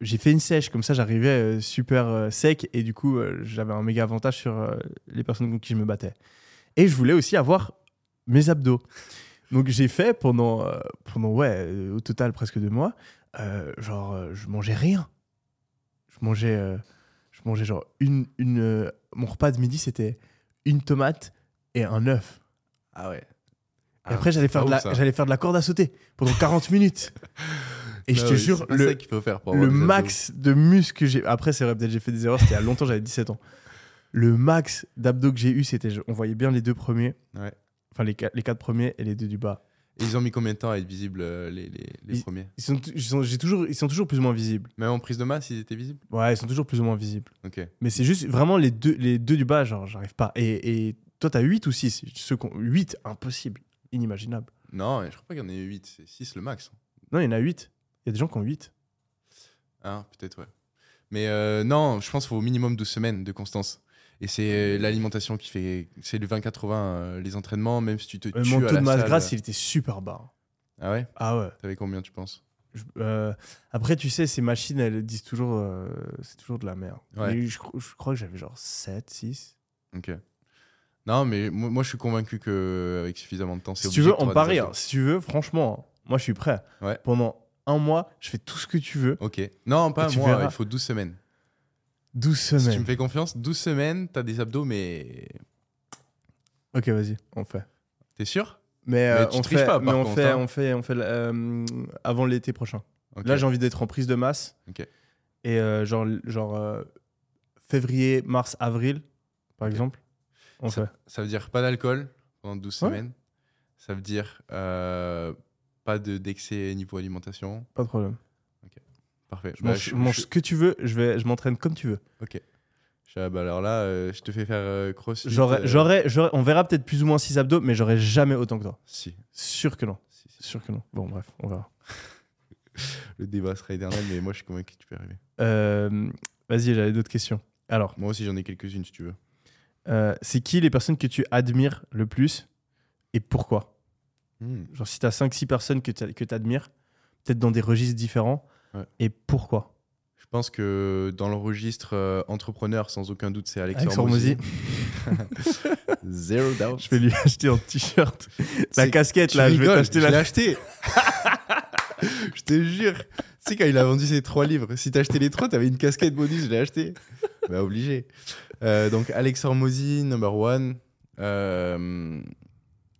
j'ai fait une sèche, comme ça j'arrivais euh, super euh, sec et du coup euh, j'avais un méga avantage sur les personnes contre qui je me battais. Et je voulais aussi avoir mes abdos. Donc j'ai fait pendant, pendant ouais, au total presque deux mois, genre je mangeais rien. Je mangeais, je mangeais genre une, une mon repas de midi c'était une tomate et un œuf. Ah ouais. Et après j'allais faire, de la- j'allais faire de la corde à sauter pendant 40 minutes. Et je te jure, le faut faire pour max de muscles que j'ai. Après, c'est vrai, peut-être j'ai fait des erreurs, c'était il y a longtemps, j'avais 17 ans. Le max d'abdos que j'ai eu, c'était. On voyait bien les deux premiers. Ouais. Enfin, les, quatre- les quatre premiers et les deux du bas. Et ils ont mis combien de temps à être visibles euh, les, les, les Ils- premiers Ils sont, ils, sont, toujours, ils sont toujours plus ou moins visibles. Même en prise de masse, ils étaient visibles Ouais, ils sont toujours plus ou moins visibles. Ok. Mais c'est juste vraiment les deux, les deux du bas, genre, j'arrive pas. Et, et toi, t'as 8 ou 6 Ceux qui ont 8, impossible. Inimaginable. Non, je crois pas qu'il y en ait 8, c'est 6 le max. Non, il y en a 8. Il y a des gens qui ont 8. Ah, peut-être, ouais. Mais euh, non, je pense qu'il faut au minimum 12 semaines de constance. Et c'est euh, l'alimentation qui fait. C'est le 20-80, euh, les entraînements, même si tu te Euh, tues mon à taux la de masse salle. grasse, il était super bas. Ah ouais? Ah ouais. T'avais combien, tu penses? Je- euh, après, tu sais, ces machines, elles disent toujours, euh, c'est toujours de la merde. Ouais. Je, je crois que j'avais genre 7, 6. Ok. Non, mais moi, moi, je suis convaincu qu'avec suffisamment de temps, c'est Si tu veux, on parie. hein. Si tu veux, franchement, hein, moi, je suis prêt. Ouais. Pendant un mois, je fais tout ce que tu veux. Ok. Non, pas Et tu moi, verras. il faut 12 semaines. 12 Si tu me semaines. fais confiance, 12 semaines, t'as des abdos, mais. Ok, vas-y, on fait. T'es sûr? Mais, euh, tu on triches fait, pas, mais par on contre, fait, hein. on fait, on fait, euh, avant l'été prochain. Là, j'ai envie d'être en prise de masse. Ok. Et euh, genre, genre euh, février, mars, avril, par exemple. On ça, fait. ça veut dire pas d'alcool pendant 12 Ouais. semaines. Ça veut dire pas de- d'excès niveau alimentation. Pas de problème. Parfait. Je Bah, mange, je- mange je- ce que tu veux. Je vais, je m'entraîne comme tu veux. Ok. Je- bah alors là, euh, je te fais faire euh. J'aurais, euh, j'aurais, on verra peut-être plus ou moins 6 abdos, mais j'aurais jamais autant que toi. Si. Sûr que non. si, si. Sûr que non. Bon, bref, on verra. Le débat sera éternel, mais moi je suis convaincu que tu peux arriver. Euh, vas-y, j'avais d'autres questions. Alors, Moi aussi j'en ai quelques-unes si tu veux. c'est qui les personnes que tu admires le plus et pourquoi? Hmm. Genre, si tu as 5-6 personnes que tu admires, peut-être dans des registres différents, Ouais. et pourquoi? Je pense que dans le registre euh, entrepreneur, sans aucun doute, c'est Alex, Alex Hormozy. Zero doubt. Je vais lui acheter un t-shirt. La casquette, là, je vais t'acheter je l'ai la. acheté. je te jure. Tu sais, quand il a vendu ses trois livres, si t'achetais les trois, t'avais une casquette bonus, je l'ai acheté. Bah, obligé. Euh, donc, Alex Hormozy, number one. Euh,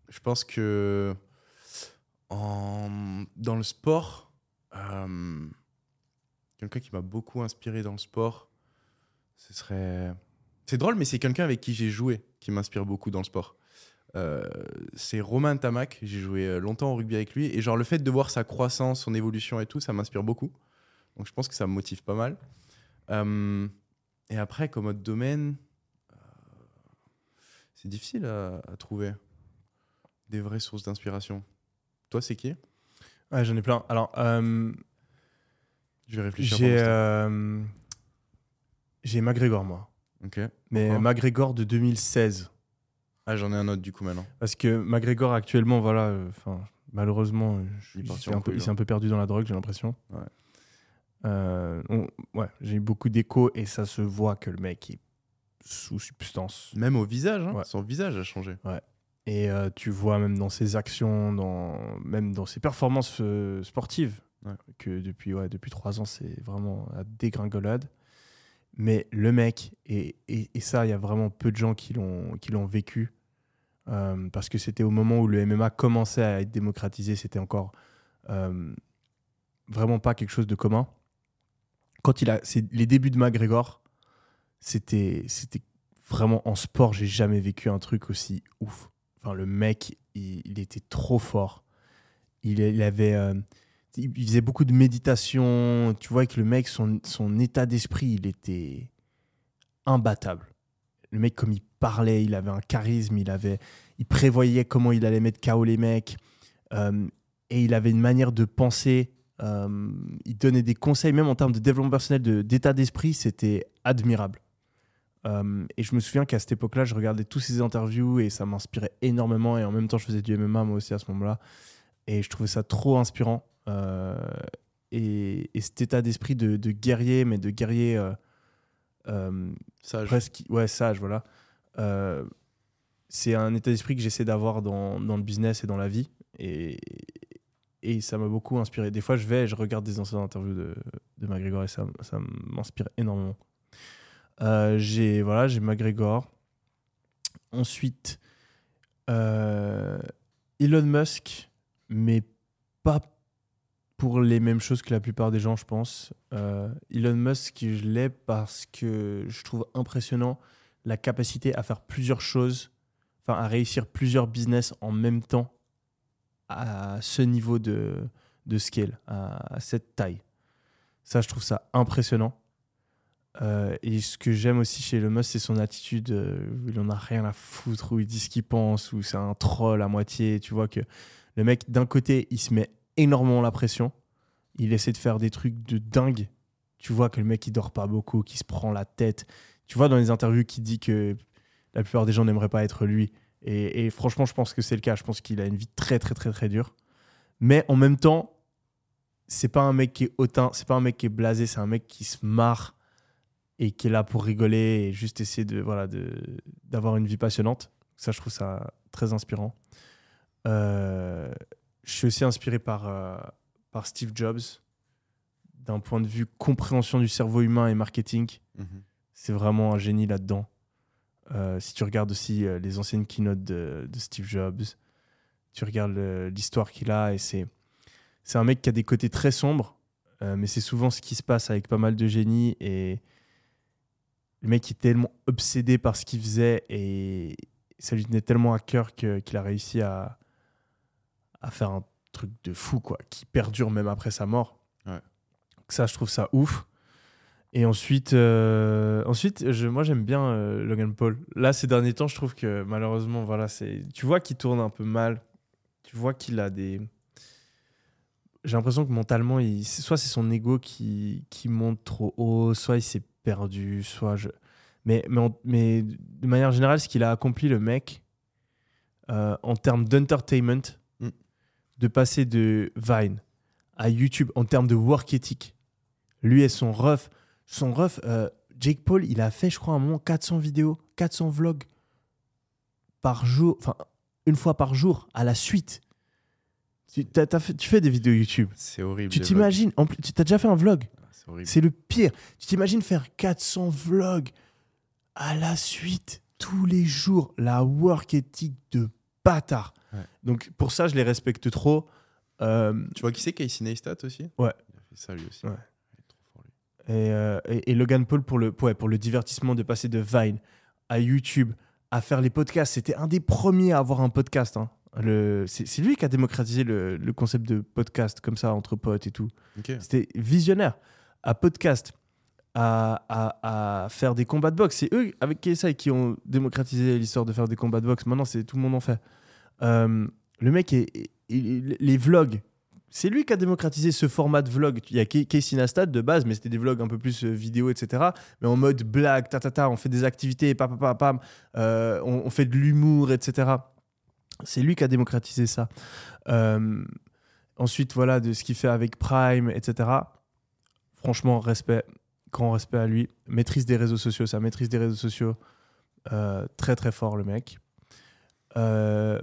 je pense que dans le sport, euh, quelqu'un qui m'a beaucoup inspiré dans le sport, ce serait. C'est drôle, mais c'est quelqu'un avec qui j'ai joué qui m'inspire beaucoup dans le sport. Euh, c'est Romain Tamac. J'ai joué euh, longtemps au rugby avec lui. Et genre, le fait de voir sa croissance, son évolution et tout, ça m'inspire beaucoup. Donc, je pense que ça me motive pas mal. Et après, comme autre domaine, c'est difficile à trouver des vraies sources d'inspiration. Toi, c'est qui? Ouais, j'en ai plein. Alors, euh, Je vais réfléchir. j'ai. euh, j'ai McGregor, moi. Ok. Mais McGregor de 2016. Ah, j'en ai un autre du coup maintenant. Parce que McGregor, actuellement, voilà, euh, malheureusement, euh, je- Il s'est un, un peu perdu dans la drogue, j'ai l'impression. Ouais. Euh, on- ouais, j'ai eu beaucoup d'échos et ça se voit que le mec est sous substance. Même au visage, hein, Ouais. son visage a changé. Et euh, tu vois même dans ses actions, dans, même dans ses performances euh, sportives, Ouais. que depuis, ouais, depuis trois ans, c'est vraiment la dégringolade. Mais le mec, et, et, et ça, il y a vraiment peu de gens qui l'ont vécu, euh, parce que c'était au moment où le MMA commençait à être démocratisé, c'était encore vraiment pas quelque chose de commun. Quand il a, les débuts de McGregor, c'était c'était vraiment en sport, j'ai jamais vécu un truc aussi ouf. Le mec, il, était trop fort. Il, avait, euh, il faisait beaucoup de méditation. Tu vois que le mec, son, état d'esprit, il était imbattable. Le mec, comme il parlait, il avait un charisme, il avait, il prévoyait comment il allait mettre KO les mecs, euh, et il avait une manière de penser. euh, il donnait des conseils, même en termes de développement personnel, d'état d'esprit, c'était admirable. Euh, et je me souviens qu'à cette époque-là, je regardais tous ses interviews et ça m'inspirait énormément. Et en même temps, je faisais du MMA moi aussi à ce moment-là. Et je trouvais ça trop inspirant. Euh, et, et cet état d'esprit de, de guerrier, mais de guerrier euh, Sage. presque ouais sage voilà c'est un état d'esprit que j'essaie d'avoir dans, dans le business et dans la vie et, et ça m'a beaucoup inspiré des fois je vais et je regarde des anciennes interviews de, de McGregor et ça, ça m'inspire énormément Euh, j'ai voilà j'ai McGregor ensuite euh, Elon Musk mais pas pour les mêmes choses que la plupart des gens, je pense. Euh, Elon Musk, je l'ai parce que je trouve impressionnant la capacité à faire plusieurs choses, enfin à réussir plusieurs business en même temps à ce niveau de, de scale, à, à cette taille. Ça, je trouve ça impressionnant. Euh, et ce que j'aime aussi chez Elon Musk, c'est son attitude euh, où il en a rien à foutre, où il dit ce qu'il pense, où c'est un troll à moitié. Tu vois que le mec, d'un côté, il se met énormément la pression. Il essaie de faire des trucs de dingue. Tu vois que le mec, il dort pas beaucoup, qu'il se prend la tête. Tu vois dans les interviews qu'il dit que la plupart des gens n'aimeraient pas être lui. Et, et franchement, je pense que c'est le cas. Je pense qu'il a une vie très, très, très, très dure. Mais en même temps, c'est pas un mec qui est hautain, c'est pas un mec qui est blasé, c'est un mec qui se marre et qui est là pour rigoler et juste essayer de voilà de d'avoir une vie passionnante. Ça, je trouve ça très inspirant. Euh, je suis aussi inspiré par, euh, par Steve Jobs d'un point de vue compréhension du cerveau humain et marketing. Mhm. C'est vraiment un génie là-dedans. Euh, si tu regardes aussi les anciennes keynotes de, de Steve Jobs, tu regardes l'histoire qu'il a et c'est c'est un mec qui a des côtés très sombres, mais c'est souvent ce qui se passe avec pas mal de génies et le mec est tellement obsédé par ce qu'il faisait et ça lui tenait tellement à cœur qu'il a réussi à, à faire un truc de fou quoi, qui perdure même après sa mort. Ouais. Ça, je trouve ça ouf. Et ensuite, euh, ensuite je, moi j'aime bien euh, Logan Paul. Là, ces derniers temps, je trouve que malheureusement, voilà, c'est, tu vois qu'il tourne un peu mal. Tu vois qu'il a des. J'ai l'impression que mentalement, il, soit c'est son ego qui, qui monte trop haut, soit il s'est perdu, soit je. Mais, mais, en- mais de manière générale, ce qu'il a accompli, le mec, euh, en termes d'entertainment, Mm. de passer de Vine à YouTube en termes de work ethic. Lui et son ref, son ref, euh, Jake Paul, il a fait, je crois, à un moment 400 vidéos, 400 vlogs par jour, enfin, une fois par jour, à la suite. Tu, fait, fais des vidéos YouTube. C'est horrible. Tu t'imagines, en plus, tu as déjà fait un vlog. C'est le pire. Tu t'imagines faire 400 vlogs à la suite, tous les jours. La work ethic de bâtard. Ouais. Donc, pour ça, je les respecte trop. Euh, Tu vois qui c'est Casey Neistat aussi? Ouais. Il a fait ça lui aussi. Ouais. Il est trop fort, lui. et, euh, et- et Logan Paul pour le, ouais, pour le divertissement de passer de Vine à YouTube à faire les podcasts. C'était un des premiers à avoir un podcast. hein. Le- C'est lui qui a démocratisé le, le concept de podcast comme ça entre potes et tout. C'était visionnaire. À podcast, à, à- faire des combats de boxe. C'est eux, avec KSI, qui ont démocratisé l'histoire de faire des combats de boxe. Maintenant, c'est tout le monde en fait. Euh, le mec, est, les vlogs, c'est lui qui a démocratisé ce format de vlog. Il y a Casey Neistat de base, mais c'était des vlogs un peu plus euh, vidéo, etc. Mais en mode blague, ta, ta, ta, on fait des activités, pam, pam, pam, euh, on, fait de l'humour, etc. C'est lui qui a démocratisé ça. Ensuite, voilà, de ce qu'il fait avec Prime, etc. Franchement, respect, grand respect à lui. Maîtrise des réseaux sociaux, sa maîtrise des réseaux sociaux, euh, très très fort le mec. Euh,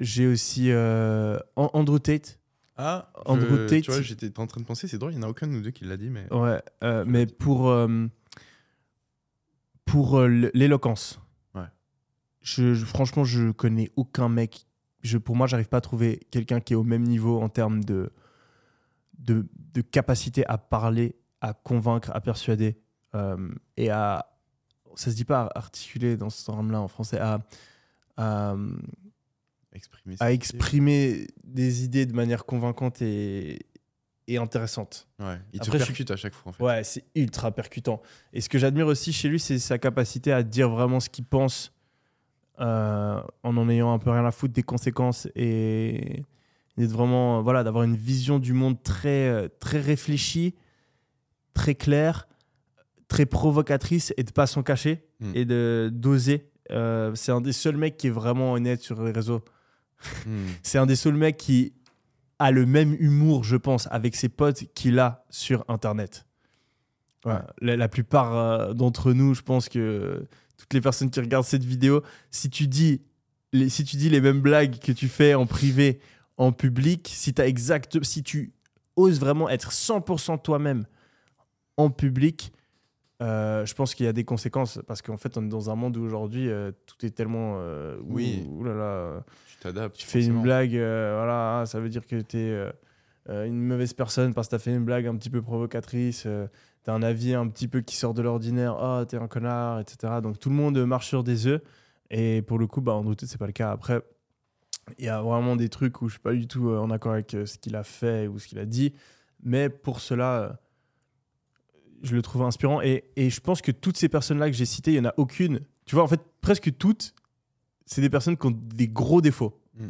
J'ai aussi euh, An- Andrew Tate. Ah, Andrew je- Tate, Tu vois, j'étais en train de penser, c'est drôle, il n'y en a aucun de nous deux qui l'a dit, mais. Ouais, mais pour, pour l'éloquence. Ouais. Je, je- franchement, je connais aucun mec. Je, pour moi, j'arrive pas à trouver quelqu'un qui est au même niveau en termes de, de, de capacité à parler, à convaincre, à persuader euh, et à. Ça se dit pas articuler dans ce terme-là en français, à, à, Exprimer à des idées de manière convaincante et, et intéressante. Ouais, il te Après, je- percute à chaque fois, en fait. Ouais, c'est ultra percutant. Et ce que j'admire aussi chez lui, c'est sa capacité à dire vraiment ce qu'il pense euh, en en ayant un peu rien à foutre des conséquences et d'être vraiment, voilà, d'avoir une vision du monde très, euh, très réfléchie, très claire, très provocatrice et de pas s'en cacher Mm. et de d'oser. Euh, c'est un des seuls mecs qui est vraiment honnête sur les réseaux. Hmm. C'est un des seuls mecs qui a le même humour, je pense, avec ses potes qu'il a sur Internet. La, la plupart euh, d'entre nous, je pense que toutes les personnes qui regardent cette vidéo, si tu dis les, si tu dis les mêmes blagues que tu fais en privé, en public, si, as exact, si tu oses vraiment être 100% toi-même en public, euh, je pense qu'il y a des conséquences parce qu'en fait, on est dans un monde où aujourd'hui, euh, tout est tellement. euh, Oui. ouh là là, Tu t'adaptes. tu fais une blague, voilà, ça veut dire que tu es une mauvaise personne parce que tu as fait une blague un petit peu provocatrice, tu as un avis un petit peu qui sort de l'ordinaire, oh, t'es un connard, etc. Donc tout le monde marche sur des œufs. Et pour le coup, bah, en doute, c'est pas le cas. Après, il y a vraiment des trucs où je suis pas du tout euh, en accord avec euh, ce qu'il a fait ou ce qu'il a dit. Mais pour cela, euh, je le trouve inspirant. Et, et je pense que toutes ces personnes-là que j'ai citées, il n'y en a aucune. Tu vois, en fait, presque toutes, c'est des personnes qui ont des gros défauts. Mm.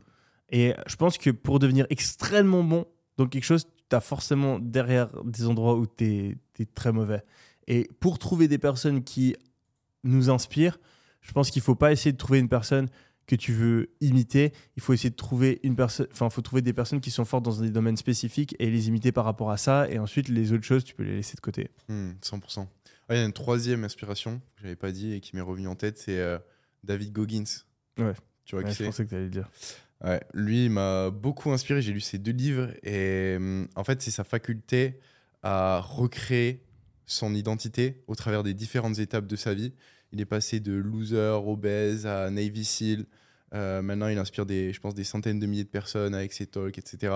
Et je pense que pour devenir extrêmement bon dans quelque chose, tu as forcément derrière des endroits où tu es, très mauvais. Et pour trouver des personnes qui nous inspirent, je pense qu'il faut pas essayer de trouver une personne que tu veux imiter. Il faut essayer de trouver une personne, enfin, faut trouver des personnes qui sont fortes dans des domaines spécifiques et les imiter par rapport à ça. Et ensuite, les autres choses, tu peux les laisser de côté. Hmm, 100%. Ah, Il y a une troisième inspiration que j'avais pas dit et qui m'est revenue en tête, c'est euh, David Goggins. Ouais. Tu vois Ouais, qui je pensais que tu allais le dire. Ouais, lui il m'a beaucoup inspiré. J'ai lu ses deux livres et hum, en fait, c'est sa faculté à recréer son identité au travers des différentes étapes de sa vie. Il est passé de loser, obèse à Navy SEAL. Euh, maintenant, il inspire des, je pense, des centaines de milliers de personnes avec ses talks, etc.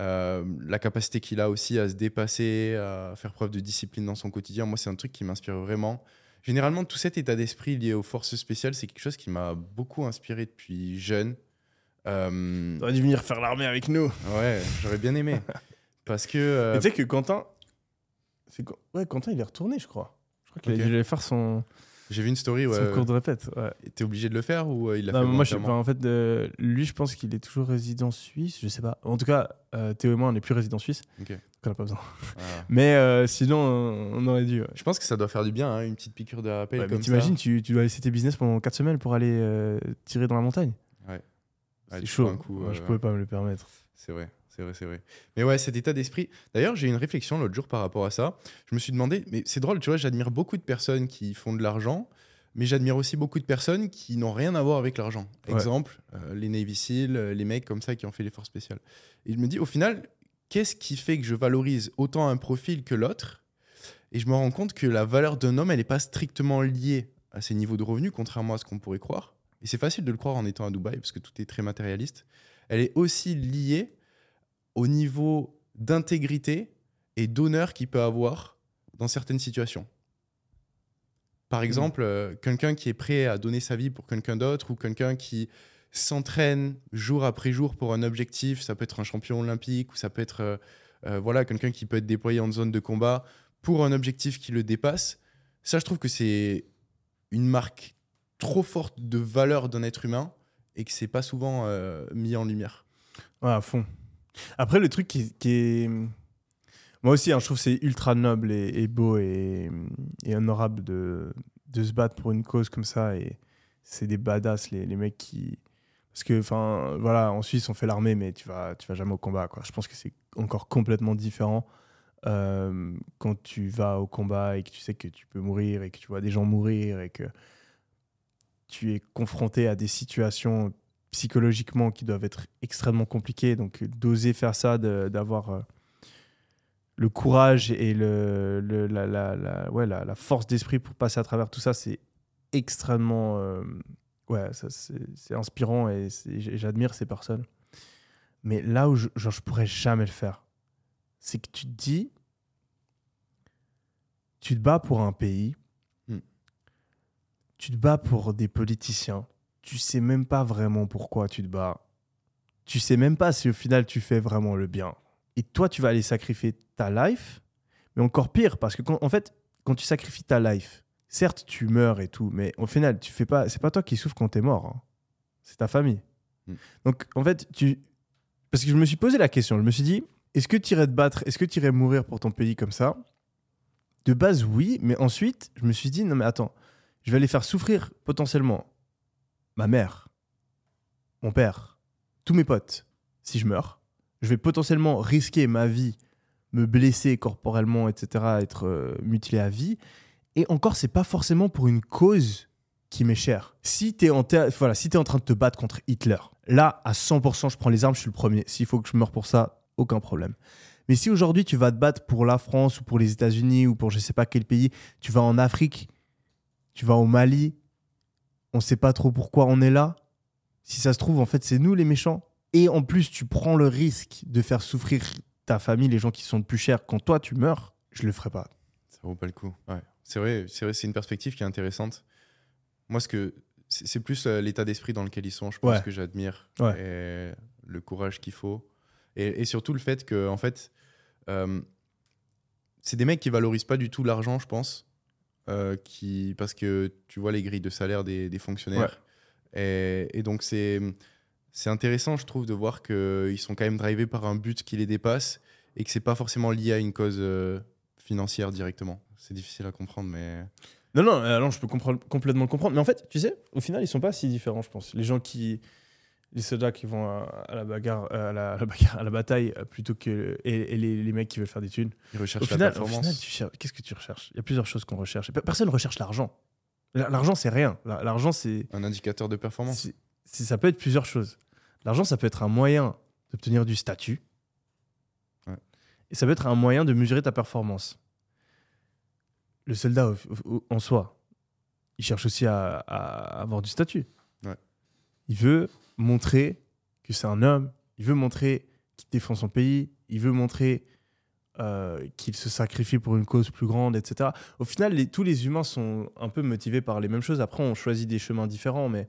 Euh, la capacité qu'il a aussi à se dépasser, à faire preuve de discipline dans son quotidien, moi, c'est un truc qui m'inspire vraiment. Généralement, tout cet état d'esprit lié aux forces spéciales, c'est quelque chose qui m'a beaucoup inspiré depuis jeune. Euh, T'aurais dû venir faire l'armée avec nous. Ouais, j'aurais bien aimé. Parce que. euh, tu sais que Quentin. Ouais, Quentin, il est retourné, je crois. Je crois qu'il Ok. a dû aller faire son, J'ai vu une story, son ouais. cours de répète. Ouais. T'es obligé de le faire ou euh, il l'a fait moi, je, enfin, en fait, euh, lui, je pense qu'il est toujours résident suisse. Je sais pas. En tout cas, euh, Théo et moi, on n'est plus résident suisse. Ok. Donc, on n'a pas besoin. Ah. Mais euh, sinon, on, aurait dû. ouais. Je pense que ça doit faire du bien, hein, une petite piqûre de rappel Ouais, comme t'imagines, tu, tu dois laisser tes business pendant 4 semaines pour aller tirer dans la montagne. Ouais, c'est chaud. coup, Moi, je pouvais pas me le permettre. C'est vrai, c'est vrai, c'est vrai. Mais ouais, cet état d'esprit. D'ailleurs, j'ai une réflexion l'autre jour par rapport à ça. Je me suis demandé, mais c'est drôle, tu vois, j'admire beaucoup de personnes qui font de l'argent, mais j'admire aussi beaucoup de personnes qui n'ont rien à voir avec l'argent. Ouais. Exemple, euh, les Navy SEAL, euh, les mecs comme ça qui ont fait les forces spéciales. Et je me dis, au final, qu'est-ce qui fait que je valorise autant un profil que l'autre? Et je me rends compte que la valeur d'un homme, elle n'est pas strictement liée à ses niveaux de revenus, contrairement à ce qu'on pourrait croire. Et c'est facile de le croire en étant à Dubaï, parce que tout est très matérialiste. Elle est aussi liée au niveau d'intégrité et d'honneur qu'il peut avoir dans certaines situations. Par exemple, euh, quelqu'un qui est prêt à donner sa vie pour quelqu'un d'autre ou quelqu'un qui s'entraîne jour après jour pour un objectif, ça peut être un champion olympique ou ça peut être euh, euh, voilà, quelqu'un qui peut être déployé en zone de combat pour un objectif qui le dépasse. Ça, je trouve que c'est une marque trop forte de valeur d'un être humain et que c'est pas souvent mis en lumière. Ouais, à fond. Après, le truc qui, est. Moi aussi, hein, je trouve c'est ultra noble et, beau et, honorable de, de se battre pour une cause comme ça. Et c'est des badass, les, les mecs qui. Parce que, enfin, voilà, en Suisse, on fait l'armée, mais tu vas, tu vas jamais au combat, quoi. Je pense que c'est encore complètement différent euh, quand tu vas au combat et que tu sais que tu peux mourir et que tu vois des gens mourir et que tu es confronté à des situations psychologiquement qui doivent être extrêmement compliquées. Donc, d'oser faire ça, d'avoir euh, le courage et le, le- la, la- la- ouais, la, force d'esprit pour passer à travers tout ça, c'est extrêmement. euh, ouais, ça, c'est inspirant et j'admire ces personnes. Mais là où je, genre, je pourrais jamais le faire, c'est que tu te dis, tu te bats pour un pays, Hmm. tu te bats pour des politiciens, tu sais même pas vraiment pourquoi tu te bats, tu sais même pas si au final tu fais vraiment le bien. Et toi, tu vas aller sacrifier ta life, mais encore pire, parce que quand, en fait, quand tu sacrifies ta life, certes, tu meurs et tout, mais au final, tu fais pas, c'est pas toi qui souffres quand t'es mort, hein. c'est ta famille. Hmm. Donc, en fait, tu, parce que je me suis posé la question, je me suis dit, est-ce que tu irais te battre, est-ce que tu irais mourir pour ton pays comme ça? De base, oui, mais ensuite, je me suis dit, non mais attends, je vais aller faire souffrir potentiellement ma mère, mon père, tous mes potes, si je meurs. Je vais potentiellement risquer ma vie, me blesser corporellement, etc., être euh, mutilé à vie. Et encore, c'est pas forcément pour une cause qui m'est chère. Si tu es, en voilà, si t'es en train de te battre contre Hitler, là, à 100%, je prends les armes, je suis le premier. S'il faut que je meure pour ça, aucun problème. Mais si aujourd'hui tu vas te battre pour la France ou pour les États-Unis ou pour je sais pas quel pays, tu vas en Afrique, tu vas au Mali, on sait pas trop pourquoi on est là. Si ça se trouve, en fait, c'est nous les méchants. Et en plus, tu prends le risque de faire souffrir ta famille, les gens qui sont le plus chers, quand toi tu meurs, je le ferai pas. Ça vaut pas le coup. Ouais. C'est vrai, c'est vrai, c'est une perspective qui est intéressante. Moi, ce que c'est plus euh, l'état d'esprit dans lequel ils sont, je pense Ouais. que j'admire Ouais. et le courage qu'il faut et, et surtout le fait que en fait, euh, c'est des mecs qui valorisent pas du tout l'argent, je pense, euh, qui parce que tu vois les grilles de salaire des, des fonctionnaires et, et donc c'est c'est intéressant, je trouve, de voir qu'ils sont quand même drivés par un but qui les dépasse et que c'est pas forcément lié à une cause euh, financière directement. C'est difficile à comprendre, mais Non, non, euh, non, je peux comprendre- complètement le comprendre. Mais en fait, tu sais, au final, ils sont pas si différents, je pense. Les gens qui. Les soldats qui vont à, à la bagarre, euh, à la, à la bagarre, à la bataille, euh, plutôt que. Et, et les, les mecs qui veulent faire des thunes. ils recherchent Au la final, au performance. qu'est-ce que tu recherches? Il y a plusieurs choses qu'on recherche. Personne ne recherche l'argent. L'argent, c'est rien. La- L'argent, c'est. Un indicateur de performance. Ça peut être plusieurs choses. L'argent, ça peut être un moyen d'obtenir du statut. Ouais. Et ça peut être un moyen de mesurer ta performance. Le soldat, au- au- en soi, il cherche aussi à, à avoir du statut. Ouais. Il veut montrer que c'est un homme. Il veut montrer qu'il défend son pays. Il veut montrer euh, qu'il se sacrifie pour une cause plus grande, etc. Au final, les- tous les humains sont un peu motivés par les mêmes choses. Après, on choisit des chemins différents, mais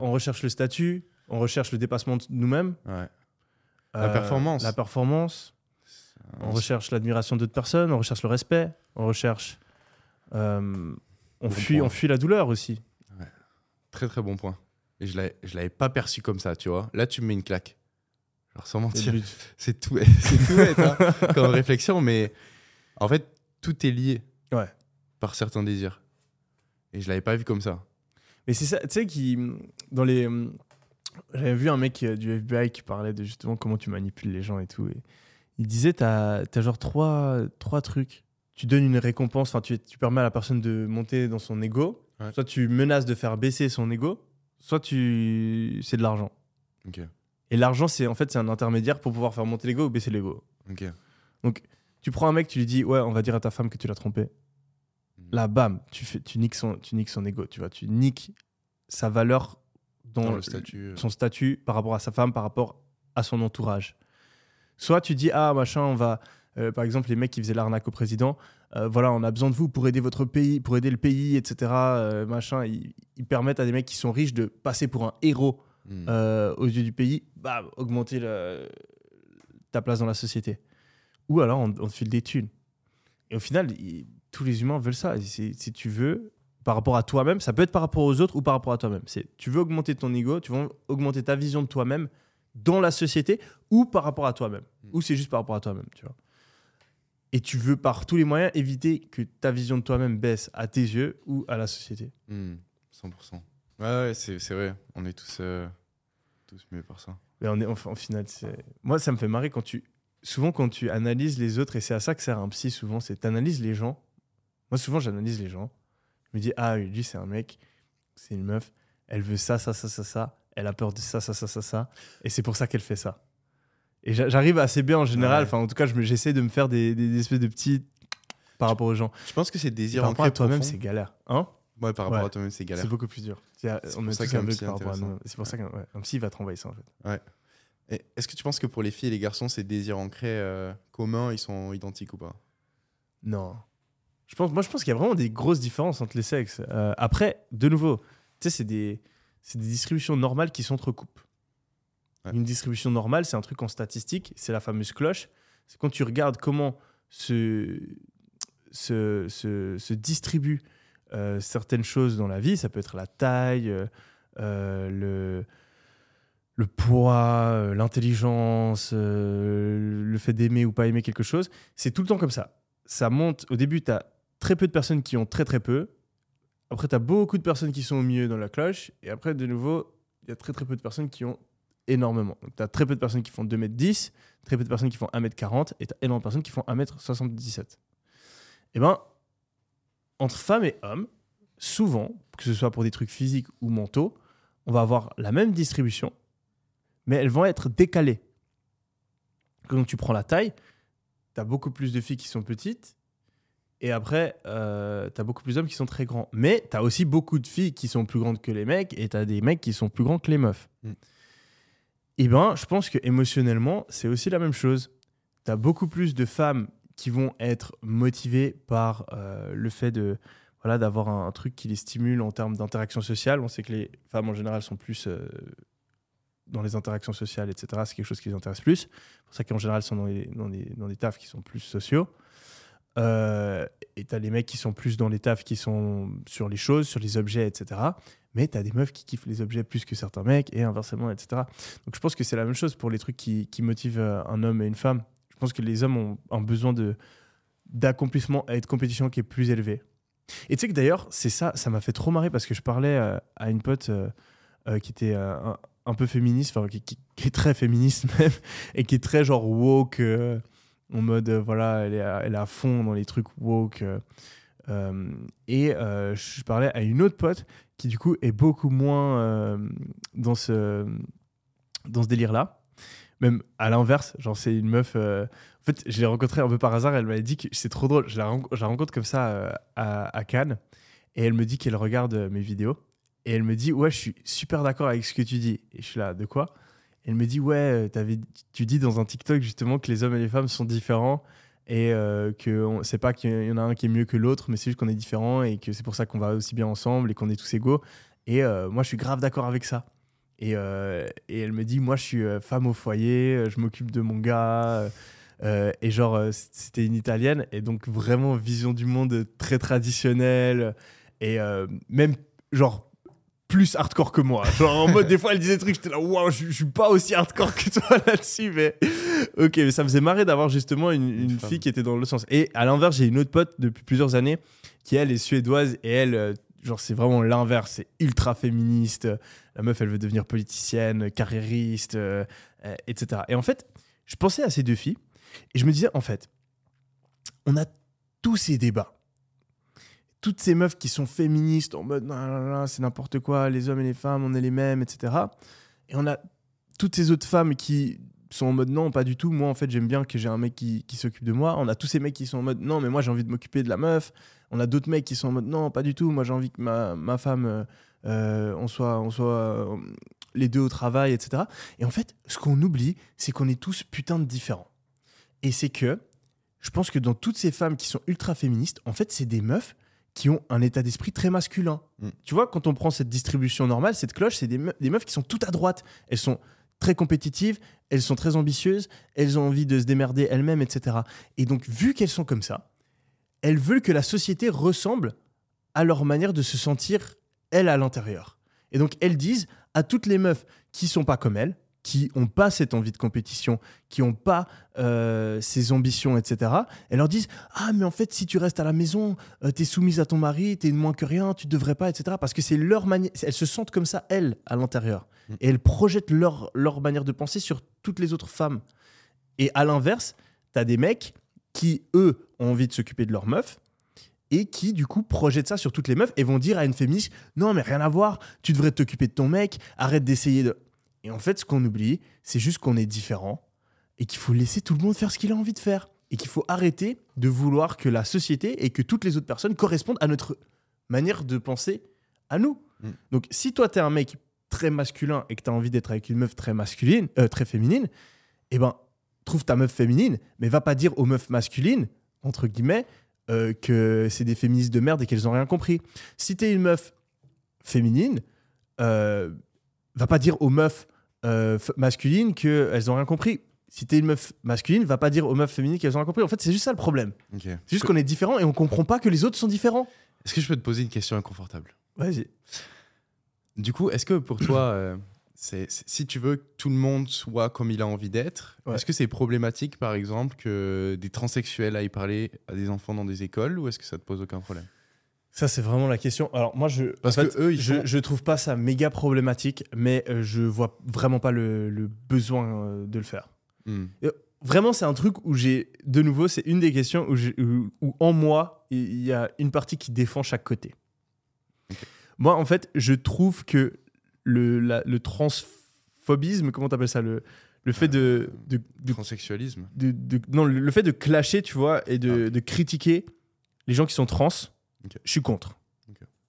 on recherche le statut, on recherche le dépassement de nous-mêmes. Ouais. La performance. La performance. On recherche l'admiration d'autres personnes, on recherche le respect, on recherche. euh, on, Bon fuit, point. on fuit la douleur aussi. Très très bon point. Et je je l'avais pas perçu comme ça, tu vois. Là, tu me mets une claque. Genre sans mentir. C'est tout, c'est tout bête hein, comme réflexion, mais en fait, tout est lié Ouais. par certains désirs. Et je l'avais pas vu comme ça. Mais c'est ça, tu sais, qui, dans les, J'avais vu un mec euh, du FBI qui parlait de justement comment tu manipules les gens et tout. Et il disait t'as as genre trois, trois trucs. Tu donnes une récompense, enfin tu, tu permets à la personne de monter dans son ego. Ouais. Soit tu menaces de faire baisser son ego, soit tu c'est de l'argent. Et l'argent c'est en fait c'est un intermédiaire pour pouvoir faire monter l'ego ou baisser l'ego. Ok. Tu prends un mec, tu lui dis ouais on va dire à ta femme que tu l'as trompé. Mhm. Là bam, tu fais tu niques son tu niques son ego, tu vois, tu niques sa valeur dans, Dans le statut. euh, son statut par rapport à sa femme, par rapport à son entourage. Soit tu dis, ah machin, on va, euh, par exemple, les mecs qui faisaient l'arnaque au président, euh, voilà, on a besoin de vous pour aider votre pays, pour aider le pays, etc. euh, machin, ils, ils permettent à des mecs qui sont riches de passer pour un héros hmm. euh, aux yeux du pays, bam, augmenter le- ta place dans la société. Ou alors on, on te file des thunes. Et au final, tous les humains veulent ça. Si tu veux, par rapport à toi-même, ça peut être par rapport aux autres ou par rapport à toi-même. C'est tu veux augmenter ton ego, tu veux augmenter ta vision de toi-même dans la société ou par rapport à toi-même. Mm. Ou c'est juste par rapport à toi-même, tu vois. Et tu veux par tous les moyens éviter que ta vision de toi-même baisse à tes yeux ou à la société. Hmm. 100%. Ouais, ouais, c'est vrai. On est tous, euh, tous mieux par ça. Mais on est, enfin, au final. Moi, ça me fait marrer quand tu... Souvent, quand tu analyses les autres, et c'est à ça que sert un psy souvent, c'est t'analyses les gens. Moi, souvent, j'analyse les gens. Je me dis, ah, lui, c'est un mec, c'est une meuf, elle veut ça, ça, ça, ça, ça, elle a peur de ça, ça, ça, ça, ça, et c'est pour ça qu'elle fait ça. Et j'a- j'arrive assez bien en général, Ouais. enfin, en tout cas, j'essaie de me faire des, des espèces de petits par rapport aux gens. Je pense que c'est désir par rapport à toi-même, c'est galère. Hein? Ouais, par rapport Ouais. à toi-même, c'est galère. C'est beaucoup plus dur. C'est- pour ça qu'un psy. C'est pour ça qu'un ouais, un psy va te renvoyer ça, en fait. Et Est-ce que tu penses que pour les filles et les garçons, ces désirs ancrés euh, communs, ils sont identiques ou pas? Non. Je pense, moi, je pense qu'il y a vraiment des grosses différences entre les sexes. Euh, après, de nouveau, tu sais, c'est des, c'est des distributions normales qui s'entrecoupent. Une distribution normale, c'est un truc en statistique, c'est la fameuse cloche. C'est quand tu regardes comment se, se, se, distribuent euh, certaines choses dans la vie, ça peut être la taille, euh, euh, le, le poids, l'intelligence, le fait d'aimer ou pas aimer quelque chose. C'est tout le temps comme ça. Ça monte. Au début, tu as très peu de personnes qui ont très très peu. Après, tu as beaucoup de personnes qui sont au milieu dans la cloche. Et après, de nouveau, il y a très très peu de personnes qui ont énormément. Donc, tu as très peu de personnes qui font 2m10, très peu de personnes qui font 1m40, et tu as énormément de personnes qui font 1m77. Et ben, entre femmes et hommes, souvent, que ce soit pour des trucs physiques ou mentaux, on va avoir la même distribution, mais elles vont être décalées. Quand tu prends la taille, tu as beaucoup plus de filles qui sont petites, et après, tu as beaucoup plus d'hommes qui sont très grands. Mais tu as aussi beaucoup de filles qui sont plus grandes que les mecs, et tu as des mecs qui sont plus grands que les meufs. Mm. Et ben, je pense que émotionnellement, c'est aussi la même chose. Tu as beaucoup plus de femmes qui vont être motivées par euh, le fait de voilà d'avoir un, truc qui les stimule en termes d'interaction sociale. On sait que les femmes en général sont plus euh, dans les interactions sociales, etc. C'est quelque chose qui les intéresse plus. C'est pour ça qu'en général, sont dans des, dans, des, dans tafs qui sont plus sociaux. Euh, et tu as les mecs qui sont plus dans les tafs qui sont sur les choses, sur les objets, etc. Mais tu as des meufs qui kiffent les objets plus que certains mecs et inversement, etc. Donc je pense que c'est la même chose pour les trucs qui, qui motivent euh, un homme et une femme. Je pense que les hommes ont un besoin d'accomplissement et de compétition qui est plus élevé. Et tu sais que d'ailleurs, c'est ça, ça m'a fait trop marrer parce que je parlais euh, à une pote euh, qui était un, un peu féministe, enfin qui, qui- est très féministe même, et qui est très genre woke, en mode voilà, elle est, à, elle est à fond dans les trucs woke. et je parlais à une autre pote du coup est beaucoup moins euh, dans ce dans ce délire là. Même à l'inverse, genre c'est une meuf. euh, En fait, je l'ai rencontrée un peu par hasard. Elle m'avait dit que c'est trop drôle. Je la, rencontre comme ça euh, à, à Cannes. Et elle me dit qu'elle regarde mes vidéos. Et elle me dit Ouais, je suis super d'accord avec ce que tu dis. Et je suis là, de quoi? Elle me dit Ouais, t'avais- tu dis dans un TikTok justement que les hommes et les femmes sont différents. Et euh, que c'est pas qu'il y en a un qui est mieux que l'autre, mais c'est juste qu'on est différents et que c'est pour ça qu'on va aussi bien ensemble et qu'on est tous égaux. Et euh, moi, je suis grave d'accord avec ça. Et, euh, et elle me dit, moi, je suis euh, femme au foyer, je m'occupe de mon gars. et genre, c'était une italienne. Et donc, vraiment, vision du monde très traditionnelle. Et même, genre, plus hardcore que moi. Genre, en mode, des fois, elle disait des trucs, j'étais là, waouh, je, je suis pas aussi hardcore que toi là-dessus. Mais ok, mais ça me faisait marrer d'avoir justement une, fille qui était dans le sens. Et à l'inverse, j'ai une autre pote depuis plusieurs années qui, elle, est suédoise. Et elle, euh, genre, c'est vraiment l'inverse. C'est ultra féministe. La meuf, elle veut devenir politicienne, carriériste, euh, euh, etc. Et en fait, je pensais à ces deux filles et je me disais, en fait, on a tous ces débats. Toutes ces meufs qui sont féministes en mode, c'est n'importe quoi, les hommes et les femmes, on est les mêmes, etc. Et on a toutes ces autres femmes qui sont en mode non, pas du tout. Moi, en fait, j'aime bien que j'ai un mec qui, qui s'occupe de moi. On a tous ces mecs qui sont en mode non, mais moi, j'ai envie de m'occuper de la meuf. On a d'autres mecs qui sont en mode non, pas du tout. Moi, j'ai envie que ma, ma femme, euh, euh, on soit, on soit euh, les deux au travail, etc. Et en fait, ce qu'on oublie, c'est qu'on est tous putain de différents. Et c'est que je pense que dans toutes ces femmes qui sont ultra féministes, en fait, c'est des meufs qui ont un état d'esprit très masculin. Mm. Tu vois, quand on prend cette distribution normale, cette cloche, c'est des, me- des meufs qui sont toutes à droite. Elles sont très compétitives, elles sont très ambitieuses, elles ont envie de se démerder elles-mêmes, etc. Et donc, vu qu'elles sont comme ça, elles veulent que la société ressemble à leur manière de se sentir, elles, à l'intérieur. Et donc, elles disent à toutes les meufs qui sont pas comme elles, qui n'ont pas cette envie de compétition, qui n'ont pas euh, ces ambitions, etc., elles leur disent Ah, mais en fait, si tu restes à la maison, tu t'es soumise à ton mari, t'es moins que rien, tu devrais pas, etc. Parce que c'est leur manière. Elles se sentent comme ça, elles, à l'intérieur. Mm. Et elles projettent leur, leur manière de penser sur toutes les autres femmes. Et à l'inverse, t'as des mecs qui, eux, ont envie de s'occuper de leur meuf et qui, du coup, projettent ça sur toutes les meufs et vont dire à une féministe Non, mais rien à voir, tu devrais t'occuper de ton mec, arrête d'essayer de. Et en fait, ce qu'on oublie, c'est juste qu'on est différent et qu'il faut laisser tout le monde faire ce qu'il a envie de faire. Et qu'il faut arrêter de vouloir que la société et que toutes les autres personnes correspondent à notre manière de penser à nous. Mm. Donc, si toi, t'es un mec très masculin et que t'as envie d'être avec une meuf très masculine, euh, très féminine, eh ben, trouve ta meuf féminine, mais va pas dire aux meufs masculines, entre guillemets, euh, que c'est des féministes de merde et qu'elles ont rien compris. Si t'es une meuf féminine, euh, va pas dire aux meufs euh, masculines qu'elles ont rien compris. Si t'es une meuf masculine, va pas dire aux meufs féminines qu'elles ont rien compris. En fait, c'est juste ça le problème. C'est juste qu'on est différents et on comprend pas que les autres sont différents. Est-ce que je peux te poser une question inconfortable? Vas-y. Du coup, est-ce que pour toi, euh, c'est, c'est- si tu veux que tout le monde soit comme il a envie d'être, Ouais. est-ce que c'est problématique, par exemple, que des transsexuels aillent parler à des enfants dans des écoles ou est-ce que ça te pose aucun problème? Ça, c'est vraiment la question. Alors, moi, je. Parce en que eux, ils je, font- je trouve pas ça méga problématique, mais euh, je vois vraiment pas le, le besoin euh, de le faire. Hmm. Vraiment, c'est un truc où j'ai. De nouveau, c'est une des questions où, où, où en moi, il y a une partie qui défend chaque côté. Moi, en fait, je trouve que le, la- le transphobisme, comment t'appelles ça le, le fait de, de, de Transsexualisme de- de- non, le, fait de clasher, tu vois, et de, Ah, de critiquer les gens qui sont trans, Je suis contre.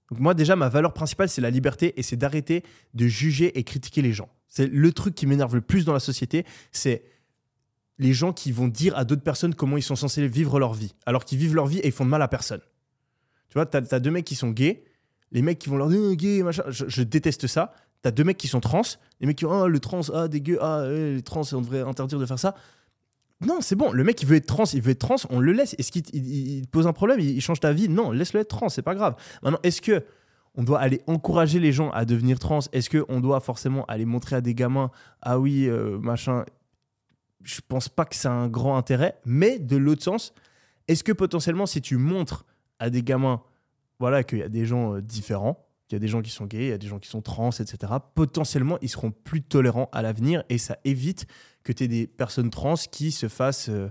Donc moi déjà, ma valeur principale, c'est la liberté et c'est d'arrêter de juger et critiquer les gens. C'est le truc qui m'énerve le plus dans la société, c'est les gens qui vont dire à d'autres personnes comment ils sont censés vivre leur vie, alors qu'ils vivent leur vie et ils font de mal à personne. Tu vois, t'as as deux mecs qui sont gays, les mecs qui vont leur dire Euh, gay, machin, je, je déteste ça. T'as deux mecs qui sont trans, les mecs qui vont oh, le trans, ah dégueu, ah les trans, on devrait interdire de faire ça. Non, c'est bon. Le mec, il veut être trans, il veut être trans, on le laisse. Est-ce qu'il il- il- il te pose un problème il, il change ta vie Non, laisse-le être trans, c'est pas grave. Maintenant, est-ce que on doit aller encourager les gens à devenir trans? Est-ce que on doit forcément aller montrer à des gamins ah oui, euh, machin? Je pense pas que c'est un grand intérêt. Mais de l'autre sens, est-ce que potentiellement, si tu montres à des gamins, voilà, qu'il y a des gens euh, différents, qu'il y a des gens qui sont gays, il y a des gens qui sont trans, etc. Potentiellement, ils seront plus tolérants à l'avenir et ça évite que tu aies des personnes trans qui se fassent euh,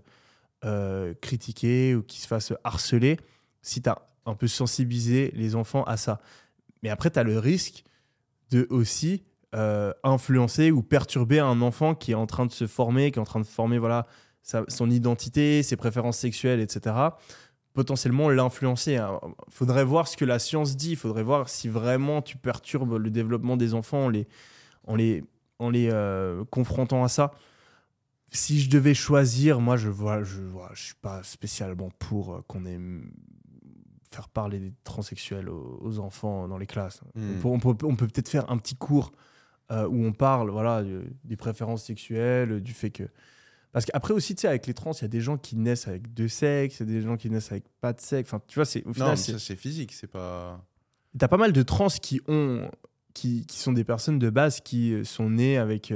euh, critiquer ou qui se fassent harceler si tu as un peu sensibilisé les enfants à ça. Mais après, tu as le risque de aussi euh, influencer ou perturber un enfant qui est en train de se former, qui est en train de former voilà, son identité, ses préférences sexuelles, etc. Potentiellement l'influencer. Il faudrait voir ce que la science dit, il faudrait voir si vraiment tu perturbes le développement des enfants en les, en les, en les confrontant à ça. Si je devais choisir, moi je vois, je vois, je suis pas spécialement pour euh, qu'on ait faire parler des transsexuels aux, aux enfants dans les classes. Hmm. On peut, on peut- on peut peut-être faire un petit cours euh, où on parle voilà, de- des préférences sexuelles, du fait que. Parce qu'après aussi, tu sais, avec les trans, il y a des gens qui naissent avec deux sexes, il y a des gens qui naissent avec pas de sexe. Enfin, tu vois, c'est, au Non, final, mais c'est- ça c'est physique, c'est pas. T'as pas mal de trans qui ont, qui, qui sont des personnes de base qui euh, sont nées avec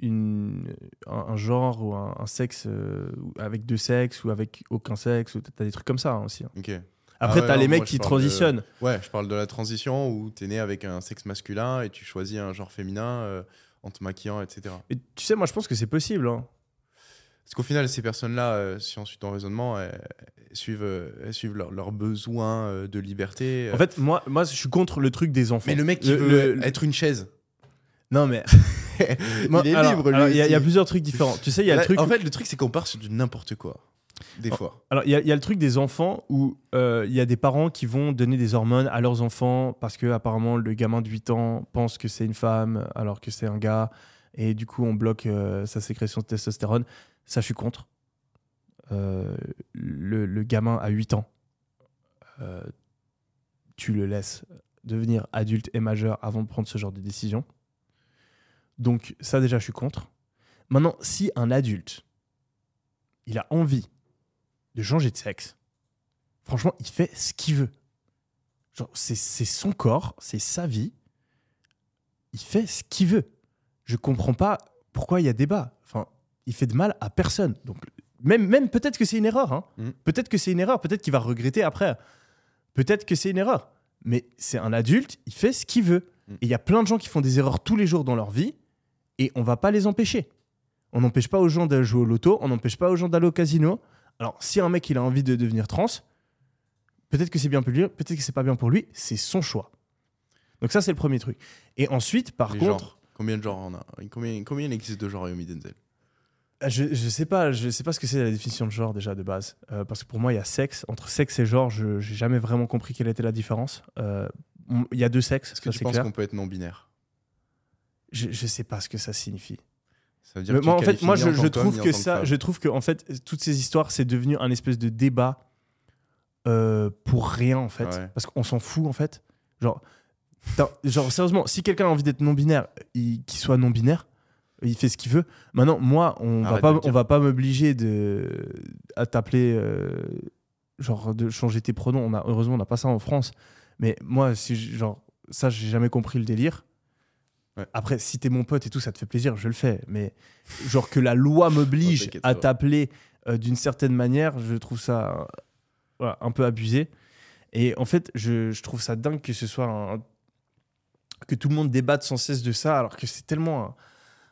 une, un, un genre ou un, un sexe euh, avec deux sexes ou avec aucun sexe. Ou t'as des trucs comme ça hein, aussi. hein. Après, Ah ouais, t'as non, les mecs moi, qui de- transitionnent. Ouais, je parle de la transition où t'es né avec un sexe masculin et tu choisis un genre féminin euh, en te maquillant, etc. Et tu sais, moi, je pense que c'est possible. hein. Parce qu'au final, ces personnes-là, euh, si on suit ton raisonnement, elles, elles suivent, elles suivent leurs leurs besoins euh, de liberté. En fait, moi, moi, je suis contre le truc des enfants. mais le mec qui Le- veut le- être une chaise, Non, mais. Il est alors- libre, lui. Il y, a- y plusieurs trucs différents. Tu sais, il y a Là, le truc. En fait, le truc, c'est qu'on part sur du n'importe quoi. Des fois. Alors, il y, a- il y a le truc des enfants où euh, il y a des parents qui vont donner des hormones à leurs enfants parce que apparemment le gamin de 8 ans pense que c'est une femme alors que c'est un gars et du coup on bloque euh, sa sécrétion de testostérone. Ça, je suis contre. Euh, le, le gamin à 8 ans, tu le laisses devenir adulte et majeur avant de prendre ce genre de décision. Donc ça déjà, je suis contre. Maintenant, si un adulte, il a envie de changer de sexe, franchement, il fait ce qu'il veut. C'est son corps, c'est sa vie. Il fait ce qu'il veut. Je comprends pas pourquoi il y a débat. Enfin, il fait de mal à personne. Donc, même, même peut-être que c'est une erreur. hein. Mhm. Peut-être que c'est une erreur. Peut-être qu'il va regretter après. Peut-être que c'est une erreur. Mais c'est un adulte, il fait ce qu'il veut. Mhm. Et il y a plein de gens qui font des erreurs tous les jours dans leur vie et on va pas les empêcher. On n'empêche pas aux gens de jouer au loto, on n'empêche pas aux gens d'aller au casino. Alors, si un mec il a envie de devenir trans, peut-être que c'est bien pour lui, peut-être que c'est pas bien pour lui, c'est son choix. Donc ça c'est le premier truc. Et ensuite, par Les contre, genres. Combien de genres on a Combien, combien il existe de genres à Yomi Denzel je, je sais pas, je sais pas ce que c'est la définition de genre déjà de base, Euh, parce que pour moi il y a sexe entre sexe et genre, je j'ai jamais vraiment compris quelle était la différence. Euh, Il y a deux sexes, Est-ce que tu penses qu'on peut être non-binaire Je, je sais pas ce que ça signifie. Ça veut dire moi, en fait, moi, je, je trouve que ça, je trouve que en fait, toutes ces histoires, c'est devenu un espèce de débat euh, pour rien en fait, Ouais. parce qu'on s'en fout en fait. Genre, genre sérieusement, si quelqu'un a envie d'être non binaire, il- qu'il soit non binaire, il fait ce qu'il veut. Maintenant, moi, on va Arrête pas, de le on va pas m'obliger de à t'appeler, euh, genre de changer tes pronoms. On a heureusement, on n'a pas ça en France. Mais moi, si genre ça, j'ai jamais compris le délire. Ouais. Après, si t'es mon pote et tout, ça te fait plaisir, je le fais. Mais genre que la loi m'oblige à t'appeler euh, d'une certaine manière, je trouve ça euh, voilà, un peu abusé. Et en fait, je, je trouve ça dingue que ce soit un- que tout le monde débatte sans cesse de ça, alors que c'est tellement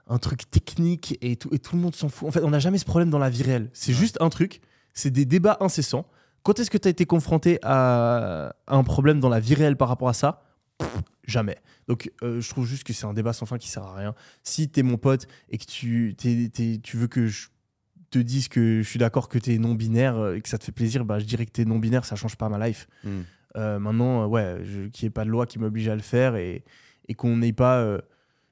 un, un truc technique et tout, et tout le monde s'en fout. En fait, on n'a jamais ce problème dans la vie réelle. C'est Ouais. juste un truc, c'est des débats incessants. Quand est-ce que tu as été confronté à, à un problème dans la vie réelle par rapport à ça? Pff, Jamais. Donc, euh, je trouve juste que c'est un débat sans fin qui sert à rien. Si t'es mon pote et que tu, t'es- t'es- tu veux que je te dise que je suis d'accord que t'es non-binaire euh, et que ça te fait plaisir, bah, je dirais que t'es non-binaire, ça change pas ma life. Hmm. Euh, maintenant, ouais, qu'il n'y ait pas de loi qui m'oblige à le faire et, et qu'on n'ait pas euh,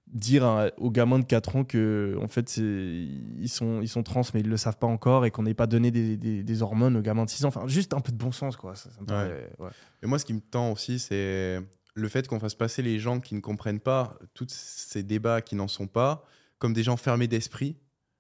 dire à- aux gamins de 4 ans que en fait c'est- ils sont, ils sont trans mais ils le savent pas encore et qu'on n'ait pas donné des, des- des hormones aux gamins de 6 ans. Enfin, juste un peu de bon sens, quoi. Ça, ça me paraît- ouais. Et moi, ce qui me tend aussi, c'est le fait qu'on fasse passer les gens qui ne comprennent pas tous ces débats qui n'en sont pas comme des gens fermés d'esprit,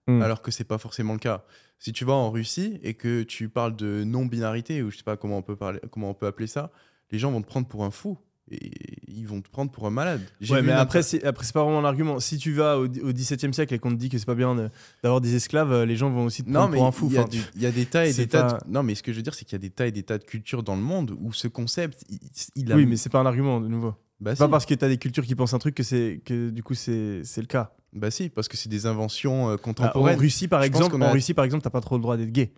Mm. alors que c'est pas forcément le cas. Si tu vas en Russie et que tu parles de non-binarité, ou je sais pas comment on peut, parler, comment on peut appeler ça, les gens vont te prendre pour un fou. Et ils vont te prendre pour un malade. Ouais, mais après, c'est, après, c'est pas vraiment un argument. Si tu vas au, au XVIIe siècle et qu'on te dit que c'est pas bien de- d'avoir des esclaves, euh, les gens vont aussi te Non, prendre mais pour un fou. il y, a Enfin, du- il y a des tas et des tas. pas- de- Non, mais ce que je veux dire, c'est qu'il y a des tas et des tas de cultures dans le monde où ce concept, il, il a. Oui, mais c'est pas un argument de nouveau. bah, C'est pas si. parce que t'as des cultures qui pensent un truc que c'est que du coup c'est, c'est le cas. Bah si, parce que c'est des inventions euh, Ah, en contemporaines. Russie, par Je exemple, en Russie, par exemple, t'as pas trop le droit d'être gay.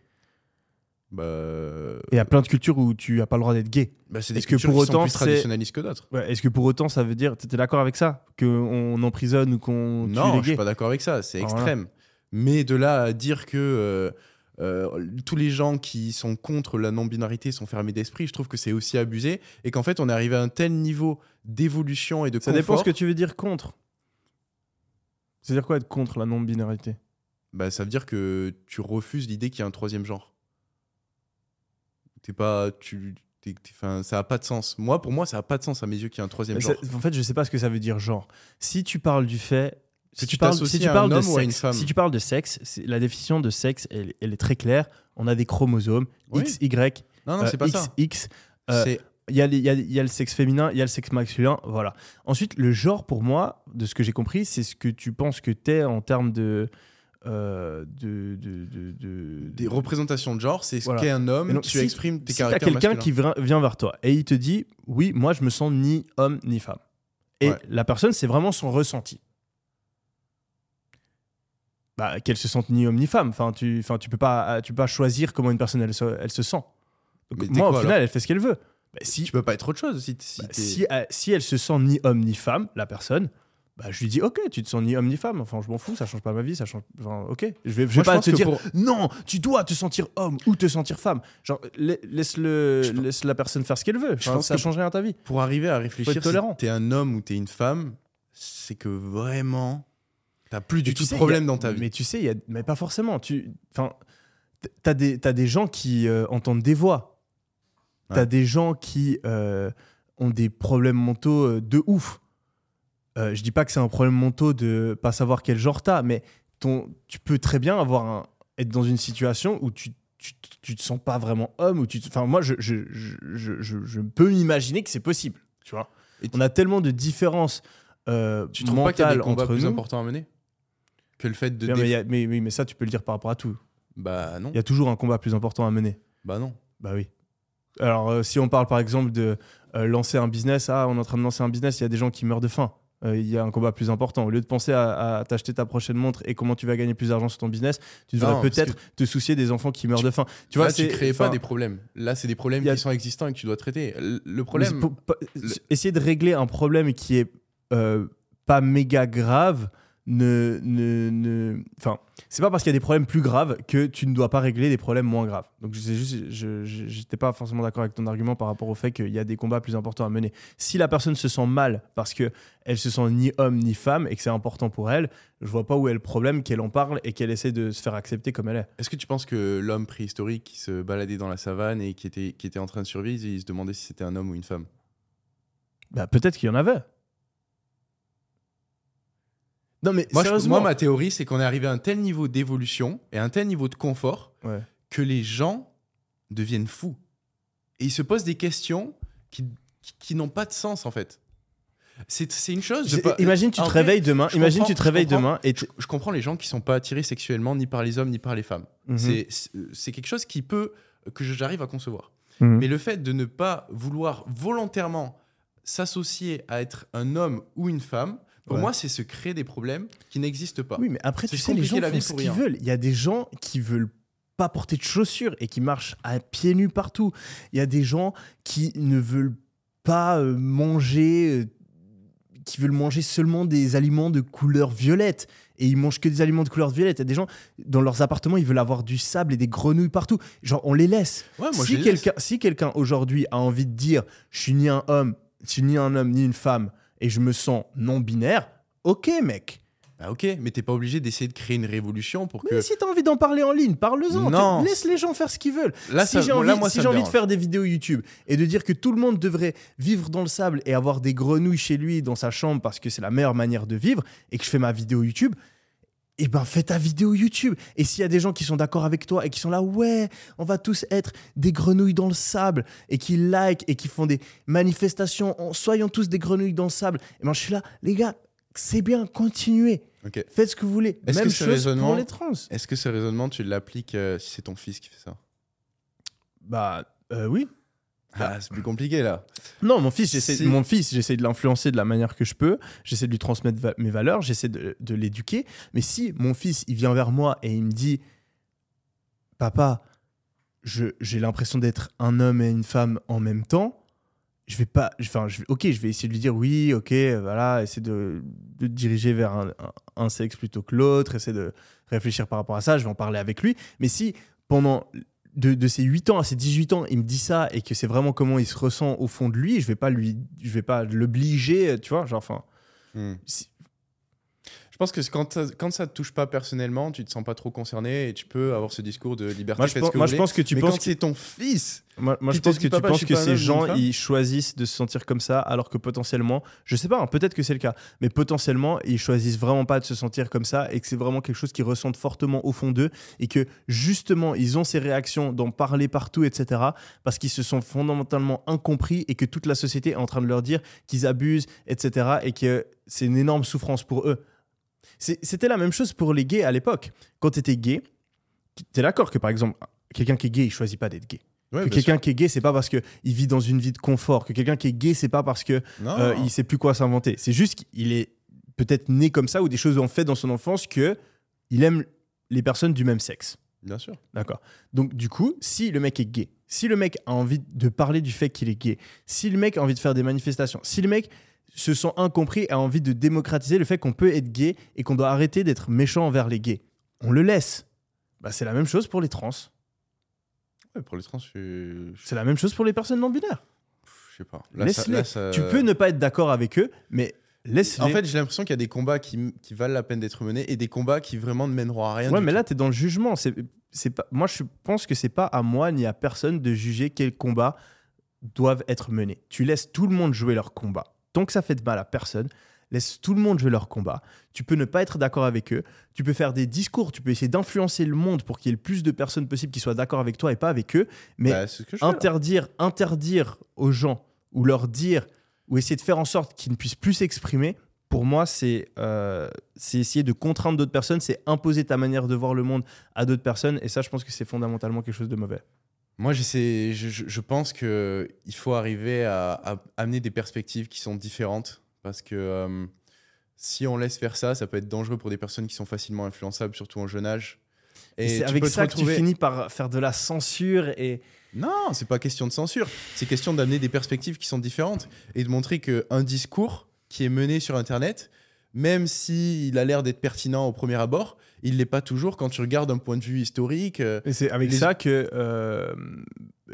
Bah, Et il y a plein de cultures où tu as pas le droit d'être gay. bah, c'est des Est-ce que cultures pour qui sont autant, plus c'est- traditionnalistes que d'autres. Ouais, Est-ce que pour autant ça veut dire, t'étais d'accord avec ça, qu'on emprisonne ou qu'on tue Non, les je suis gays? pas d'accord avec ça, c'est voilà. extrême. Mais de là à dire que euh, euh, tous les gens qui sont contre la non-binarité sont fermés d'esprit, je trouve que c'est aussi abusé et qu'en fait on est arrivé à un tel niveau d'évolution et de Ça confort. dépend ce que tu veux dire contre. C'est-à-dire quoi être contre la non-binarité? Bah, ça veut dire que tu refuses l'idée qu'il y a un troisième genre. T'es pas, tu, t'es- t'es- 'fin, ça a pas de sens. Moi, pour moi, ça a pas de sens à mes yeux qu'il y a un troisième genre. En fait, je sais pas ce que ça veut dire genre. Si tu parles du fait si tu parles, si tu de sexe, si tu parles de sexe, la définition de sexe, elle, elle est très claire. On a des chromosomes Oui. X, Y, Non, non, euh, pas X, ça. X. euh, Il y, a les- il y a- il y a le sexe féminin, il y a le sexe masculin, voilà. Ensuite, le genre, pour moi, de ce que j'ai compris, c'est ce que tu penses que t'es en termes de euh, de, de, de- de- Des représentations de genre, c'est ce Voilà. qu'est un homme. Donc, tu si- exprimes tes si caractères quelqu'un qui vient vers toi et il te dit oui moi je me sens ni homme ni femme et Ouais. la personne c'est vraiment son ressenti bah, qu'elle se sente ni homme ni femme enfin tu enfin tu peux pas tu peux pas choisir comment une personne elle se, elle se sent Donc, moi quoi, au final elle fait ce qu'elle veut Bah, si Tu peux pas être autre chose si, si bah, elle, si elle se sent ni homme ni femme la personne bah, je lui dis ok tu te sens ni homme ni femme enfin je m'en fous ça change pas ma vie ça change enfin, ok je vais, je vais je pas te dire pour- non, tu dois te sentir homme ou te sentir femme. Genre, la- laisse, le, Je pense- laisse la personne faire ce qu'elle veut. Je pense ça change rien à ta vie. Pour arriver à réfléchir, tolérant. si t'es un homme ou t'es une femme, c'est que vraiment, t'as plus du Mais tout tu de sais, problème a- dans ta vie. Mais tu sais, il y a, mais pas forcément. Tu, enfin, t'as des, t'as des gens qui euh, entendent des voix. T'as Ouais. des gens qui euh, ont des problèmes mentaux euh, de ouf. Euh, je dis pas que c'est un problème mentaux de pas savoir quel genre t'as, mais ton, tu peux très bien avoir un, être dans une situation où tu tu, tu te sens pas vraiment homme ou tu enfin moi je, je, je, je, peux m'imaginer que c'est possible tu vois Et on a tellement de différences euh, Tu trouves pas qu'il y a mentales des combats entre plus nous importants à mener Que le fait de. Bien, mais, y a- mais, mais ça, tu peux le dire par rapport à tout. Bah non. Il y a toujours un combat plus important à mener. Bah non. Bah oui. Alors, euh, si on parle par exemple de euh, lancer un business, ah, on est en train de lancer un business, il y a des gens qui meurent de faim. Euh, Il y a un combat plus important. Au lieu de penser à, à t'acheter ta prochaine montre et comment tu vas gagner plus d'argent sur ton business, tu devrais peut-être te soucier des enfants qui meurent de faim. Tu vois, vois, tu crées pas des problèmes. Là, c'est des problèmes a- qui sont existants et que tu dois traiter. Le- problème. pour- Essayer de régler un problème qui est euh, pas méga grave ne, ne, ne- enfin, c'est pas parce qu'il y a des problèmes plus graves que tu ne dois pas régler des problèmes moins graves. Donc je sais juste, je j'étais pas forcément d'accord avec ton argument par rapport au fait qu'il y a des combats plus importants à mener. Si la personne se sent mal parce que elle se sent ni homme ni femme et que c'est important pour elle, je vois pas où est le problème qu'elle en parle et qu'elle essaie de se faire accepter comme elle est. Est-ce que tu penses que l'homme préhistorique qui se baladait dans la savane et qui était, qui était en train de survivre, il se demandait si c'était un homme ou une femme? Bah peut-être qu'il y en avait. Non mais moi, je- sérieusement, moi, ma théorie, c'est qu'on est arrivé à un tel niveau d'évolution et à un tel niveau de confort Ouais. que les gens deviennent fous. Et ils se posent des questions qui, qui, qui n'ont pas de sens, en fait. C'est une chose. de J'ai- pas- Imagine tu te vrai, réveilles demain. je Imagine comprends- tu te réveilles demain et Je, comprends les gens qui sont pas attirés sexuellement ni par les hommes ni par les femmes. Mhm. C'est quelque chose qui peut que j'arrive à concevoir. Mhm. Mais le fait de ne pas vouloir volontairement s'associer à être un homme ou une femme, pour Ouais. moi, c'est se créer des problèmes qui n'existent pas. Oui, mais après, C'est tu sais, les gens la font ce qu'ils veulent. Il y a des gens qui veulent pas porter de chaussures et qui marchent à pieds nus partout. Il y a des gens qui ne veulent pas euh, manger, euh, qui veulent manger seulement des aliments de couleur violette. Et ils mangent que des aliments de couleur violette. Il y a des gens, dans leurs appartements, ils veulent avoir du sable et des grenouilles partout. Genre, on les laisse. Ouais, moi, je si quelqu'un si quelqu'un aujourd'hui a envie de dire je suis ni un homme, je suis ni un homme ni une femme et je me sens non binaire, ok mec. Bah, ok, mais t'es pas obligé d'essayer de créer une révolution pour que. Mais si t'as envie d'en parler en ligne, parle-en. Non. Laisse les gens faire ce qu'ils veulent. Là, si ça- j'ai envie, là, moi, si j'ai envie de faire des vidéos YouTube et de dire que tout le monde devrait vivre dans le sable et avoir des grenouilles chez lui dans sa chambre parce que c'est la meilleure manière de vivre et que je fais ma vidéo YouTube, eh ben fais ta vidéo YouTube. Et s'il y a des gens qui sont d'accord avec toi et qui sont là, ouais, on va tous être des grenouilles dans le sable et qui like et qui font des manifestations, en soyons tous des grenouilles dans le sable, et ben je suis là, les gars, c'est bien, continuez. Ok. Faites ce que vous voulez. Est-ce Même que ce chose raisonnement- pour les trans. Est-ce que ce raisonnement, tu l'appliques euh, si c'est ton fils qui fait ça? Bah euh, oui. Ah, c'est plus compliqué là. Non, mon fils, j'essaie, Si. mon fils, j'essaie de l'influencer de la manière que je peux. J'essaie de lui transmettre va- mes valeurs. J'essaie de, de l'éduquer. Mais si mon fils, il vient vers moi et il me dit, papa, je, j'ai l'impression d'être un homme et une femme en même temps. Je vais pas, enfin, je ok, je vais essayer de lui dire oui, ok, voilà, essayer de, de diriger vers un, un- un sexe plutôt que l'autre, essayer de réfléchir par rapport à ça. Je vais en parler avec lui. Mais si pendant de, de ses 8 ans à ses 18 ans, il me dit ça et que c'est vraiment comment il se ressent au fond de lui, je vais pas lui, je vais pas l'obliger, tu vois, genre, enfin, Hmm. si- Je pense que quand ça, quand ça te touche pas personnellement, tu te sens pas trop concerné et tu peux avoir ce discours de liberté. moi, je, pense, que moi vous je voulez. pense que tu mais penses quand que, c'est ton fils, moi, moi, je pense que tu papa, penses que ces gens, ils choisissent de se sentir comme ça, alors que potentiellement, je sais pas, hein, peut-être que c'est le cas, mais potentiellement, ils choisissent vraiment pas de se sentir comme ça et que c'est vraiment quelque chose qu'ils ressentent fortement au fond d'eux et que justement, ils ont ces réactions d'en parler partout, etc., parce qu'ils se sont fondamentalement incompris et que toute la société est en train de leur dire qu'ils abusent, etc., et que c'est une énorme souffrance pour eux. C'était la même chose pour les gays à l'époque. Quand tu étais gay, tu es d'accord que par exemple, quelqu'un qui est gay, il choisit pas d'être gay. Ouais, que quelqu'un qui est gay, c'est pas parce qu'il vit dans une vie de confort. Que quelqu'un qui est gay, c'est pas parce. Non. euh, il sait plus quoi s'inventer. C'est juste qu'il est peut-être né comme ça ou des choses ont fait dans son enfance que il aime les personnes du même sexe. Bien sûr. D'accord. Donc du coup, si le mec est gay, si le mec a envie de parler du fait qu'il est gay, si le mec a envie de faire des manifestations, si le mec se sent incompris et a envie de démocratiser le fait qu'on peut être gay et qu'on doit arrêter d'être méchant envers les gays, on le laisse. Bah, c'est la même chose pour les trans. Ouais, pour les trans, je, C'est la même chose pour les personnes non binaires. je sais pas. Là, ça- Laisse-les. là, ça- Tu peux ne pas être d'accord avec eux, mais laisse-les. En fait, j'ai l'impression qu'il y a des combats qui, qui valent la peine d'être menés et des combats qui vraiment ne mèneront à rien. ouais, du mais tout. là, tu es dans le jugement. C'est, c'est pas, moi, je pense que c'est pas à moi ni à personne de juger quels combats doivent être menés. Tu laisses tout le monde jouer leur combat. Tant que ça fait de mal à personne, laisse tout le monde jouer leur combat. Tu peux ne pas être d'accord avec eux. Tu peux faire des discours. Tu peux essayer d'influencer le monde pour qu'il y ait le plus de personnes possible qui soient d'accord avec toi et pas avec eux. Mais Bah, fais, interdire, interdire aux gens ou leur dire ou essayer de faire en sorte qu'ils ne puissent plus s'exprimer, pour moi, c'est euh, c'est essayer de contraindre d'autres personnes, c'est imposer ta manière de voir le monde à d'autres personnes. Et ça, je pense que c'est fondamentalement quelque chose de mauvais. Moi, je, pense qu'il faut arriver à, à amener des perspectives qui sont différentes parce que euh, si on laisse faire ça, ça peut être dangereux pour des personnes qui sont facilement influençables, surtout en jeune âge. Et, c'est avec ça que tu finis par faire de la censure et. Non, c'est pas question de censure. C'est question d'amener des perspectives qui sont différentes et de montrer qu'un discours qui est mené sur Internet, même s'il a l'air d'être pertinent au premier abord, il l'est pas toujours quand tu regardes d'un point de vue historique. euh, et c'est avec Les- ça que euh,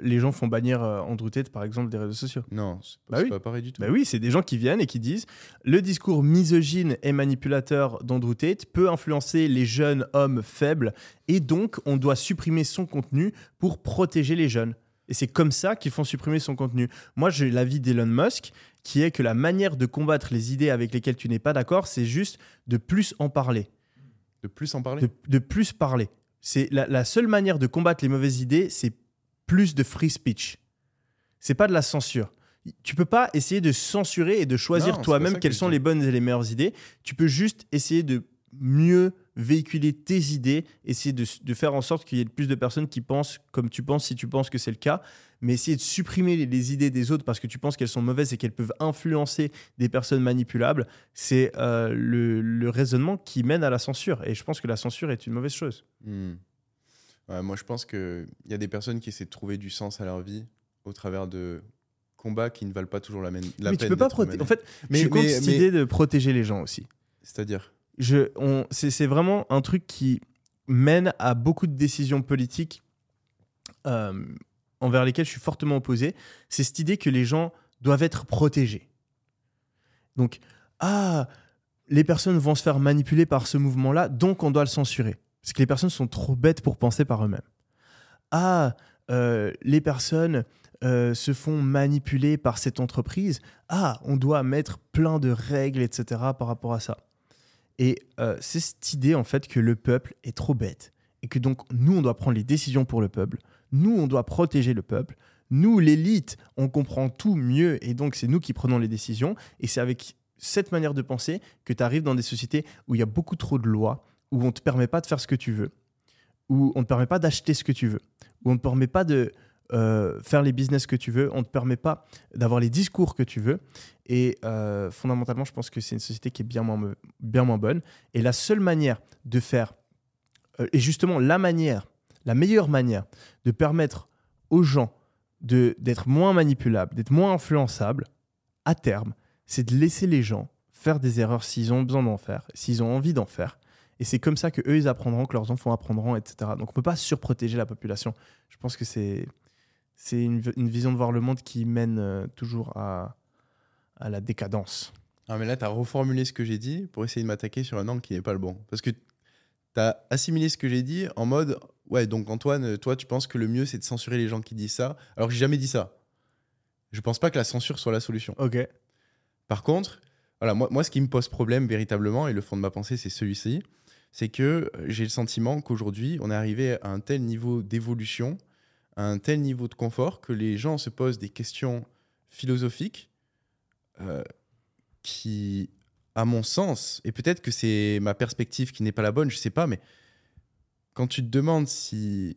les gens font bannir euh, Andrew Tate, par exemple, des réseaux sociaux. Non, c'est pas, Bah oui. pas pareil du tout. Bah oui, c'est des gens qui viennent et qui disent le discours misogyne et manipulateur d'Andrew Tate peut influencer les jeunes hommes faibles et donc on doit supprimer son contenu pour protéger les jeunes. Et c'est comme ça qu'ils font supprimer son contenu. Moi, j'ai l'avis d'Elon Musk qui est que la manière de combattre les idées avec lesquelles tu n'es pas d'accord, c'est juste de plus en parler, De plus en parler. de, de plus parler. C'est la, la seule manière de combattre les mauvaises idées, c'est plus de free speech. C'est pas de la censure. Tu peux pas essayer de censurer et de choisir toi-même quelles sont dis. les bonnes et les meilleures idées. Tu peux juste essayer de mieux véhiculer tes idées, essayer de, de faire en sorte qu'il y ait le plus de personnes qui pensent comme tu penses si tu penses que c'est le cas, mais essayer de supprimer les, les idées des autres parce que tu penses qu'elles sont mauvaises et qu'elles peuvent influencer des personnes manipulables, c'est euh, le, le raisonnement qui mène à la censure. Et je pense que la censure est une mauvaise chose. Hmm. Ouais, moi, je pense qu'il y a des personnes qui essaient de trouver du sens à leur vie au travers de combats qui ne valent pas toujours la, la mais peine. tu peux pas protéger. En fait, Mais- je suis contre mais- cette mais- idée de protéger les gens aussi. C'est-à-dire? C'est, vraiment un truc qui mène à beaucoup de décisions politiques euh, envers lesquelles je suis fortement opposé. C'est cette idée que les gens doivent être protégés. Donc, ah, les personnes vont se faire manipuler par ce mouvement-là, donc on doit le censurer. Parce que les personnes sont trop bêtes pour penser par eux-mêmes. Ah, euh, les personnes euh, se font manipuler par cette entreprise. Ah, on doit mettre plein de règles, etc. par rapport à ça. Et euh, c'est cette idée, en fait, que le peuple est trop bête. Et que donc, nous, on doit prendre les décisions pour le peuple. Nous, on doit protéger le peuple. Nous, l'élite, on comprend tout mieux. Et donc, c'est nous qui prenons les décisions. Et c'est avec cette manière de penser que tu arrives dans des sociétés où il y a beaucoup trop de lois, où on ne te permet pas de faire ce que tu veux, où on ne te permet pas d'acheter ce que tu veux, où on ne te permet pas de euh, faire les business que tu veux, on ne te permet pas d'avoir les discours que tu veux. Et euh, fondamentalement, je pense que c'est une société qui est bien moins, bien moins bonne. Et la seule manière de faire, euh, et justement la manière, la meilleure manière de permettre aux gens d'être moins manipulables, d'être moins influençables, à terme, c'est de laisser les gens faire des erreurs s'ils ont besoin d'en faire, s'ils ont envie d'en faire. Et c'est comme ça que eux ils apprendront, que leurs enfants apprendront, etc. Donc on peut pas surprotéger la population. Je pense que c'est c'est une, une vision de voir le monde qui mène euh, toujours à, à la décadence. Ah, mais là, tu as reformulé ce que j'ai dit pour essayer de m'attaquer sur un angle qui n'est pas le bon. Parce que tu as assimilé ce que j'ai dit en mode Ouais, donc Antoine, toi, tu penses que le mieux, c'est de censurer les gens qui disent ça, alors que j'ai jamais dit ça. Je pense pas que la censure soit la solution. Ok. Par contre, voilà, moi, moi, ce qui me pose problème véritablement, et le fond de ma pensée, c'est celui-ci, c'est que euh, j'ai le sentiment qu'aujourd'hui, on est arrivé à un tel niveau d'évolution, un tel niveau de confort, que les gens se posent des questions philosophiques euh, qui à mon sens, et peut-être que c'est ma perspective qui n'est pas la bonne, je sais pas, mais quand tu te demandes si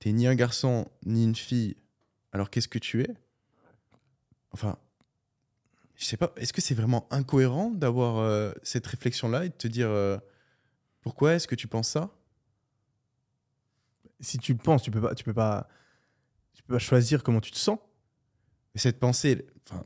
t'es ni un garçon ni une fille, alors qu'est-ce que tu es? Enfin, je sais pas, est-ce que c'est vraiment incohérent d'avoir euh, cette réflexion-là et de te dire euh, pourquoi est-ce que tu penses ça? Si tu le penses, tu peux pas, tu peux pas, tu peux pas choisir comment tu te sens. Et cette pensée, enfin,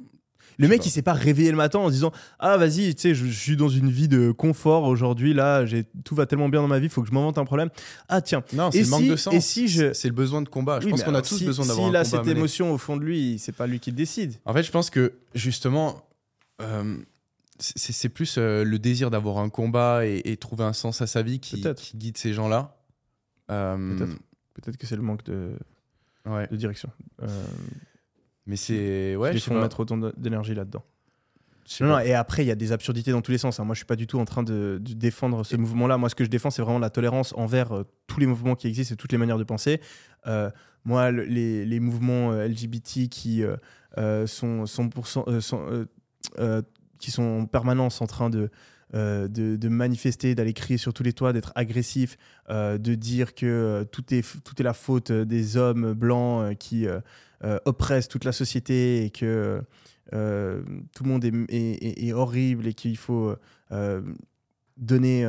Le Je mec, pas. il s'est pas réveillé le matin en se disant Ah, vas-y, tu sais, je, je suis dans une vie de confort aujourd'hui, là, j'ai tout va tellement bien dans ma vie, faut que je m'invente un problème. Ah, tiens. non, c'est le manque si- de sens. et si je- C'est le besoin de combat. Je Oui, pense mais qu'on a tous si- besoin d'avoir S'il un a combat. à cette mener. émotion au fond de lui, c'est pas lui qui le décide. En fait, je pense que justement, euh, c'est plus euh, le désir d'avoir un combat et, et trouver un sens à sa vie qui guide ces gens-là. Euh, Peut-être. Que c'est le manque de, Ouais. de direction. Euh, Mais c'est. Ouais, sais font pas. mettre autant d'énergie là-dedans. Non, et après, il y a des absurdités dans tous les sens. hein. Moi, je suis pas du tout en train de, de défendre ce mouvement-là. Moi, ce que je défends, c'est vraiment la tolérance envers euh, tous les mouvements qui existent et toutes les manières de penser. Euh, moi, le- les, les mouvements euh, LGBT qui sont 100%, euh, sont, euh, euh, qui sont en permanence en train de, euh, de, manifester, d'aller crier sur tous les toits, d'être agressifs, euh, de dire que euh, tout, est, tout est la faute des hommes blancs qui oppressent toute la société et que tout le monde est, horrible et qu'il faut donner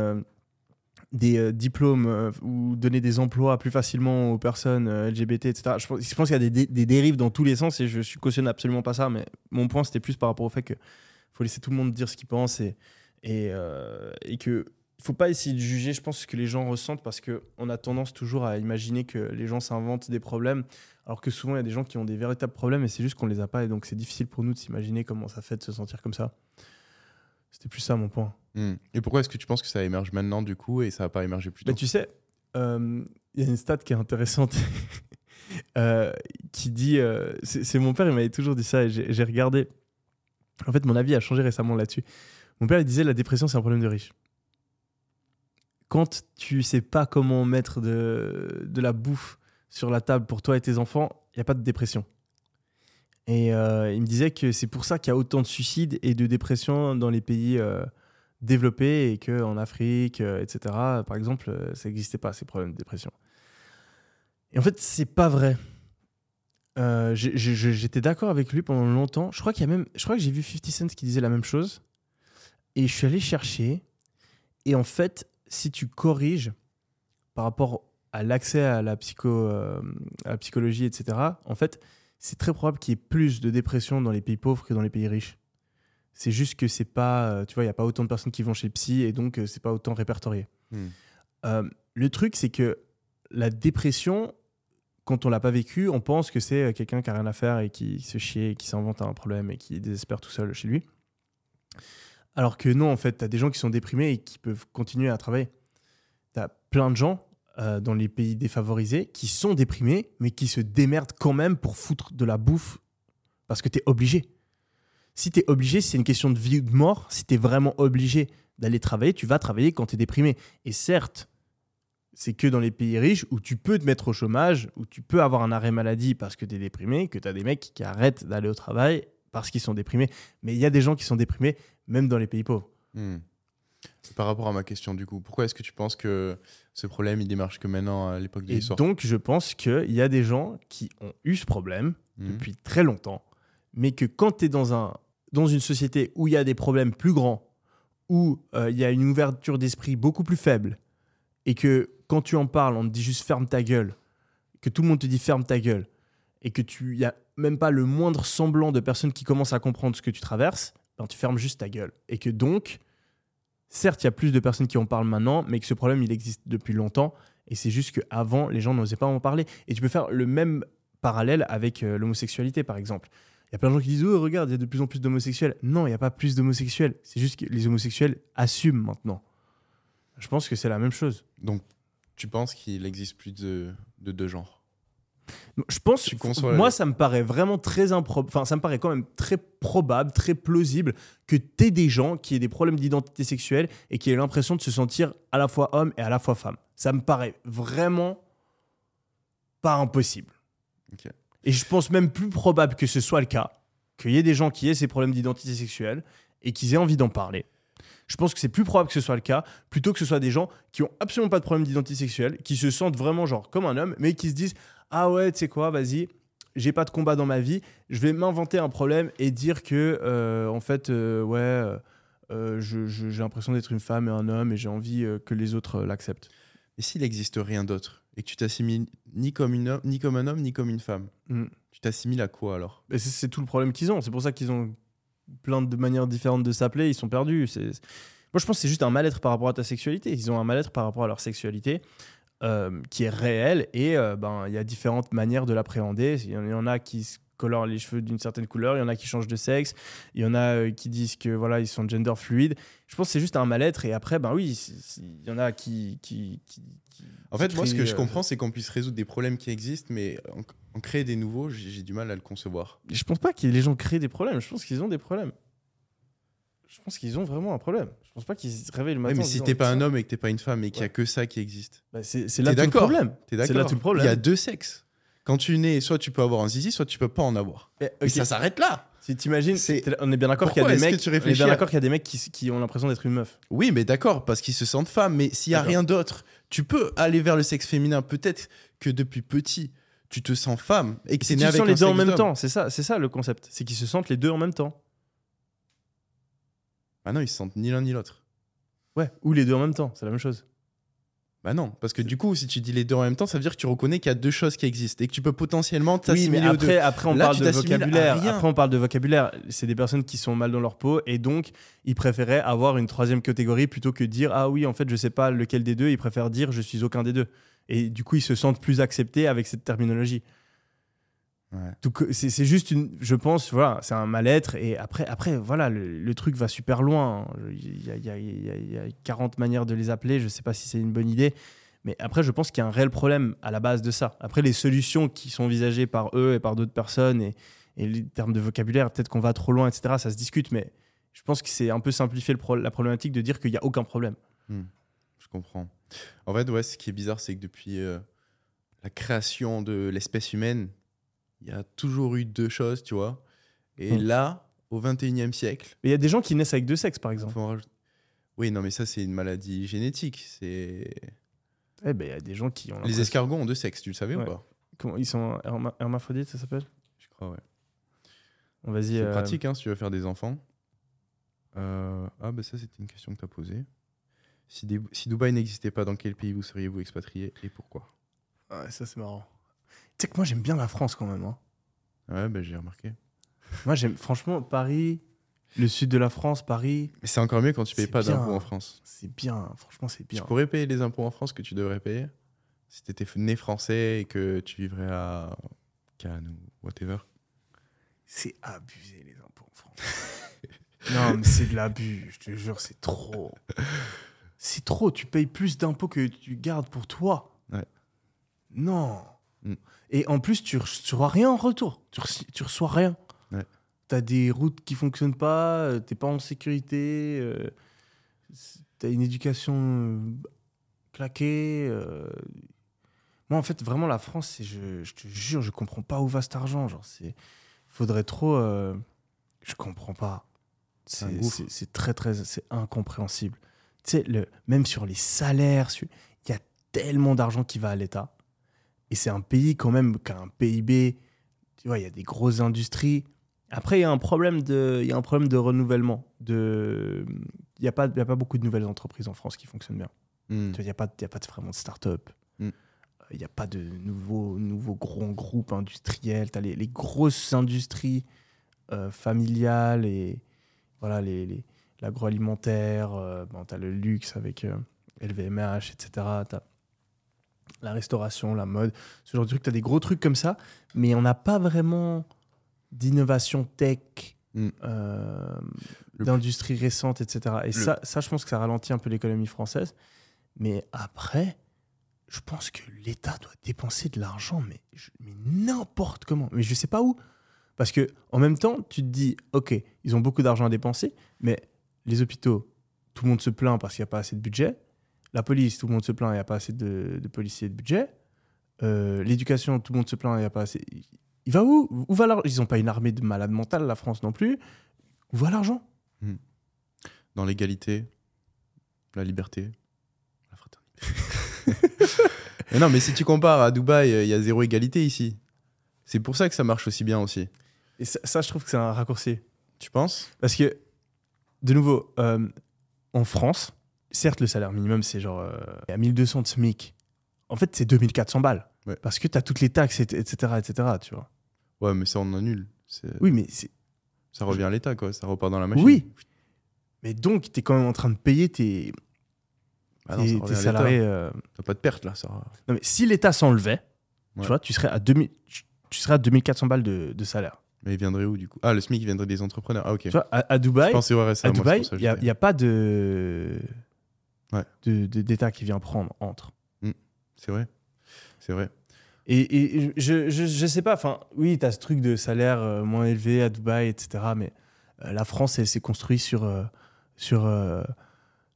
des diplômes ou donner des emplois plus facilement aux personnes LGBT, etc. Je pense, qu'il y a des, dé- des dérives dans tous les sens et je, je cautionne absolument pas ça, mais mon point c'était plus par rapport au fait qu'il faut laisser tout le monde dire ce qu'il pense et, et, euh, et que il faut pas essayer de juger, je pense, ce que les gens ressentent parce qu'on a tendance toujours à imaginer que les gens s'inventent des problèmes, alors que souvent il y a des gens qui ont des véritables problèmes et c'est juste qu'on les a pas et donc c'est difficile pour nous de s'imaginer comment ça fait de se sentir comme ça. C'était plus ça mon point. Hmm. Et pourquoi est-ce que tu penses que ça émerge maintenant du coup et ça n'a pas émergé plus tôt? Bah, tu sais, euh, il y a une stat qui est intéressante euh, qui dit. euh, c'est mon père, il m'avait toujours dit ça et j'ai regardé. En fait, mon avis a changé récemment là-dessus. Mon père, il disait la dépression, c'est un problème de riche. Quand tu sais pas comment mettre de, la bouffe sur la table pour toi et tes enfants, il n'y a pas de dépression. Et euh, il me disait que c'est pour ça qu'il y a autant de suicides et de dépression dans les pays euh, développés et qu'en Afrique, euh, etc., par exemple, ça n'existait pas, ces problèmes de dépression. Et en fait, c'est pas vrai. J'étais d'accord avec lui pendant longtemps. Je crois, qu'il y a même, je crois que j'ai vu 50 Cent qui disait la même chose. Et je suis allé chercher. Et en fait, si tu corriges par rapport à l'accès à, la psycho, euh, à la psychologie, etc., en fait, c'est très probable qu'il y ait plus de dépression dans les pays pauvres que dans les pays riches. C'est juste que c'est pas, euh, tu vois, il y a pas autant de personnes qui vont chez le psy et donc euh, c'est pas autant répertorié. Hmm. Euh, le truc, c'est que la dépression, quand on l'a pas vécu, on pense que c'est quelqu'un qui a rien à faire et qui se chie, et qui s'invente un problème et qui désespère tout seul chez lui. Alors que non, en fait, tu as des gens qui sont déprimés et qui peuvent continuer à travailler. Tu as plein de gens euh, dans les pays défavorisés qui sont déprimés, mais qui se démerdent quand même pour foutre de la bouffe parce que tu es obligé. Si tu es obligé, si c'est une question de vie ou de mort, si tu es vraiment obligé d'aller travailler, tu vas travailler quand tu es déprimé. Et certes, c'est que dans les pays riches où tu peux te mettre au chômage, où tu peux avoir un arrêt maladie parce que tu es déprimé, que tu as des mecs qui arrêtent d'aller au travail parce qu'ils sont déprimés. Mais il y a des gens qui sont déprimés même dans les pays pauvres. Hmm. Par rapport à ma question du coup, pourquoi est-ce que tu penses que ce problème il démarche que maintenant à l'époque de Et l'histoire donc, je pense qu'il y a des gens qui ont eu ce problème Hmm. depuis très longtemps, mais que quand tu es dans, un, dans une société où il y a des problèmes plus grands, où euh, il y a une ouverture d'esprit beaucoup plus faible, et que quand tu en parles, on te dit juste ferme ta gueule, que tout le monde te dit ferme ta gueule, et que tu y a même pas le moindre semblant de personne qui commence à comprendre ce que tu traverses, tu fermes juste ta gueule. Et que donc, certes, il y a plus de personnes qui en parlent maintenant, mais que ce problème, il existe depuis longtemps. Et c'est juste qu'avant, les gens n'osaient pas en parler. Et tu peux faire le même parallèle avec euh, l'homosexualité, par exemple. Il y a plein de gens qui disent Oh, regarde, il y a de plus en plus d'homosexuels. Non, il n'y a pas plus d'homosexuels. C'est juste que les homosexuels assument maintenant. Je pense que c'est la même chose. Donc tu penses qu'il existe plus de deux genres? Je pense, Tu la- moi, ça me paraît vraiment très improbable. Enfin, ça me paraît quand même très probable, très plausible que tu aies des gens qui aient des problèmes d'identité sexuelle et qui aient l'impression de se sentir à la fois homme et à la fois femme. Ça me paraît vraiment pas impossible. Et je pense même plus probable que ce soit le cas, qu'il y ait des gens qui aient ces problèmes d'identité sexuelle et qu'ils aient envie d'en parler. Je pense que c'est plus probable que ce soit le cas, plutôt que ce soit des gens qui ont absolument pas de problème d'identité sexuelle, qui se sentent vraiment genre comme un homme, mais qui se disent ah ouais, tu sais quoi, vas-y, j'ai pas de combat dans ma vie, je vais m'inventer un problème et dire que euh, en fait, euh, ouais, euh, j'ai l'impression d'être une femme et un homme et j'ai envie que les autres l'acceptent. Et s'il n'existe rien d'autre et que tu t'assimiles ni comme, une ni comme un homme ni comme une femme, Mm. tu t'assimiles à quoi alors? C'est tout le problème qu'ils ont. C'est pour ça qu'ils ont plein de manières différentes de s'appeler. Ils sont perdus. Moi, je pense que c'est juste un mal-être par rapport à ta sexualité. Ils ont un mal-être par rapport à leur sexualité euh, qui est réel. Et euh, ben, il y a différentes manières de l'appréhender. Il y en- a qui colorent les cheveux d'une certaine couleur. Il y en a qui changent de sexe. Il y en a euh, qui disent que voilà, ils sont gender fluide. Je pense que c'est juste un mal-être. Et après, ben oui, il y en a qui. qui, qui- qui- En fait, moi, ce que je euh, comprends, c'est qu'on puisse résoudre des problèmes qui existent, mais en, en créer des nouveaux, j'ai du mal à le concevoir. Je pense pas que les gens créent des problèmes. Je pense qu'ils ont des problèmes. Je pense qu'ils ont vraiment un problème. Je pense pas qu'ils se réveillent le Ouais, matin. mais en si t'es pas un homme et que t'es pas une femme et qu'il y a Ouais. que ça qui existe, bah, c'est là T'es tout le d'accord problème. t'es C'est là tout le problème. Il y a deux sexes. Quand tu nais, soit tu peux avoir un zizi, soit tu peux pas en avoir. Et ça s'arrête là. Si t'imagines, C'est- on est bien d'accord qu'il y a des mecs. tu on est bien d'accord qu'il y a des mecs qui, qui ont l'impression d'être une meuf. Oui, mais d'accord, parce qu'ils se sentent femmes. Mais s'il y a rien d'autre, tu peux aller vers le sexe féminin. Peut-être que depuis petit, tu te sens femme et que tu né avec sens les deux en même temps, c'est ça, c'est ça le concept. C'est qu'ils se sentent les deux en même temps. Bah non, ils se sentent ni l'un ni l'autre. Ouais. Ou les deux en même temps, c'est la même chose. Bah non, parce que du coup, si tu dis les deux en même temps, ça veut dire que tu reconnais qu'il y a deux choses qui existent et que tu peux potentiellement Oui, t'assimiler mais aux deux. après, après on Là, parle de vocabulaire. Après, on parle de vocabulaire. C'est des personnes qui sont mal dans leur peau et donc ils préféraient avoir une troisième catégorie plutôt que dire ah oui en fait je sais pas lequel des deux. Ils préfèrent dire je suis aucun des deux. Et du coup ils se sentent plus acceptés avec cette terminologie. Ouais. C'est juste une, je pense voilà c'est un mal-être et après après voilà le, le truc va super loin. Il y a, il y a- il y a- il y a 40 manières de les appeler. Je sais pas si c'est une bonne idée. Mais après, je pense qu'il y a un réel problème à la base de ça. Après, les solutions qui sont envisagées par eux et par d'autres personnes et, et les termes de vocabulaire, peut-être qu'on va trop loin, etc., ça se discute. Mais je pense que c'est un peu simplifier le pro- la problématique de dire qu'il n'y a aucun problème. Je comprends. En fait, ouais, ce qui est bizarre, c'est que depuis euh, la création de l'espèce humaine, il y a toujours eu deux choses, tu vois. Et Mm. là, au 21e siècle, Mais il y a des gens qui naissent avec deux sexes, par exemple. oui, non, mais ça, c'est une maladie génétique. C'est Eh ben, il y a des gens qui ont. Les escargots ont deux sexes, tu le savais Ouais. ou pas? Comment- Ils sont herma- hermaphrodites, ça s'appelle? Je crois, ouais. On Vas-y. C'est euh, pratique hein, si tu veux faire des enfants. Euh, Ah, bah ça, c'était une question que tu as posée. Si, des- si Dubaï n'existait pas, dans quel pays vous seriez-vous expatrié et pourquoi? Ouais, ça, c'est marrant. Sais que moi, j'aime bien la France quand même. hein. Ouais, bah, j'ai remarqué. Moi, j'aime. Franchement, Paris, le sud de la France, Paris, Mais c'est encore mieux quand tu payes pas d'impôts en France. c'est bien. Franchement, c'est bien. Tu pourrais payer les impôts en France que tu devrais payer si tu étais né français et que tu vivrais à Cannes ou whatever. C'est abusé les impôts en France. non, mais c'est de l'abus, je te jure, c'est trop. C'est trop, tu payes plus d'impôts que tu gardes pour toi. Ouais. Non. Mm. Et en plus, tu, tu reçois rien en retour. Tu, reçois- tu reçois rien. Ouais. T'as des routes qui fonctionnent pas, euh, t'es pas en sécurité, euh, c- t'as une éducation euh, claquée. euh. Moi, en fait, vraiment, la France, je, je te jure, je comprends pas où va cet argent. Genre, c'est faudrait trop. Je comprends pas. C'est très, très. C'est incompréhensible. Tu sais, le, même sur les salaires, il y a tellement d'argent qui va à l'État. Et c'est un pays, quand même, qui a un PIB. Tu vois, il y a des grosses industries. Après, il y a un problème de, il y a un problème de renouvellement. De, il n'y a, pas- il y a pas beaucoup de nouvelles entreprises en France qui fonctionnent bien. Hmm. Tu vois, Il n'y a, pas- il y a pas vraiment de start-up. Mm. Il n'y a pas de nouveaux, nouveaux gros groupes industriels. Tu as les, les grosses industries euh, familiales et voilà, les, les- l'agroalimentaire. euh, bon, tu as le luxe avec euh, LVMH, etc. Tu as la restauration, la mode, ce genre de trucs. Tu as des gros trucs comme ça, mais on n'a pas vraiment d'innovation tech. Mm. euh, d'industrie récente, etc. Et ça, ça, je pense que ça ralentit un peu l'économie française. Mais après, je pense que l'État doit dépenser de l'argent, mais, n'importe comment. Mais je sais pas où. Parce que en même temps, tu te dis, ok, ils ont beaucoup d'argent à dépenser, mais les hôpitaux, tout le monde se plaint parce qu'il n'y a pas assez de budget. La police, tout le monde se plaint, il n'y a pas assez de, de policiers et de budget. Euh, L'éducation, tout le monde se plaint, il n'y a pas assez. Il va où? Où va l'argent? Ils n'ont pas une armée de malades mentales, la France non plus. Où va l'argent? Dans l'égalité, la liberté, la fraternité. mais non, mais si tu compares à Dubaï, euh, il y a zéro égalité ici. C'est pour ça que ça marche aussi bien aussi. Et ça, ça, je trouve que c'est un raccourci. Tu penses? Parce que, de nouveau, euh, en France, certes, le salaire minimum, c'est genre euh, à 1200 de SMIC. En fait, c'est 2400 balles. Ouais. Parce que tu as toutes les taxes, et- etc., etc., tu vois. Ouais, mais ça, on annule. Oui, mais c'est... Ça revient à l'État, quoi. Ça repart dans la machine. Oui. Mais donc, tu es quand même en train de payer tes, Ah non, tes- salariés. euh. T'as pas de perte, là. Ça... Non, mais si l'État s'enlevait, Ouais. tu vois, tu serais à 2000, tu- serais à 2400 balles de, de salaire. Mais il viendrait où, du coup? Ah, le SMIC, il viendrait des entrepreneurs. Ah, ok. Tu vois, à, à Dubaï, il n'y a pas de, Ouais. de- de- d'État qui vient prendre entre. C'est vrai. C'est vrai. Et, et je, je, je sais pas, enfin, oui, tu as ce truc de salaire euh, moins élevé à Dubaï, etc. Mais euh, la France, elle s'est construite sur, euh, sur, euh,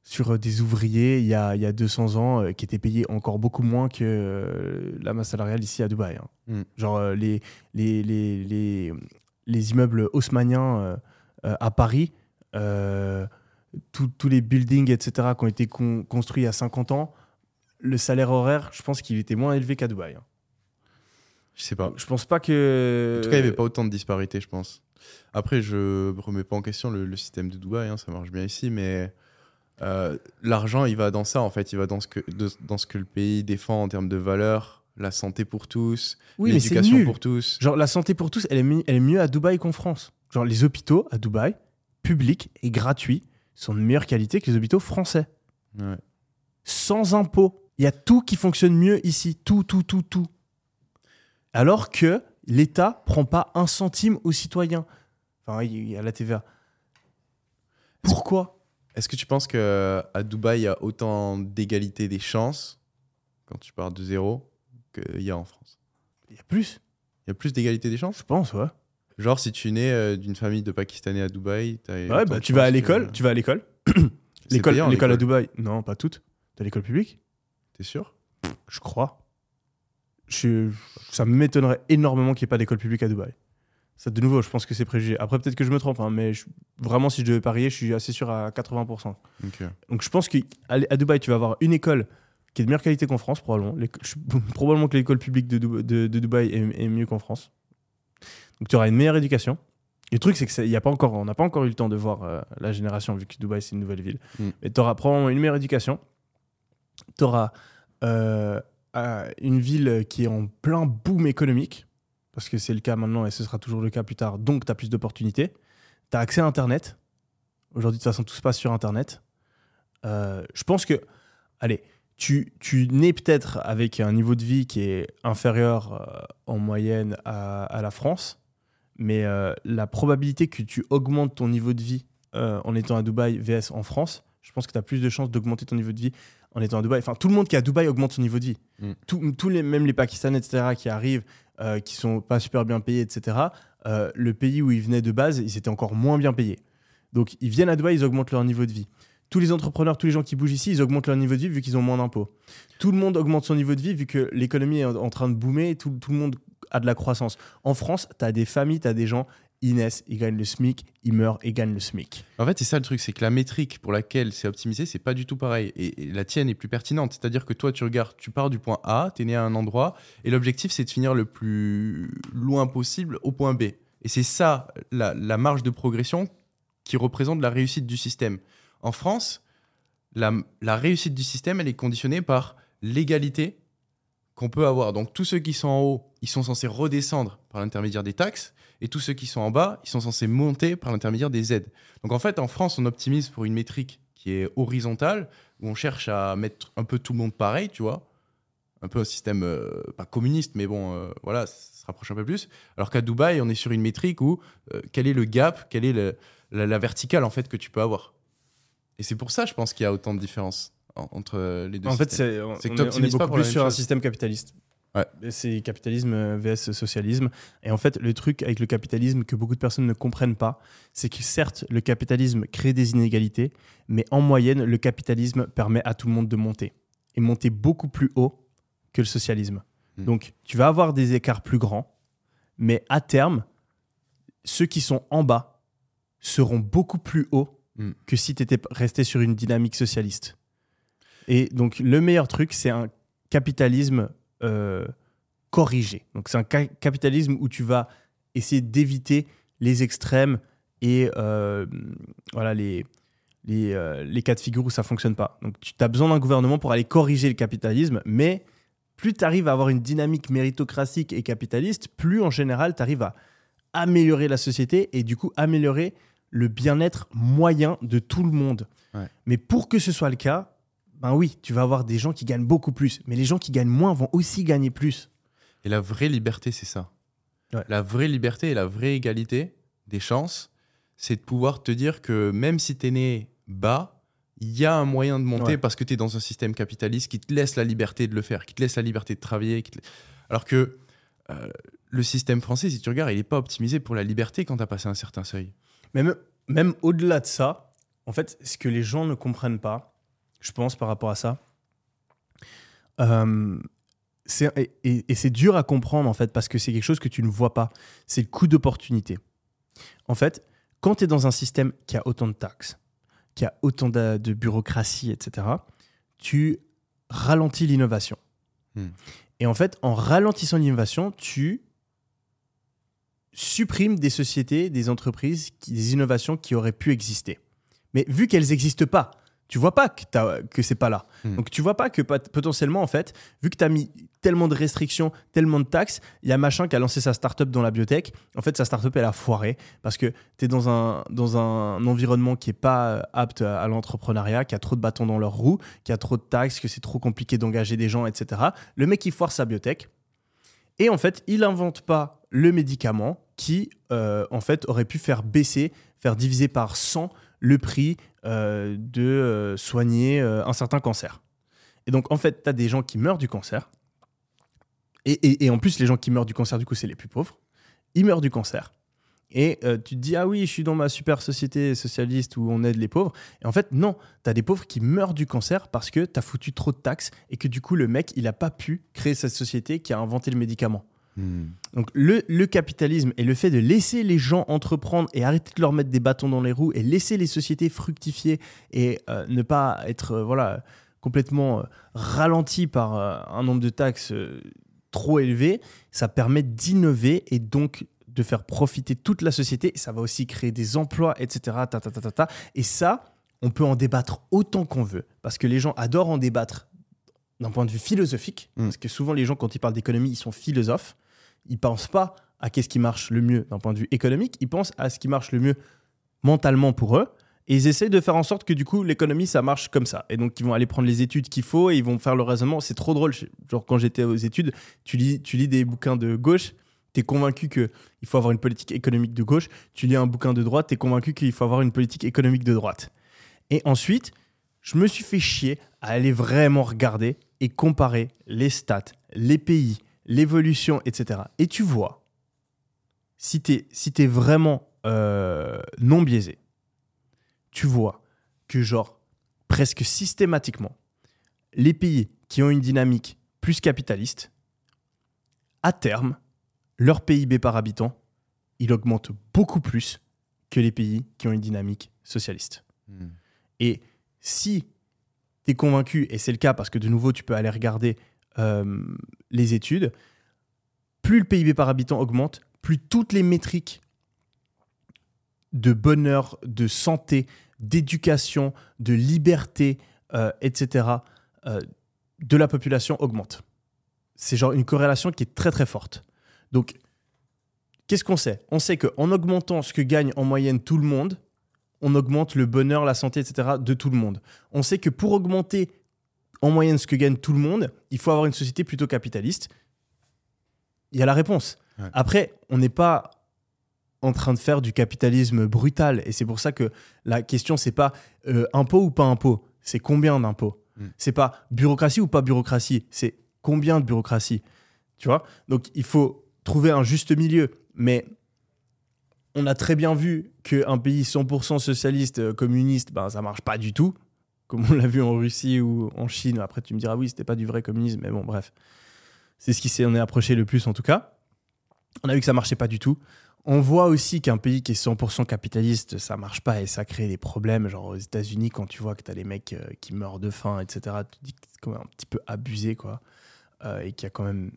sur des ouvriers il y a, il y a 200 ans qui étaient payés encore beaucoup moins que la masse salariale ici à Dubaï. hein. Mm. Genre les, les, les, les, les immeubles haussmanniens à Paris, tous les buildings, etc., qui ont été con- construits il y a 50 ans, le salaire horaire, je pense qu'il était moins élevé qu'à Dubaï. hein. Je sais pas. Je pense pas que. En tout cas, il n'y avait pas autant de disparités, je pense. Après, je remets pas en question le, le système de Dubaï, hein, ça marche bien ici, mais euh, l'argent, il va dans ça, en fait. Il va dans ce, que, de- dans ce que le pays défend en termes de valeurs, la santé pour tous, Oui, l'éducation pour tous. Genre, la santé pour tous, elle est, elle est mieux à Dubaï qu'en France. Genre, les hôpitaux à Dubaï, publics et gratuits, sont de meilleure qualité que les hôpitaux français. Ouais. Sans impôts. Il y a tout qui fonctionne mieux ici. Tout, tout, tout, tout. Alors que l'État prend pas un centime aux citoyens. Enfin, il y a la TVA. Pourquoi? Est-ce que tu penses qu'à Dubaï, il y a autant d'égalité des chances, quand tu pars de zéro, qu'il y a en France? Il y a plus, Il y a plus d'égalité des chances? Je pense, ouais. Genre, si tu nais euh, d'une famille de Pakistanais à Dubaï, t'as Ouais, bah, de tu vas à l'école. Tu vas à l'école. C'est L'école payant, l'école à Dubaï. Non, pas toutes. T'as l'école publique? T'es sûr? Je crois. Je, ça m'étonnerait énormément qu'il n'y ait pas d'école publique à Dubaï. Ça, de nouveau, je pense que c'est préjugé. Après, peut-être que je me trompe, hein, mais je- vraiment, si je devais parier, je suis assez sûr à 80%. Ok. Donc, je pense qu'à à Dubaï, tu vas avoir une école qui est de meilleure qualité qu'en France, probablement. L'éco- je- probablement que l'école publique de, Dub- de- de Dubaï est, est mieux qu'en France. Donc, tu auras une meilleure éducation. Et le truc, c'est qu'on n'a pas, encore- on n'a pas encore eu le temps de voir euh, la génération, vu que Dubaï, c'est une nouvelle ville. Mm. Mais tu auras probablement une meilleure éducation. Tu auras euh, euh, une ville qui est en plein boom économique, parce que c'est le cas maintenant et ce sera toujours le cas plus tard, donc tu as plus d'opportunités. Tu as accès à Internet. Aujourd'hui, de toute façon, tout se passe sur Internet. Euh, je pense que, allez, tu, tu nais peut-être avec un niveau de vie qui est inférieur euh, en moyenne à, à la France, mais euh, la probabilité que tu augmentes ton niveau de vie euh, en étant à Dubaï vs en France, je pense que tu as plus de chances d'augmenter ton niveau de vie en étant à Dubaï. Enfin, tout le monde qui est à Dubaï augmente son niveau de vie. Mm. Tous- tous les, même les Pakistanais, etc., qui arrivent, qui sont pas super bien payés, etc., le pays où ils venaient de base, ils étaient encore moins bien payés. Donc, ils viennent à Dubaï, ils augmentent leur niveau de vie. Tous les entrepreneurs, tous les gens qui bougent ici, ils augmentent leur niveau de vie vu qu'ils ont moins d'impôts. Tout le monde augmente son niveau de vie vu que l'économie est en- train de boomer, tout, tout le monde a de la croissance. En France, tu as des familles, tu as des gens, naissent, ils gagnent le SMIC, ils meurent, ils gagnent le SMIC. En fait, c'est ça le truc, c'est que la métrique pour laquelle c'est optimisé, c'est pas du tout pareil. Et, et la tienne est plus pertinente. C'est-à-dire que toi, tu regardes, tu pars du point A, tu es né à un endroit, et l'objectif, c'est de finir le plus loin possible au point B. Et c'est ça, la marge de progression qui représente la réussite du système. En France, la, réussite du système, elle est conditionnée par l'égalité qu'on peut avoir. Donc tous ceux qui sont en haut, ils sont censés redescendre par l'intermédiaire des taxes, et tous ceux qui sont en bas, ils sont censés monter par l'intermédiaire des aides. Donc en fait, en France, on optimise pour une métrique qui est horizontale, où on cherche à mettre un peu tout le monde pareil, tu vois. Un peu un système, euh, pas communiste, mais bon, euh, voilà, ça se rapproche un peu plus. Alors qu'à Dubaï, on est sur une métrique où euh, quel est le gap, quelle est la verticale en fait que tu peux avoir. Et c'est pour ça, je pense qu'il y a autant de différences en- entre les deux En fait, c'est on, C'est que on est- est beaucoup plus sur un système capitaliste. Ouais. C'est capitalisme vs socialisme. Et en fait, le truc avec le capitalisme que beaucoup de personnes ne comprennent pas, c'est que certes, le capitalisme crée des inégalités, mais en moyenne, le capitalisme permet à tout le monde de monter. Et monter beaucoup plus haut que le socialisme. Hmm. Donc, tu vas avoir des écarts plus grands, mais à terme, ceux qui sont en bas seront beaucoup plus hauts Hmm. que si tu étais resté sur une dynamique socialiste. Et donc, le meilleur truc, c'est un capitalisme euh, corrigé. Donc, c'est un ca- capitalisme où tu vas essayer d'éviter les extrêmes et euh, voilà, les, les, euh, les cas de figure où ça fonctionne pas. Donc, tu as besoin d'un gouvernement pour aller corriger le capitalisme, mais plus tu arrives à avoir une dynamique méritocratique et capitaliste, plus en général, tu arrives à améliorer la société et du coup améliorer le bien-être moyen de tout le monde. Ouais. Mais pour que ce soit le cas, ben oui, tu vas avoir des gens qui gagnent beaucoup plus, mais les gens qui gagnent moins vont aussi gagner plus. Et la vraie liberté, c'est ça. Ouais. La vraie liberté et la vraie égalité des chances, c'est de pouvoir te dire que même si tu es né bas, il y a un moyen de monter Ouais. parce que tu es dans un système capitaliste qui te laisse la liberté de le faire, qui te laisse la liberté de travailler. qui te- Alors que euh, le système français, si tu regardes, il n'est pas optimisé pour la liberté quand tu as passé un certain seuil. Même, même au-delà de ça, en fait, ce que les gens ne comprennent pas, je pense, par rapport à ça, euh, c'est- et, et- et c'est dur à comprendre, en fait, parce que c'est quelque chose que tu ne vois pas. C'est le coût d'opportunité. En fait, quand tu es dans un système qui a autant de taxes, qui a autant de, de bureaucratie, etc., tu ralentis l'innovation. Hmm. Et en fait, en ralentissant l'innovation, tu supprimes des sociétés, des entreprises, qui- des innovations qui auraient pu exister. Mais vu qu'elles n'existent pas, tu vois pas que, t'as- que c'est pas là. Hmm. Donc tu vois pas que pot- potentiellement, en fait, vu que tu as mis tellement de restrictions, tellement de taxes, il y a machin qui a lancé sa startup dans la biotech. En fait, sa startup, elle a foiré parce que tu es dans un, dans un environnement qui est pas euh, apte à, à l'entrepreneuriat, qui a trop de bâtons dans leurs roues, qui a trop de taxes, que c'est trop compliqué d'engager des gens, etc. Le mec, il foire sa biotech. Et en fait, il invente pas le médicament qui, euh, en fait, aurait pu faire baisser, faire diviser par 100 le prix euh, de euh, soigner un certain cancer. Et donc, en fait, tu as des gens qui meurent du cancer. Et- et en plus, les gens qui meurent du cancer, du coup, c'est les plus pauvres. Ils meurent du cancer. Et euh, tu te dis, ah oui, je suis dans ma super société socialiste où on aide les pauvres. Et en fait, non, tu as des pauvres qui meurent du cancer parce que tu as foutu trop de taxes et que du coup, le mec, il n'a pas pu créer cette société qui a inventé le médicament. Donc le, le capitalisme et le fait de laisser les gens entreprendre et arrêter de leur mettre des bâtons dans les roues et laisser les sociétés fructifier et euh, ne pas être euh, voilà complètement ralenti par un nombre de taxes trop élevé, ça permet d'innover et donc de faire profiter toute la société. Ça va aussi créer des emplois, etc. Ta, ta, ta, ta, ta. Et ça, on peut en débattre autant qu'on veut parce que les gens adorent en débattre d'un point de vue philosophique, Mm. parce que souvent les gens quand ils parlent d'économie, ils sont philosophes ils pensent pas à qu'est-ce qui marche le mieux d'un point de vue économique, ils pensent à ce qui marche le mieux mentalement pour eux. Et ils essayent de faire en sorte que du coup l'économie ça marche comme ça. Et donc ils vont aller prendre les études qu'il faut et ils vont faire le raisonnement. C'est trop drôle. Genre quand j'étais aux études, tu lis, tu lis des bouquins de gauche, tu es convaincu qu'il faut avoir une politique économique de gauche. Tu lis un bouquin de droite, tu es convaincu qu'il faut avoir une politique économique de droite. Et ensuite, je me suis fait chier à aller vraiment regarder et comparer les stats, les pays, l'évolution, etc. Et tu vois, si tu es, si t'es vraiment euh, non biaisé, tu vois que genre presque systématiquement, les pays qui ont une dynamique plus capitaliste, à terme, leur PIB par habitant, il augmente beaucoup plus que les pays qui ont une dynamique socialiste. Hmm. Et si tu es convaincu, et c'est le cas parce que de nouveau, tu peux aller regarder euh, les études, plus le PIB par habitant augmente, plus toutes les métriques de bonheur, de santé, d'éducation, de liberté, euh, etc., euh, de la population augmentent. C'est genre une corrélation qui est très très forte. Donc, qu'est-ce qu'on sait? On sait qu'en augmentant ce que gagne en moyenne tout le monde, on augmente le bonheur, la santé, etc. de tout le monde. On sait que pour augmenter en moyenne ce que gagne tout le monde, il faut avoir une société plutôt capitaliste. Il y a la réponse. Ouais. Après, on n'est pas en train de faire du capitalisme brutal. Et c'est pour ça que la question, c'est pas euh, impôt ou pas impôt, c'est combien d'impôts? Mm. C'est pas bureaucratie ou pas bureaucratie, c'est combien de bureaucratie? Tu vois? Donc, il faut trouver un juste milieu. Mais on a très bien vu qu'un pays 100% socialiste, euh, communiste, ben, ça marche pas du tout, comme on l'a vu en Russie ou en Chine. Après, tu me diras, oui, c'était pas du vrai communisme, mais bon, bref. C'est ce qui s'en est approché le plus, en tout cas. On a vu que ça marchait pas du tout. on voit aussi qu'un pays qui est 100% capitaliste, ça marche pas et ça crée des problèmes. Genre aux États-Unis, quand tu vois que tu as des mecs euh, qui meurent de faim, etc., tu te dis que c'est quand même un petit peu abusé, quoi. Euh, et qu'il y a quand même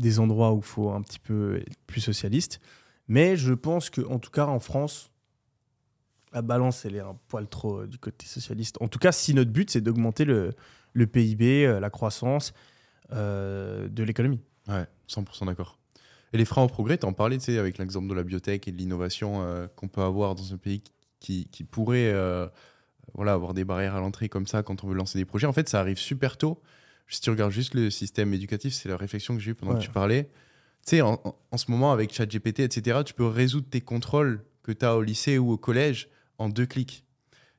des endroits où il faut un petit peu être plus socialiste. Mais je pense que, en tout cas, en France, la balance, elle est un poil trop euh, du côté socialiste. En tout cas, si notre but, c'est d'augmenter le, le PIB, euh, la croissance euh, de l'économie. Ouais, 100% d'accord. Et les freins au progrès, tu en parlais, avec l'exemple de la biotech et de l'innovation qu'on peut avoir dans un pays qui, qui pourrait voilà, avoir des barrières à l'entrée comme ça quand on veut lancer des projets. En fait, ça arrive super tôt. Si tu regardes juste le système éducatif, c'est la réflexion que j'ai eue pendant Ouais. que tu parlais. Tu sais, en, en- en ce moment, avec ChatGPT, etc., tu peux résoudre tes contrôles que tu as au lycée ou au collège en deux clics.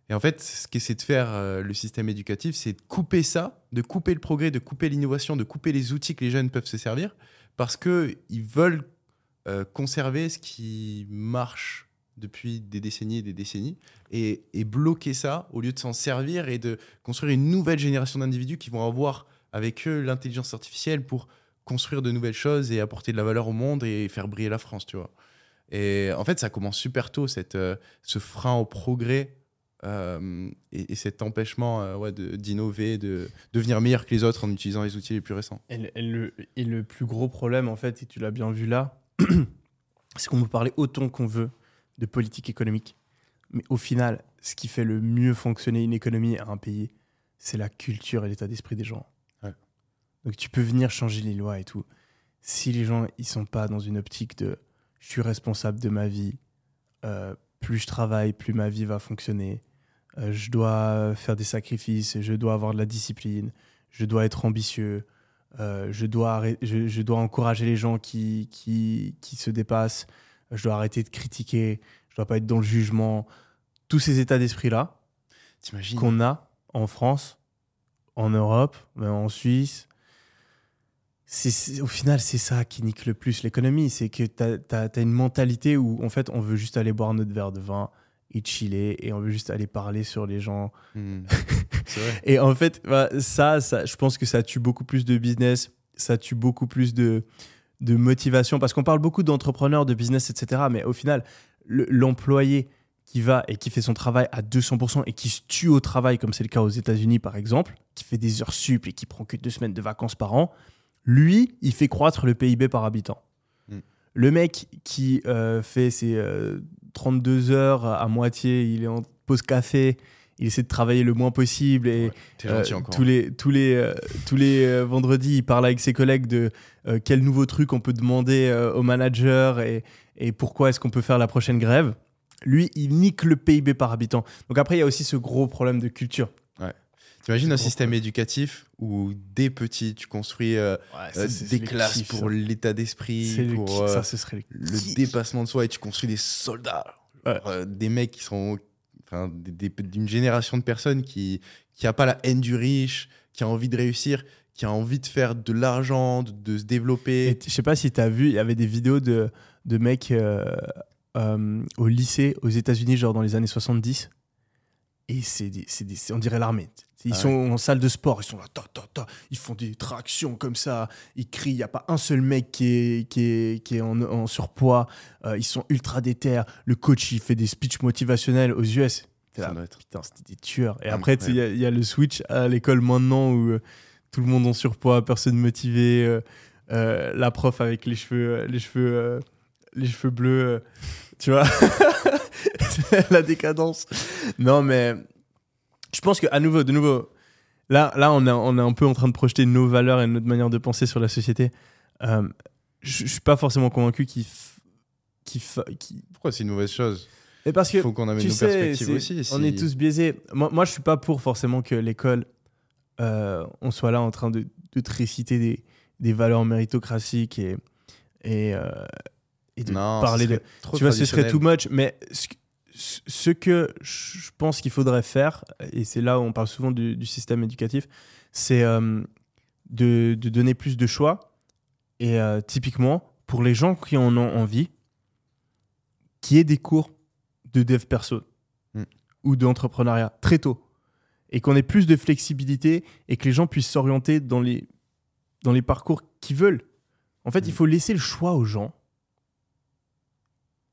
Et en fait, ce qu'essaie de faire euh, le système éducatif, c'est de couper ça, de couper le progrès, de couper l'innovation, de couper les outils que les jeunes peuvent se servir, parce qu'ils veulent euh, conserver ce qui marche depuis des décennies et des décennies, et, et bloquer ça au lieu de s'en servir et de construire une nouvelle génération d'individus qui vont avoir avec eux l'intelligence artificielle pour construire de nouvelles choses et apporter de la valeur au monde et faire briller la France, tu vois. Et en fait, ça commence super tôt, cette, euh, ce frein au progrès euh, et, et cet empêchement euh, ouais, d'innover, de, devenir meilleur que les autres en utilisant les outils les plus récents. Et le, et le- et le plus gros problème, en fait, et tu l'as bien vu là, c'est qu'on peut parler autant qu'on veut de politique économique. Mais au final, ce qui fait le mieux fonctionner une économie à un pays, c'est la culture et l'état d'esprit des gens. Donc tu peux venir changer les lois et tout. Si les gens, ils sont pas dans une optique de je suis responsable de ma vie, euh, plus je travaille, plus ma vie va fonctionner, euh, je dois faire des sacrifices, je dois avoir de la discipline, je dois être ambitieux, euh, je, dois arrêt- je, je dois encourager les gens qui, qui, qui se dépassent, je dois arrêter de critiquer, je dois pas être dans le jugement. Tous ces états d'esprit-là qu'on a en France, en Europe, en Suisse, au final, c'est ça qui nique le plus l'économie. C'est que tu as, une mentalité où, en fait, on veut juste aller boire notre verre de vin et chiller et on veut juste aller parler sur les gens Hmm. C'est vrai. et en fait, bah, ça, ça, je pense que ça tue beaucoup plus de business, ça tue beaucoup plus de, de motivation, parce qu'on parle beaucoup d'entrepreneurs, de business, etc. Mais au final, le- l'employé qui va et qui fait son travail à 200% et qui se tue au travail, comme c'est le cas aux États-Unis par exemple, qui fait des heures sup et qui prend que deux semaines de vacances par an, lui, il fait croître le PIB par habitant. Mm. Le mec qui euh, fait ses euh, 32 heures à moitié, il est en pause café, il essaie de travailler le moins possible et Ouais, euh, tous les tous les euh, tous les euh, vendredis, il parle avec ses collègues de quel nouveau truc on peut demander au manager et, et pourquoi est-ce qu'on peut faire la prochaine grève. Lui, il nique le PIB par habitant. Donc après, il y a aussi ce gros problème de culture. T'imagines un système éducatif où dès petit, tu construis euh, euh, des classes pour l'état d'esprit, pour euh, ça, ce serait le, dépassement de soi et tu construis des soldats. Ouais. Genre, des mecs qui sont enfin, d'une génération de personnes qui qui a pas la haine du riche, qui a envie de réussir, qui a envie de faire de l'argent, de, de se développer. Je sais pas si tu as vu, il y avait des vidéos de, de mecs euh, euh, au lycée aux États-Unis, genre dans les années 70. Et c'est- on dirait l'armée. Ils Ah sont en salle de sport, ils sont là, ta, ta, ta, ils font des tractions comme ça, ils crient, il n'y a pas un seul mec qui est, qui est, qui est en, en surpoids, Euh, ils sont ultra déter. Le coach, il fait des speeches motivationnels aux US. T'es Ça là, doit être- Putain, c'était des tueurs. Et après, il y a- il y, a le switch à l'école maintenant où euh, tout le monde en surpoids, personne motivé, euh, euh, la prof avec les cheveux, les cheveux, les cheveux bleus, tu vois, la décadence. Non, mais je pense que à nouveau, de nouveau, là, là, on est, on est un peu en train de projeter nos valeurs et notre manière de penser sur la société. Euh, je suis pas forcément convaincu qu'il f- Pourquoi c'est une mauvaise chose? Mais parce que Il faut qu'on amène nos sais, perspectives aussi. on est tous biaisés. Moi, moi, je suis pas pour forcément que l'école, euh, on soit là en train de, de te réciter des, des valeurs méritocratiques et, et, euh, et de Non, parler de. trop Tu vois, ce serait too much. Mais ce, que je pense qu'il faudrait faire, et c'est là où on parle souvent du, du système éducatif, c'est euh, de, de donner plus de choix. Et euh, typiquement, pour les gens qui en ont envie, qu'il y ait des cours de dev perso Mm. ou d'entrepreneuriat très tôt. Et qu'on ait plus de flexibilité et que les gens puissent s'orienter dans les, dans les parcours qu'ils veulent. En fait, il Mm. faut laisser le choix aux gens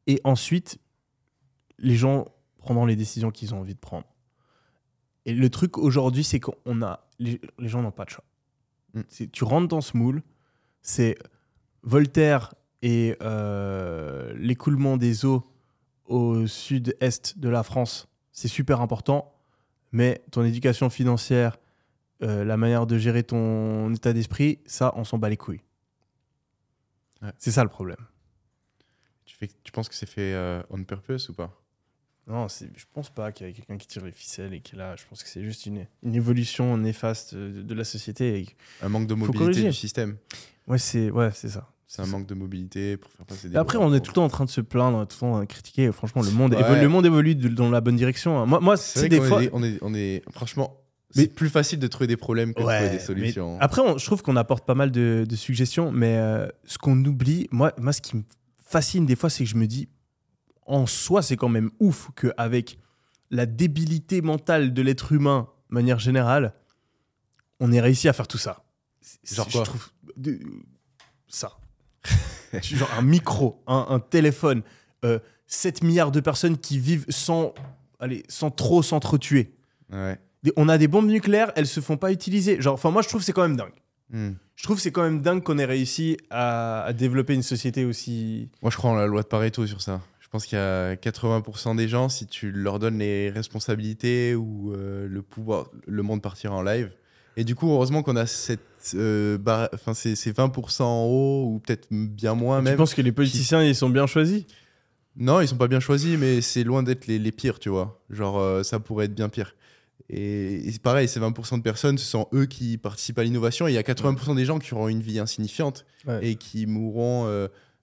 Et ensuite, les gens prendront les décisions qu'ils ont envie de prendre. Et le truc aujourd'hui, c'est qu'on a. Les, les gens n'ont pas de choix. Mm. Tu rentres dans ce moule, c'est Voltaire et euh, l'écoulement des eaux au sud-est de la France, c'est super important, mais ton éducation financière, euh, la manière de gérer ton état d'esprit, ça, on s'en bat les couilles. Ouais. C'est ça le problème. Tu, fais, tu penses que c'est fait euh, on purpose ou pas? Non, je pense pas qu'il y ait quelqu'un qui tire les ficelles et qui est là. Je pense que c'est juste une, une évolution néfaste de, de la société. et- Un manque de mobilité du système. Ouais, c'est ouais, c'est ça. C'est un manque de mobilité pour faire passer des. Après, on est tout le temps en train de se plaindre, tout le temps en train de critiquer. Franchement, le monde, Ouais. évolue, le monde évolue de- dans la bonne direction. hein. Moi, moi C'est des fois. on est, on est, franchement, c'est plus facile de trouver des problèmes que de Ouais, trouver des solutions. Après, on- je trouve qu'on apporte pas mal de, de suggestions, mais euh, ce qu'on oublie, moi, moi, ce qui me fascine des fois, c'est que je me dis, en soi, c'est quand même ouf qu'avec la débilité mentale de l'être humain, de manière générale, on ait réussi à faire tout ça. Genre je quoi trouve- de- ça. Genre un micro, un, un téléphone, euh, 7 milliards de personnes qui vivent sans, allez, sans trop s'entretuer. Ouais. On a des bombes nucléaires, elles se font pas utiliser. Genre, enfin, moi, je trouve que c'est quand même dingue. Hmm. Je trouve que c'est quand même dingue qu'on ait réussi à, à développer une société aussi. Moi, je crois en la loi de Pareto sur ça. Je pense qu'il y a 80% des gens, si tu leur donnes les responsabilités ou euh, le pouvoir, le monde partira en live. Et du coup, heureusement qu'on a cette, euh, enfin, ces, ces 20% en haut, ou peut-être bien moins Tu même. penses que les politiciens, ils sont bien choisis? Non, ils sont pas bien choisis, mais c'est loin d'être les, les pires, tu vois. Genre, euh, ça pourrait être bien pire. Et, et c'est pareil, ces 20% de personnes, ce sont eux qui participent à l'innovation. Et il y a 80% des gens qui auront une vie insignifiante Ouais. et qui mourront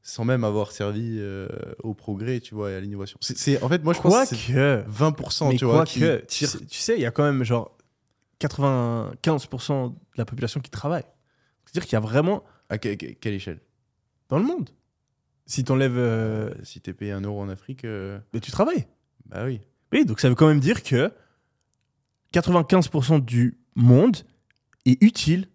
sans même avoir servi euh, au progrès, tu vois, et à l'innovation. C'est, en fait, moi, je pense que c'est Quoique. 20%, Mais tu vois, qui quoique, tu, sais- tu sais, il y a quand même genre 95% de la population qui travaille. C'est-à-dire qu'il y a vraiment À que- que- quelle échelle? dans le monde. Si t'enlèves. euh, Euh, Si t'es payé un euro en Afrique, euh, mais tu travailles. bah oui. Oui, donc ça veut quand même dire que 95% du monde est utile.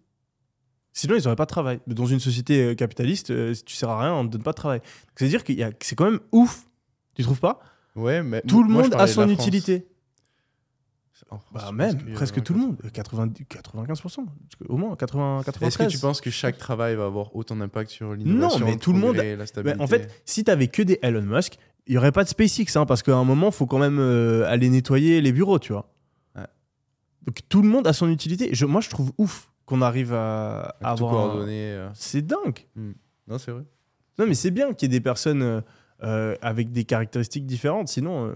Sinon, ils n'auraient pas de travail. Mais dans une société euh, capitaliste, euh, si tu sers à rien, on ne te donne pas de travail. Donc, ça veut dire que c'est quand même ouf. Tu trouves pas? Ouais, mais Tout le moi, monde a son utilité. France, Bah même, presque tout le monde. 90, 95%. Au moins 80, 93. Est-ce que tu penses que chaque travail va avoir autant d'impact sur Non, l'innovation mais le tout le monde- la Mais en fait, si t'avais que des Elon Musk, il y aurait pas de SpaceX, hein, parce qu'à un moment, faut quand même euh, aller nettoyer les bureaux, tu vois. Ouais. Donc tout le monde a son utilité. Je, moi, je trouve ouf qu'on arrive à, à avoir. un- euh. C'est dingue. Non, c'est vrai. Non, mais c'est bien qu'il y ait des personnes euh, euh, avec des caractéristiques différentes. Sinon, euh,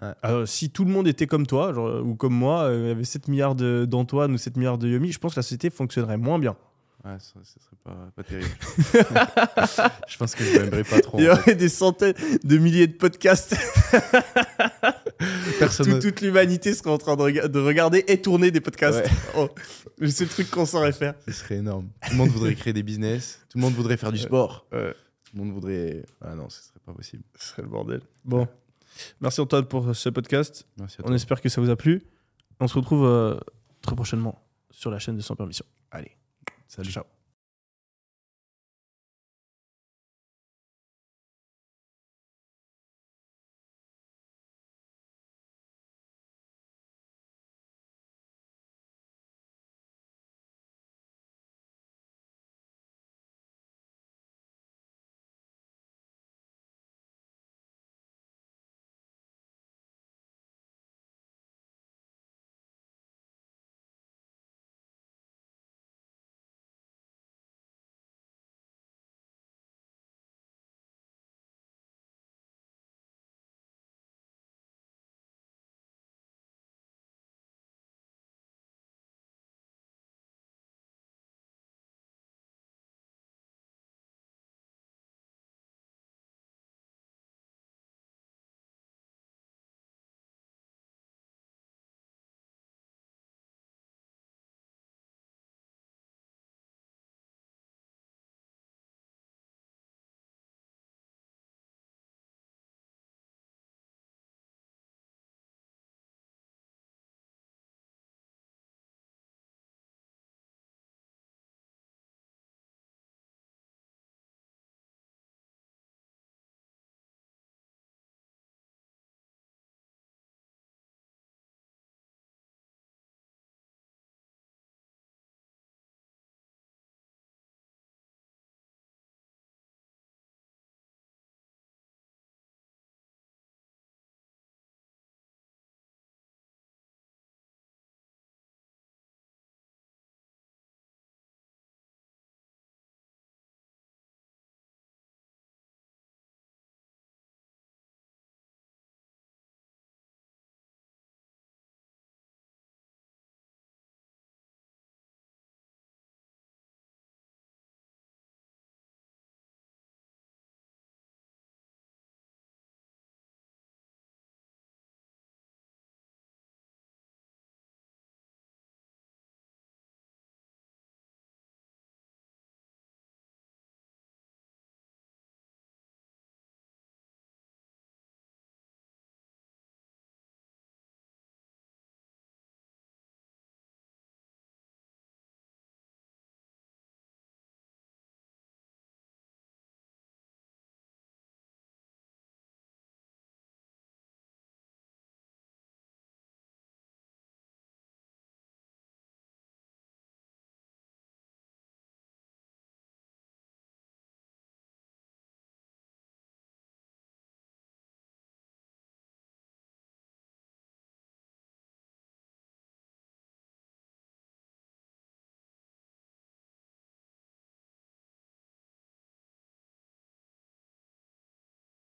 Ouais. si tout le monde était comme toi, genre, ou comme moi, il y avait 7 milliards de- d'Antoine ou 7 milliards de Yomi, je pense que la société fonctionnerait moins bien. Ouais, ça, ça serait pas, pas terrible. je pense que je m'aimerais pas trop. Il y en fait. aurait des centaines de milliers de podcasts. Personne. Tout- toute l'humanité serait en train de, rega- de regarder et tourner des podcasts. Ouais. Oh, c'est le truc qu'on saurait faire. Ce serait énorme. Tout le monde voudrait créer des business. Tout le monde voudrait faire du sport. Ouais. Tout le monde voudrait. Ah non, ce serait pas possible. Ce serait le bordel. Bon. Merci Antoine pour ce podcast. Merci à On espère que ça vous a plu. On se retrouve euh, très prochainement sur la chaîne de Sans Permission. Allez, Salut. ciao.